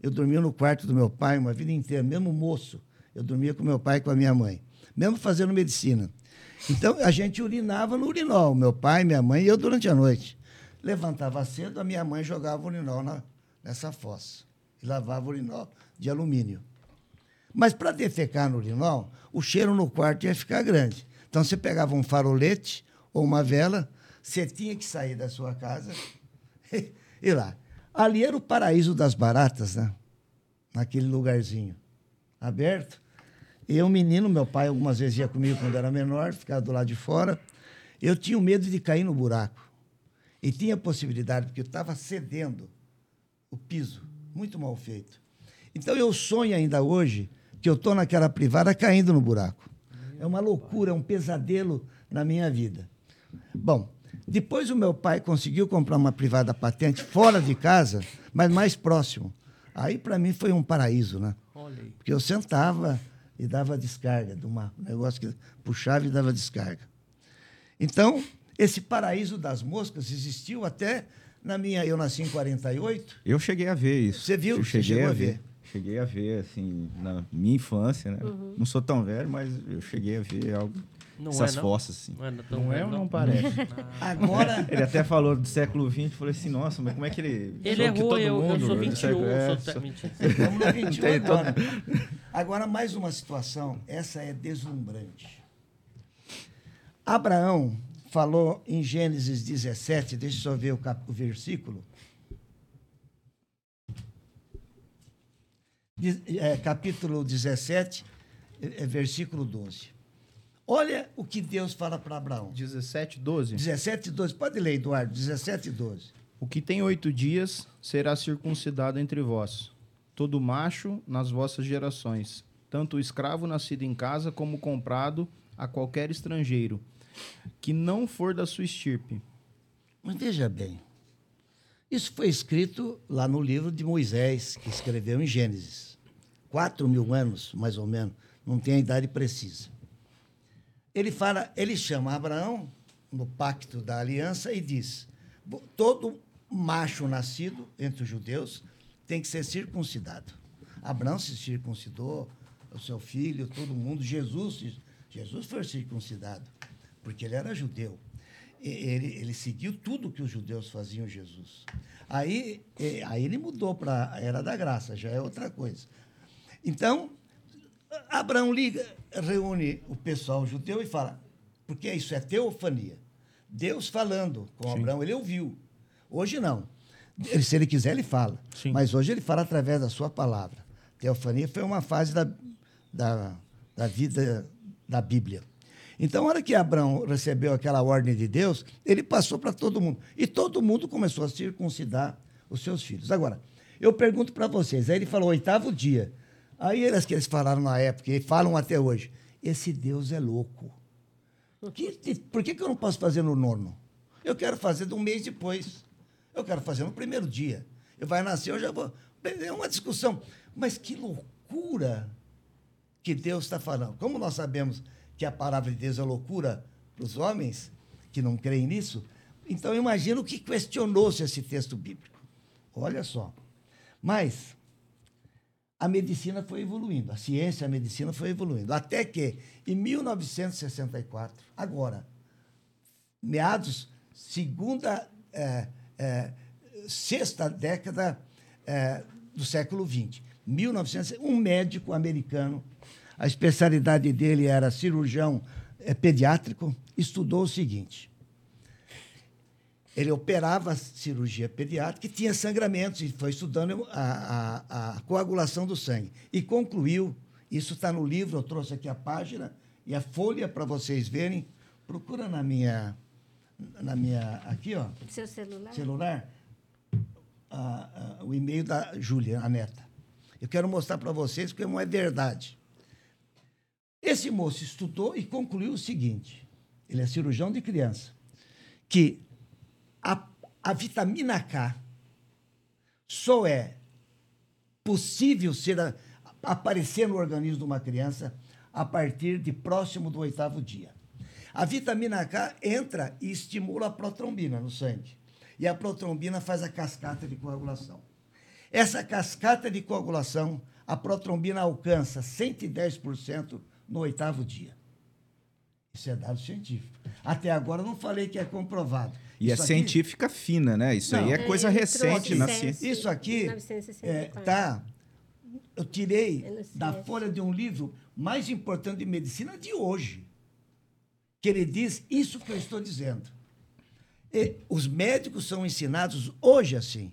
Eu dormia no quarto do meu pai uma vida inteira, mesmo moço. Eu dormia com meu pai e com a minha mãe, mesmo fazendo medicina. Então, a gente urinava no urinol, meu pai, minha mãe e eu durante a noite. Levantava cedo, a minha mãe jogava urinol na, nessa fossa e lavava urinol de alumínio. Mas para defecar no urinol, o cheiro no quarto ia ficar grande. Então você pegava um farolete ou uma vela, você tinha que sair da sua casa e lá. Ali era o paraíso das baratas, né? Naquele lugarzinho aberto. Eu, menino, meu pai algumas vezes ia comigo quando era menor, ficava do lado de fora. Eu tinha medo de cair no buraco. E tinha possibilidade, porque eu estava cedendo o piso, muito mal feito. Então eu sonho ainda hoje que eu estou naquela privada caindo no buraco. É uma loucura, é um pesadelo na minha vida. Bom, depois o meu pai conseguiu comprar uma privada patente fora de casa, mas mais próximo. Aí para mim foi um paraíso, né? Porque eu sentava e dava descarga de um negócio que puxava e dava descarga. Então, esse paraíso das moscas existiu até na minha. Eu nasci em 48. Eu cheguei a ver isso. Você viu? Eu cheguei a, a ver. ver. Cheguei a ver, assim, na minha infância, né? Uhum. Não sou tão velho, mas eu cheguei a ver algo. Não essas é, fossas, assim. Não é, não, não é ou não, não parece? Agora. Ele até falou do século XX, falei assim, nossa, mas como é que ele. Ele errou, todo eu, mundo, eu sou 21, século, é, sou... Só... Estamos no 21 agora. Agora, mais uma situação, essa é deslumbrante. Abraão falou em Gênesis 17, deixa eu só ver o, cap, o versículo. É, capítulo 17, é, é, versículo 12. Olha o que Deus fala para Abraão. 17, 12? 17, 12. Pode ler, Eduardo. 17, 12. O que tem oito dias será circuncidado entre vós, todo macho nas vossas gerações, tanto o escravo nascido em casa como comprado a qualquer estrangeiro que não for da sua estirpe. Mas veja bem, isso foi escrito lá no livro de Moisés, que escreveu em Gênesis. Quatro mil anos, mais ou menos, não tem a idade precisa. Ele fala, ele chama Abraão no pacto da aliança e diz: todo macho nascido entre os judeus tem que ser circuncidado. Abraão se circuncidou, o seu filho, todo mundo, Jesus, Jesus foi circuncidado porque ele era judeu. Ele, ele seguiu tudo que os judeus faziam Jesus. Aí, aí ele mudou para a era da graça, já é outra coisa. Então, Abraão liga, reúne o pessoal judeu e fala, porque isso é teofania. Deus falando com Sim. Abraão, ele ouviu. Hoje não. Ele, se ele quiser, ele fala. Sim. Mas hoje ele fala através da sua palavra. Teofania foi uma fase da, da, da vida da Bíblia. Então, a hora que Abraão recebeu aquela ordem de Deus, ele passou para todo mundo. E todo mundo começou a circuncidar os seus filhos. Agora, eu pergunto para vocês, aí ele falou oitavo dia. Aí eles que eles falaram na época, e falam até hoje, esse Deus é louco. Que, por que, que eu não posso fazer no nono? Eu quero fazer de um mês depois. Eu quero fazer no primeiro dia. Eu vai nascer, eu já vou. É uma discussão. Mas que loucura que Deus está falando. Como nós sabemos que a palavra de Deus é loucura para os homens que não creem nisso. Então, imagino que questionou-se esse texto bíblico. Olha só. Mas a medicina foi evoluindo, a ciência, a medicina foi evoluindo. Até que, em 1964, agora, meados, segunda, é, é, sexta década é, do século XX, 1900, um médico americano a especialidade dele era cirurgião é, pediátrico, estudou o seguinte. Ele operava cirurgia pediátrica e tinha sangramentos, e foi estudando a, a, a coagulação do sangue. E concluiu, isso está no livro, eu trouxe aqui a página e a folha para vocês verem. Procura na minha. Na minha aqui, ó. Seu celular? Celular. o e-mail da Júlia, a neta. Eu quero mostrar para vocês porque não é verdade. Esse moço estudou e concluiu o seguinte: ele é cirurgião de criança, que a, a vitamina K só é possível ser a, aparecer no organismo de uma criança a partir de próximo do oitavo dia. A vitamina K entra e estimula a protrombina no sangue. E a protrombina faz a cascata de coagulação. Essa cascata de coagulação, a protrombina alcança 110% no oitavo dia. Isso é dado científico. Até agora eu não falei que é comprovado. E Isso é aqui- científica fina, né? Isso aí Não. é coisa É, ele recente na ciência. Isso aqui 1964. é, tá. Eu tirei É da folha de um livro mais importante de medicina de hoje. Que ele diz isso que eu estou dizendo. E os médicos são ensinados hoje assim,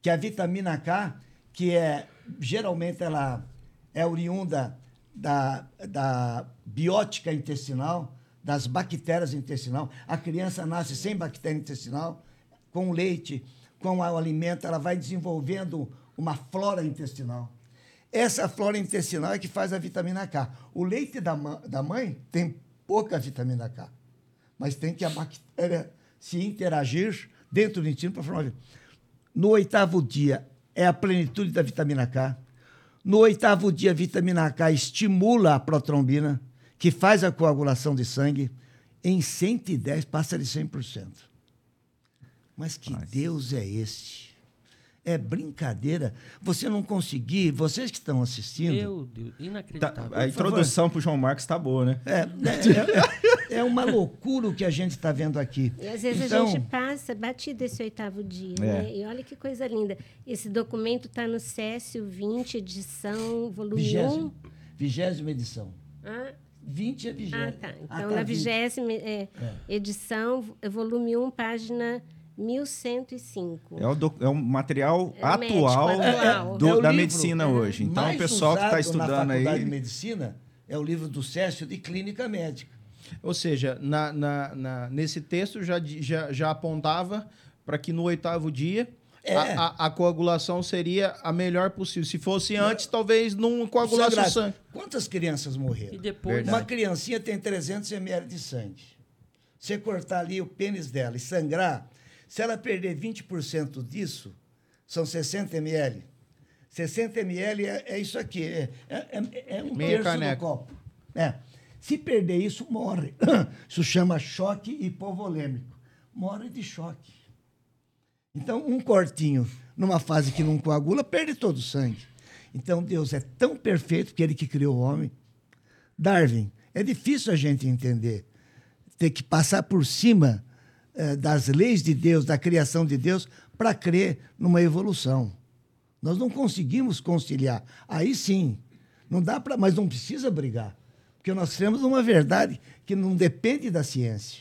que a vitamina K, que é geralmente ela é oriunda da, da biótica intestinal, das bactérias intestinal. A criança nasce sem bactéria intestinal, com leite, com o alimento, ela vai desenvolvendo uma flora intestinal. Essa flora intestinal é que faz a vitamina K. O leite da, da mãe tem pouca vitamina K, mas tem que a bactéria se interagir dentro do intestino para formar. No oitavo dia é a plenitude da vitamina K. No oitavo dia, a vitamina K estimula a protrombina, que faz a coagulação de sangue. Em 110 passa de 100%. Mas que Deus é este? É brincadeira. Você não conseguir, vocês que estão assistindo. Meu Deus, Tá, inacreditável. a introdução pro João Marcos tá boa, né? É, é, é- é uma loucura o que a gente está vendo aqui. E às vezes Então, a gente passa batido esse oitavo dia, É. né? E olha que coisa linda. Esse documento está no Cécio 20, edição, volume 1. vigésima, edição. Ah, 20 é vigésima. ah, tá. Então, Ah, na 20. vigésima é, edição, vo- volume 1, página 1105. É o, doc- é um material É atual, atual. do- É da livro medicina hoje. Então, o pessoal que está usado na estudando faculdade de aí. medicina é o livro do Cécio de Clínica Médica. Ou seja, na, na- na- nesse texto já, já, já apontava para que no oitavo dia É. a, a- a coagulação seria a melhor possível. Se fosse antes, talvez não coagulasse o sangue. Quantas crianças morreram? E depois. Verdade. Uma criancinha tem 300 ml de sangue. Você cortar ali o pênis dela e sangrar, se ela perder 20% disso, são 60 ml. 60 ml é, é isso aqui, é, é- é- é um Meia terço caneca. do copo. É. Se perder isso, morre. Isso chama choque hipovolêmico. Morre de choque. Então, um cortinho numa fase que não coagula, perde todo o sangue. Então, Deus é tão perfeito que ele que criou o homem. Darwin, é difícil a gente entender. Ter que passar por cima eh, das leis de Deus, da criação de Deus, para crer numa evolução. Nós não conseguimos conciliar. Aí sim, não dá para, mas não precisa brigar, porque nós temos uma verdade que não depende da ciência,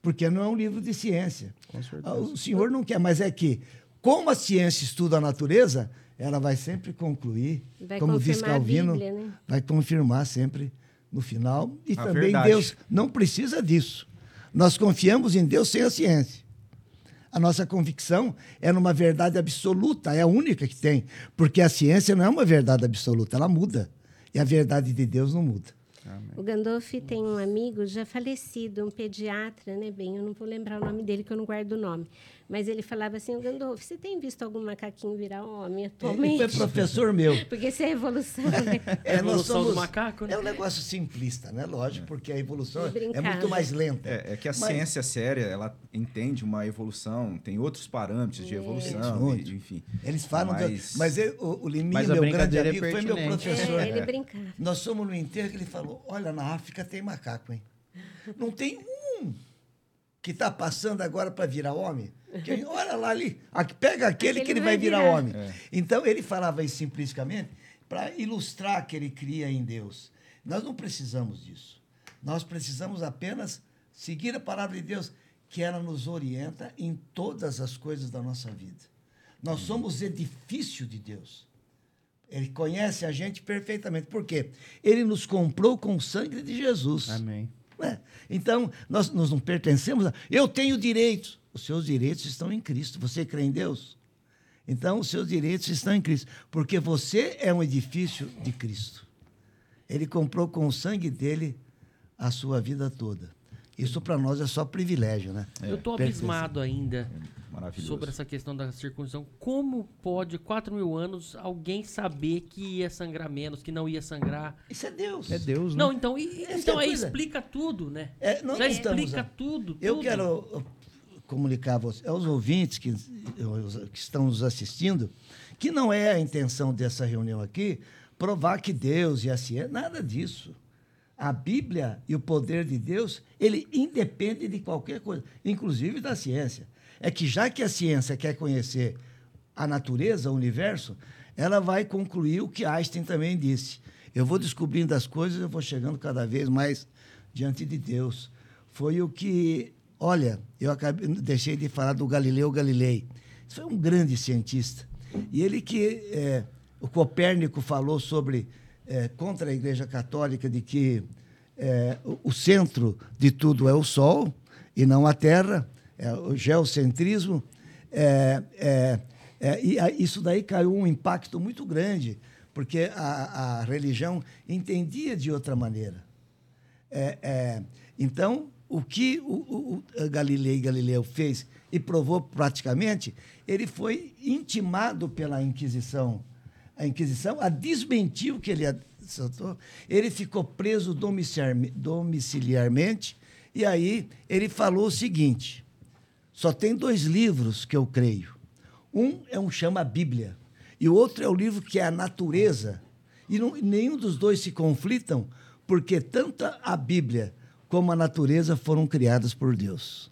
porque não é um livro de ciência. Com certeza. Ah, O senhor não quer, mas é que como a ciência estuda a natureza, ela vai sempre concluir, Vai como diz Calvino, Bíblia, né? vai confirmar sempre no final. E A também verdade. Deus não precisa disso. Nós confiamos em Deus sem a ciência. A nossa convicção é numa verdade absoluta, é a única que tem. Porque a ciência não é uma verdade absoluta, ela muda. E a verdade de Deus não muda. O Gandolf tem um amigo já falecido, um pediatra, né, bem, eu não vou lembrar o nome dele, que eu não guardo o nome. Mas ele falava assim, o Gandolf, você tem visto algum macaquinho virar homem Ele atualmente? foi professor meu. Porque isso é evolução, né? É, nós evolução do somos- macaco, né? É um negócio simplista, né? Lógico, porque a evolução é muito mais lenta. É, é que a Mas- ciência séria, ela entende uma evolução, tem outros parâmetros de evolução, e- enfim. Eles falam. Mas- Mas, mas eu- o, o Liminha, Mas a meu grande é amigo, foi meu professor. É, ele brincava. Nós fomos no enterro que ele falou: Olha, na África tem macaco, hein? Não tem que está passando agora para virar homem. Que, olha lá ali, aqui, pega aquele, Aquele que ele vai virar, virar. homem. Então ele falava isso simplesmente para ilustrar que ele cria em Deus. Nós não precisamos disso. Nós precisamos apenas seguir a palavra de Deus, que ela nos orienta em todas as coisas da nossa vida. Nós somos edifício de Deus. Ele conhece a gente perfeitamente. Por quê? Ele nos comprou com o sangue de Jesus. Amém. Né? Então, nós, nós não pertencemos a. Eu tenho direitos. Os seus direitos estão em Cristo. Você crê em Deus? Então, os seus direitos estão em Cristo. Porque você é um edifício de Cristo. Ele comprou com o sangue dele a sua vida toda. Isso para nós é só privilégio, né? Eu tô Perfeição. abismado ainda Maravilhoso. sobre essa questão da circuncisão. Como pode, 4 mil anos, alguém saber que ia sangrar menos, que não ia sangrar? Isso é Deus. É Deus, né? Não, então, e- então é aí explica tudo, né? É, Já estamos, explica né? tudo, Eu tudo. quero uh, comunicar a você, aos ouvintes que, que estão nos assistindo, que não é a intenção dessa reunião aqui provar que Deus e a ciência, nada disso. A Bíblia e o poder de Deus, ele independe de qualquer coisa, inclusive da ciência. É que já que a ciência quer conhecer a natureza, o universo, ela vai concluir o que Einstein também disse. Eu vou descobrindo as coisas, eu vou chegando cada vez mais diante de Deus. Foi o que, olha, eu acabei, deixei de falar do Galileu Galilei. Isso foi um grande cientista. E ele que é, o Copérnico falou sobre é, contra a Igreja Católica de que é, o, o centro de tudo é o Sol e não a Terra, é o geocentrismo. É, é, é, e a- isso daí caiu um impacto muito grande, porque a, a religião entendia de outra maneira. É, então, o que o, o, o Galilei Galileu fez e provou praticamente, ele foi intimado pela Inquisição. A Inquisição a desmentiu o que ele assaltou. Ele ficou preso domiciliar- domiciliarmente e aí ele falou o seguinte: só tem dois livros que eu creio. Um é um chama Bíblia e o outro é o livro que é a natureza. E não- nenhum dos dois se conflitam, porque tanto a Bíblia como a natureza foram criadas por Deus.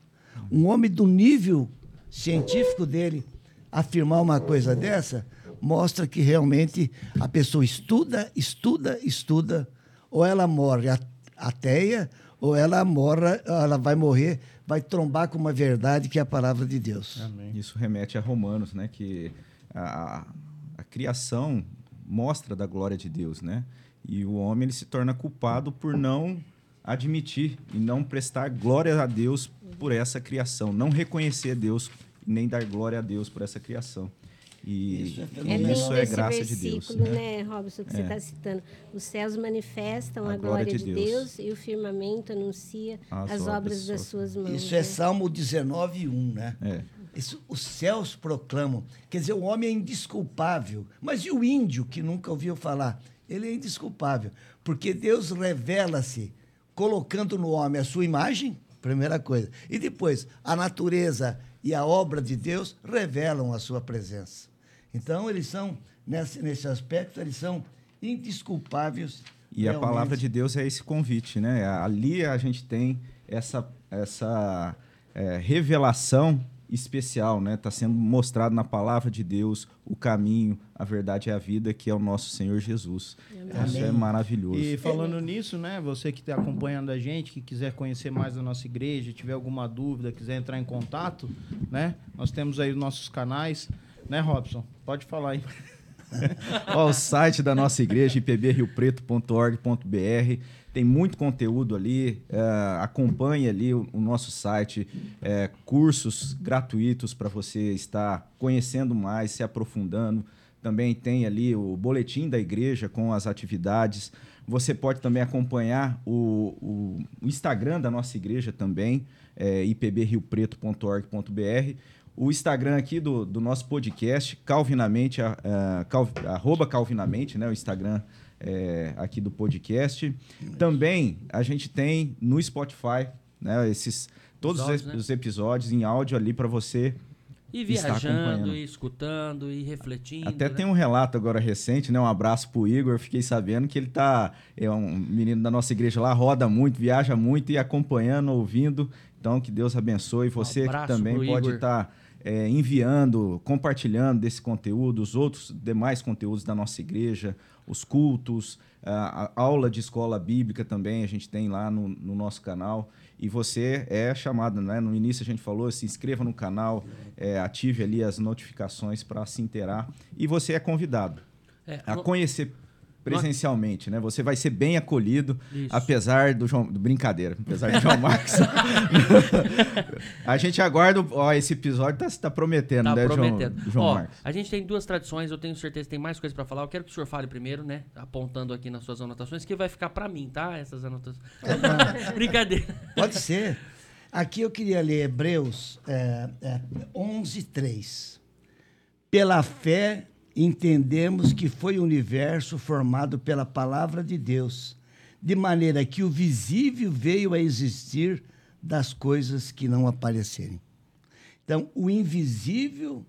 Um homem do nível científico dele afirmar uma coisa dessa mostra que realmente a pessoa estuda, estuda, estuda, ou ela morre ateia, ou ela morra, ela vai morrer, vai trombar com uma verdade que é a palavra de Deus. Isso remete a Romanos, né? Que a, a criação mostra da glória de Deus, né? E o homem ele se torna culpado por não admitir e não prestar glória a Deus por essa criação, não reconhecer Deus nem dar glória a Deus por essa criação. E Isso é e. É isso lindo é esse graça de versículo, Deus. né? né, Robson, que você É. está citando. Os céus manifestam A a, glória glória, de de Deus. Deus. e o firmamento anuncia As as, obras obras das suas- mãos. Isso é né? Salmo 19, 1, né? É. Isso, os céus proclamam. Quer dizer, o homem é indisculpável. Mas e o índio, que nunca ouviu falar? Ele é indisculpável. Porque Deus revela-se colocando no homem a sua imagem, primeira coisa. E depois, a natureza e a obra de Deus revelam a sua presença. Então, eles são, nesse, nesse aspecto, eles são indisculpáveis. E a realmente. palavra de Deus é esse convite, né? Ali a gente tem essa, essa é, revelação especial, né? Está sendo mostrado na palavra de Deus o caminho, a verdade e a vida, que é o nosso Senhor Jesus. Isso é maravilhoso. E falando nisso, né, você que está acompanhando a gente, que quiser conhecer mais da nossa igreja, tiver alguma dúvida, quiser entrar em contato, né, nós temos aí os nossos canais, né, Robson? Pode falar aí. O site da nossa igreja, ipbriopreto.org.br. Tem muito conteúdo ali. é, acompanhe ali o, o nosso site. é, cursos gratuitos para você estar conhecendo mais, se aprofundando. Também tem ali o boletim da igreja com as atividades. Você pode também acompanhar o, o- o Instagram da nossa igreja também, é, ipbriopreto.org.br. O Instagram aqui do, do nosso podcast, Calvinamente, a- a- cal- arroba Calvinamente, né? O Instagram é, aqui do podcast. Também a gente tem no Spotify, né? Esses, todos os, áudios, né? os episódios em áudio ali para você E viajando, e escutando, e refletindo. Até né? tem um relato agora recente, né? Um abraço pro Igor. Fiquei sabendo que ele tá. É um menino da nossa igreja lá, roda muito, viaja muito e acompanhando, ouvindo. Então, que Deus abençoe. Você que abraço também pode Igor. Estar enviando, compartilhando desse conteúdo, os outros demais conteúdos da nossa igreja, os cultos, a, a aula de escola bíblica também a gente tem lá no, no nosso canal. E você é chamado, né? No início a gente falou, se inscreva no canal, é, ative ali as notificações para se inteirar. E você é convidado É, a conhecer presencialmente, né? Você vai ser bem acolhido, Isso. apesar do João. Do brincadeira, apesar do João Marcos. a gente aguarda. Ó, esse episódio tá, tá prometendo, Tá né, prometendo. João, João Ó, Marcos? a gente tem duas tradições, eu tenho certeza que tem mais coisa pra falar. Eu quero que o senhor fale primeiro, né? Apontando aqui nas suas anotações, que vai ficar pra mim, tá? Essas anotações. Brincadeira. Pode ser. Aqui eu queria ler Hebreus é, é, 11, 3. Pela fé entendemos que foi o universo formado pela palavra de Deus, de maneira que o visível veio a existir das coisas que não aparecerem. Então, o invisível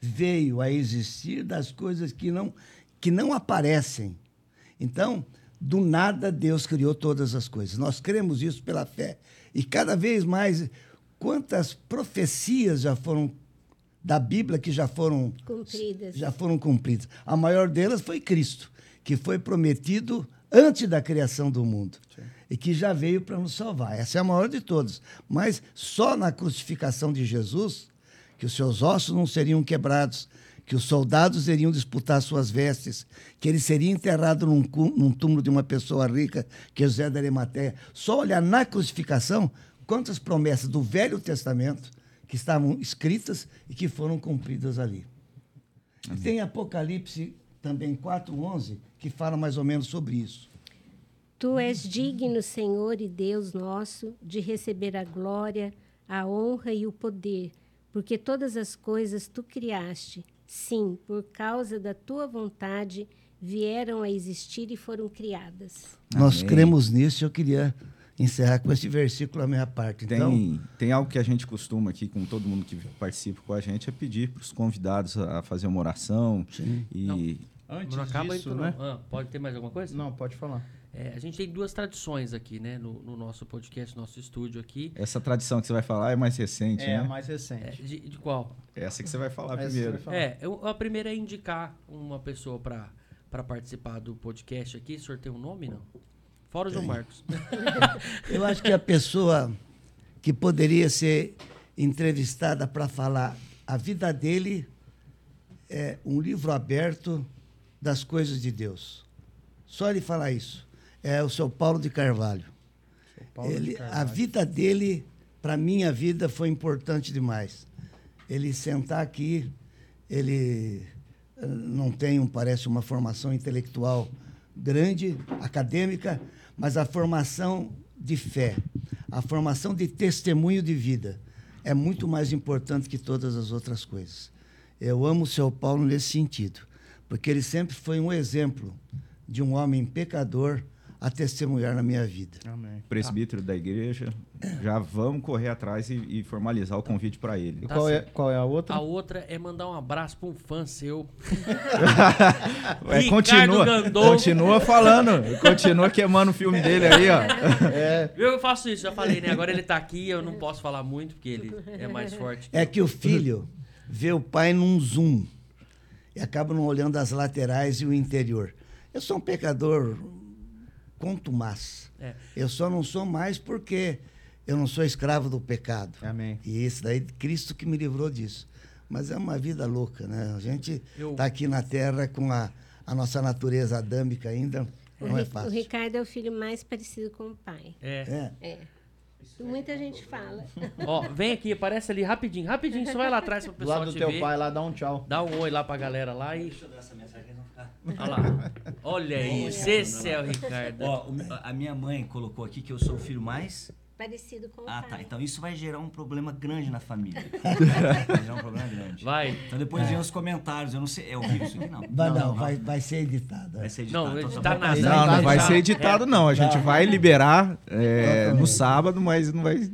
veio a existir das coisas que não, que não aparecem. Então, do nada, Deus criou todas as coisas. Nós cremos isso pela fé. E cada vez mais, quantas profecias já foram da Bíblia que já foram Cumpridas. já foram cumpridas. A maior delas foi Cristo, que foi prometido antes da criação do mundo e que já veio para nos salvar. Essa é a maior de todas. Mas só na crucificação de Jesus que os seus ossos não seriam quebrados, que os soldados iriam disputar suas vestes, que ele seria enterrado num, num túmulo de uma pessoa rica, que é José da Arimateia. Só olhar na crucificação quantas promessas do Velho Testamento que estavam escritas e que foram cumpridas ali. E tem Apocalipse também 4:11 que fala mais ou menos sobre isso. Tu és digno, Senhor e Deus nosso, de receber a glória, a honra e o poder, porque todas as coisas tu criaste. Sim, por causa da tua vontade vieram a existir e foram criadas. Nós Amém. cremos nisso e eu queria encerrar com esse versículo a minha parte. Então, Tem, tem algo que a gente costuma aqui com todo mundo que participa com a gente é pedir para os convidados a fazer uma oração e Antes não acaba disso, né? não. Ah, pode ter mais alguma coisa? Não, pode falar. É, a gente tem duas tradições aqui, né? No, no nosso podcast, nosso estúdio aqui. essa tradição que você vai falar é mais recente, É, né? mais É, recente. de, de qual? Essa que você vai falar Essa primeiro. vai falar. É, eu- a primeira é indicar uma pessoa pra para participar do podcast aqui. O senhor tem um nome, não? Fora o João Marcos. eu acho que a pessoa que poderia ser entrevistada para falar a vida dele é um livro aberto das coisas de Deus. Só ele falar isso. É o seu Paulo de Carvalho. Paulo de Ele- a Carvalho. vida dele, para minha vida, foi importante demais. Ele sentar aqui, ele eh, não tem, um, parece, uma formação intelectual grande, acadêmica, mas a formação de fé, a formação de testemunho de vida é muito mais importante que todas as outras coisas. Eu amo o seu Paulo nesse sentido, porque ele sempre foi um exemplo de um homem pecador a testemunhar na minha vida. Amém. Presbítero da igreja. Já vamos correr atrás e, e formalizar o convite para ele. Tá qual, é, qual é a outra? A outra é mandar um abraço pra um fã seu. É, continua, continua falando, continua queimando o filme dele aí, ó. É, Eu faço isso, já falei, né? Agora ele tá aqui, eu não posso falar muito, porque ele é mais forte. É que o filho vê o pai num zoom e acaba não olhando as laterais e o interior. Eu sou um pecador contumaz. É. Eu só não sou mais porque eu não sou escravo do pecado. Amém. E isso daí, Cristo que me livrou disso. Mas é uma vida louca, né? A gente Eu- está aqui na Terra com a, a nossa natureza adâmica ainda. O, Não é Ri- o fácil. Ricardo é o filho mais parecido com o pai. É. É. É. Muita gente fala. Ó, vem aqui, aparece ali rapidinho, rapidinho, só vai lá atrás pro Do pessoal lado do te teu ver. pai lá, dá um tchau. Dá um oi lá pra galera lá e. Olha lá. Olha isso, esse é o Ricardo. Ó, a minha mãe colocou aqui que eu sou o filho mais. Parecido com o Ah, pai. tá. Então isso vai gerar um problema grande na família. vai gerar um problema grande. Vai. Então depois vem os comentários. Eu não sei. É horrível isso aqui, não. Vai, não, vai, vai ser editado. Vai ser editado. Não, então só editar vai- nada. Não, não vai ser editado, não. A gente vai liberar é, no sábado, mas não vai.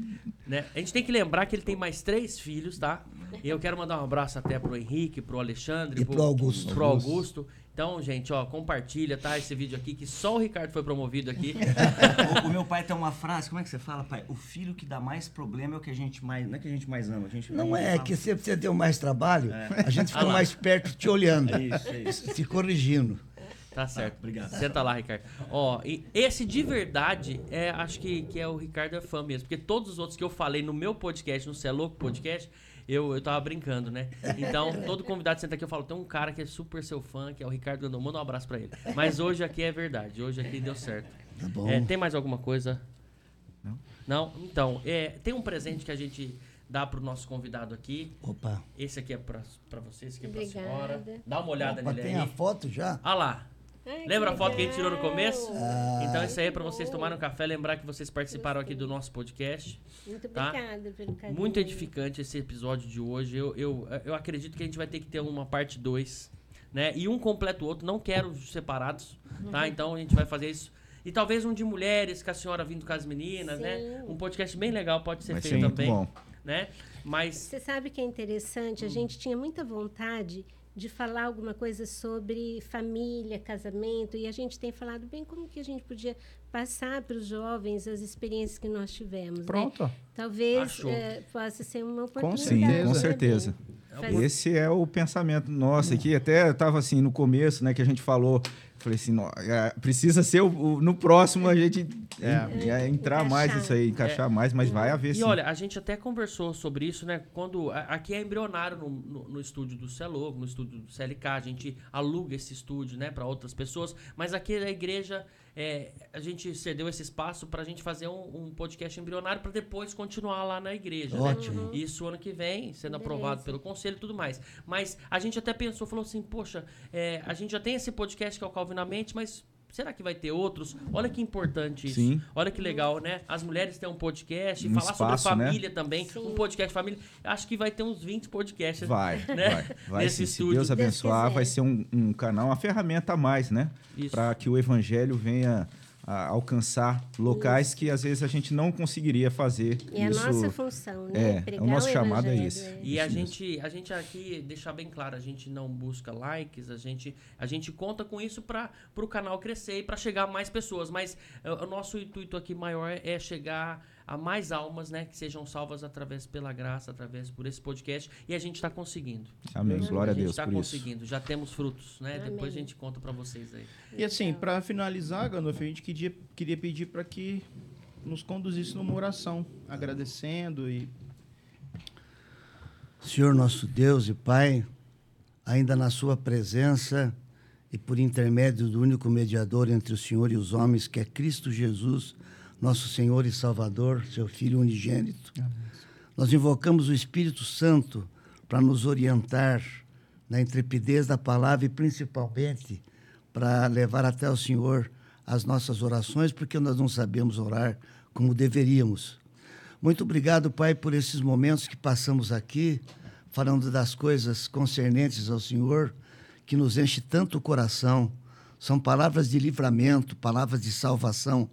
né? A gente tem que lembrar que ele tem mais três filhos, tá? E eu quero mandar um abraço até pro Henrique, pro Alexandre, E pro Augusto. Pro Augusto. Então, gente, ó, compartilha, tá? Esse vídeo aqui, que só o Ricardo foi promovido aqui. O, o meu pai tem uma frase, como é que você fala, pai? O filho que dá mais problema é o que a gente mais. Não é que a gente mais ama, a gente Não é, fala- que se você deu mais trabalho, a gente Ah fica lá. mais perto te olhando, É isso, é isso. te corrigindo. Tá certo. obrigado. Senta lá, Ricardo. Ó, e esse de verdade, é, acho que, que é o Ricardo é fã mesmo. Porque todos os outros que eu falei no meu podcast, no Cê é Louco Podcast, eu, eu tava brincando, né? Então, todo convidado que senta aqui, eu falo, tem um cara que é super seu fã, que é o Ricardo Gandão. Manda um abraço pra ele. Mas hoje aqui é verdade. Hoje aqui deu certo. Tá bom. É, tem mais alguma coisa? Não. Não? Então, é, tem um presente que a gente dá pro nosso convidado aqui. Opa. Esse aqui é pra, pra você, esse aqui é pra Obrigada. senhora. Dá uma olhada Opa, nele tem aí. a foto já? Ah lá. Ai, Lembra a foto que a gente tirou no começo? Ah. Então isso aí é pra vocês tomarem um café, lembrar que vocês participaram aqui do nosso podcast. Muito tá? obrigada pelo carinho. Muito edificante esse episódio de hoje. Eu, eu, eu acredito que a gente vai ter que ter uma parte 2, né? E um completa o outro. Não quero separados, tá? Então a gente vai fazer isso. E talvez um de mulheres, com a senhora vindo com as meninas, né? Sim. Um podcast bem legal pode ser ser feito muito também, bom. né? Mas Você sabe que é interessante? A gente tinha muita vontade de falar alguma coisa sobre família, casamento, e a gente tem falado bem como que a gente podia passar para os jovens as experiências que nós tivemos. né? Pronto. ó. Talvez eh, possa ser uma oportunidade. Sim, com né, certeza. Bem? Faz- Esse é o pensamento nosso aqui. Até estava assim no começo, né, que a gente falou. Falei assim, "Nó, é, precisa ser o, o- no próximo a gente É. é, entrar mais Encaixar. nisso aí, encaixar mais, mas vai haver E sim. olha, a gente até conversou sobre isso, né? Quando a- aqui é embrionário no, no, no estúdio do Celogo, no estúdio do CLK, a gente aluga esse estúdio, né, para outras pessoas. Mas aqui na igreja é, a gente cedeu esse espaço para a gente fazer um, um podcast embrionário para depois continuar lá na igreja. né? Ótimo. Isso ano que vem, sendo Beleza. aprovado pelo conselho e tudo mais. Mas a gente até pensou, falou assim, poxa, é, a gente já tem esse podcast que é o Calvinamente, mas será que vai ter outros? Olha que importante isso. Sim. Olha que legal, né? As mulheres têm um podcast, Um falar espaço, sobre né? família também, Sim. um podcast família. Acho que vai ter uns 20 podcasts. Vai, né? vai. Vai Nesse. Se estúdio. Deus abençoar, quiser. vai ser um, um canal, uma ferramenta a mais, né? Isso. Para que o evangelho venha a alcançar locais que às vezes a gente não conseguiria fazer É a isso. nossa função, né? é, Pregar o nosso chamado é esse. E a Isso mesmo. gente, a gente aqui, deixar bem claro, a gente não busca likes, a gente, a gente conta com isso para o canal crescer e para chegar a mais pessoas. Mas eh, o nosso intuito aqui maior é chegar a mais almas, né? Que sejam salvas através pela graça, através por esse podcast. E a gente está conseguindo. Amém. Glória a a gente Deus está por isso. conseguindo. Já temos frutos, né? Amém. Depois a gente conta para vocês aí. E assim, para finalizar, Gandalf, a gente queria, queria pedir para que nos conduzisse numa oração, agradecendo e Senhor nosso Deus e Pai, ainda na Sua presença e por intermédio do único mediador entre o Senhor e os homens, que é Cristo Jesus, nosso Senhor e Salvador, Seu Filho unigênito. Nós invocamos o Espírito Santo para nos orientar na intrepidez da palavra e principalmente para levar até o Senhor as nossas orações, porque nós não sabemos orar como deveríamos. Muito obrigado, Pai, por esses momentos que passamos aqui, falando das coisas concernentes ao Senhor, que nos enche tanto o coração. São palavras de livramento, palavras de salvação,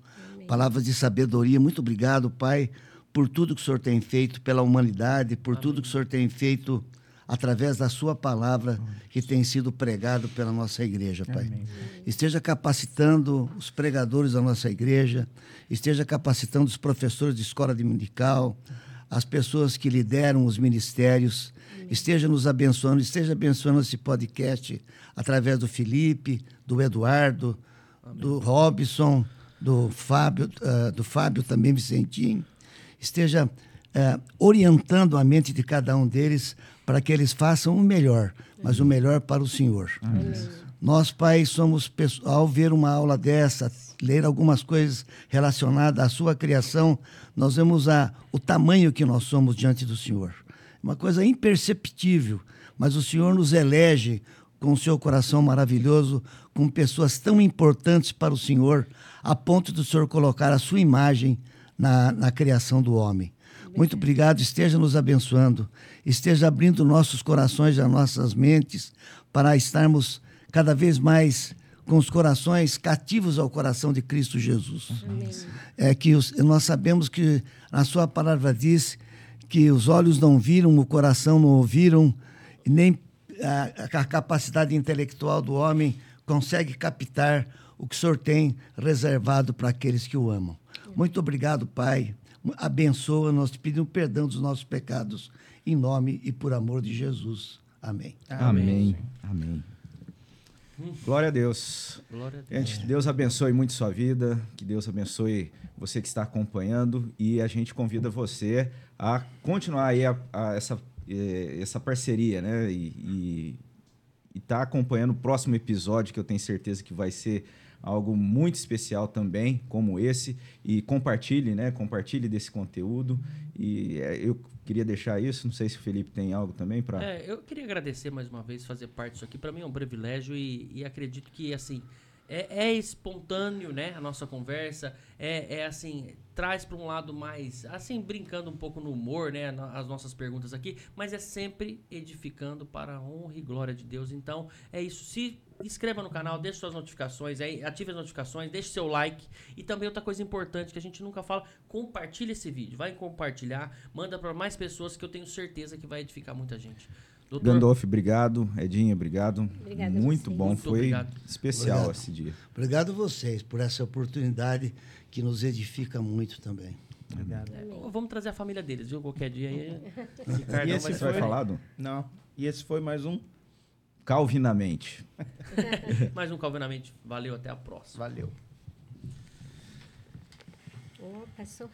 palavras de sabedoria. Muito obrigado, Pai, por tudo que o Senhor tem feito pela humanidade, por tudo que o Senhor tem feito através da Sua palavra que tem sido pregado pela nossa igreja, Pai. Esteja capacitando os pregadores da nossa igreja, esteja capacitando os professores de escola dominical, as pessoas que lideram os ministérios, esteja nos abençoando, esteja abençoando esse podcast através do Felipe, do Eduardo, do Robson, do Fábio, ah, do Fábio também Vicentinho. Esteja eh, orientando a mente de cada um deles para que eles façam o melhor, mas o melhor para o Senhor. Nós, Pai, somos, ao ver uma aula dessa, ler algumas coisas relacionadas à sua criação, nós vemos a, o tamanho que nós somos diante do Senhor. Uma coisa imperceptível, mas o Senhor nos elege com o seu coração maravilhoso, com pessoas tão importantes para o Senhor, a ponto do Senhor colocar a sua imagem na, na criação do homem. Muito obrigado, esteja nos abençoando, esteja abrindo nossos corações e as nossas mentes para estarmos cada vez mais com os corações cativos ao coração de Cristo Jesus. É que os- nós sabemos que a sua palavra diz que os olhos não viram, o coração não ouviram, nem a, a capacidade intelectual do homem consegue captar o que o Senhor tem reservado para aqueles que o amam. Muito obrigado, Pai. Abençoa, nós te pedimos perdão dos nossos pecados, em nome e por amor de Jesus. Amém. Amém. Amém. Glória a Deus. Glória a Deus. Gente, Deus abençoe muito sua vida, que Deus abençoe você que está acompanhando e a gente convida você a continuar aí a, a essa, eh, essa parceria, né? E estar acompanhando o próximo episódio, que eu tenho certeza que vai ser algo muito especial também, como esse. E compartilhe, né? Compartilhe desse conteúdo. E eh, eu queria deixar isso. Não sei se o Felipe tem algo também para. É, eu queria agradecer mais uma vez fazer parte disso aqui. Para mim é um privilégio e, e acredito que assim é, é, espontâneo, né? A nossa conversa é, é assim traz para um lado mais assim brincando um pouco no humor, né? As nossas perguntas aqui, mas é sempre edificando para a honra e glória de Deus. Então é isso. Se inscreva no canal, deixe suas notificações aí, ative as notificações, deixe seu like e também outra coisa importante que a gente nunca fala, compartilhe esse vídeo, vai compartilhar, manda para mais pessoas que eu tenho certeza que vai edificar muita gente. Doutor... Gandolf, obrigado. Edinha, obrigado. Obrigada Muito bom, Muito foi obrigado. especial Obrigado. esse dia. Obrigado a vocês por essa oportunidade que nos edifica muito também. Obrigado. Vamos trazer a família deles, viu? Qualquer dia aí. E esse foi- falar, Dom? Não. E esse foi mais um. Calvinamente. mais um Calvinamente. Valeu, até a próxima. Valeu. Oh, passou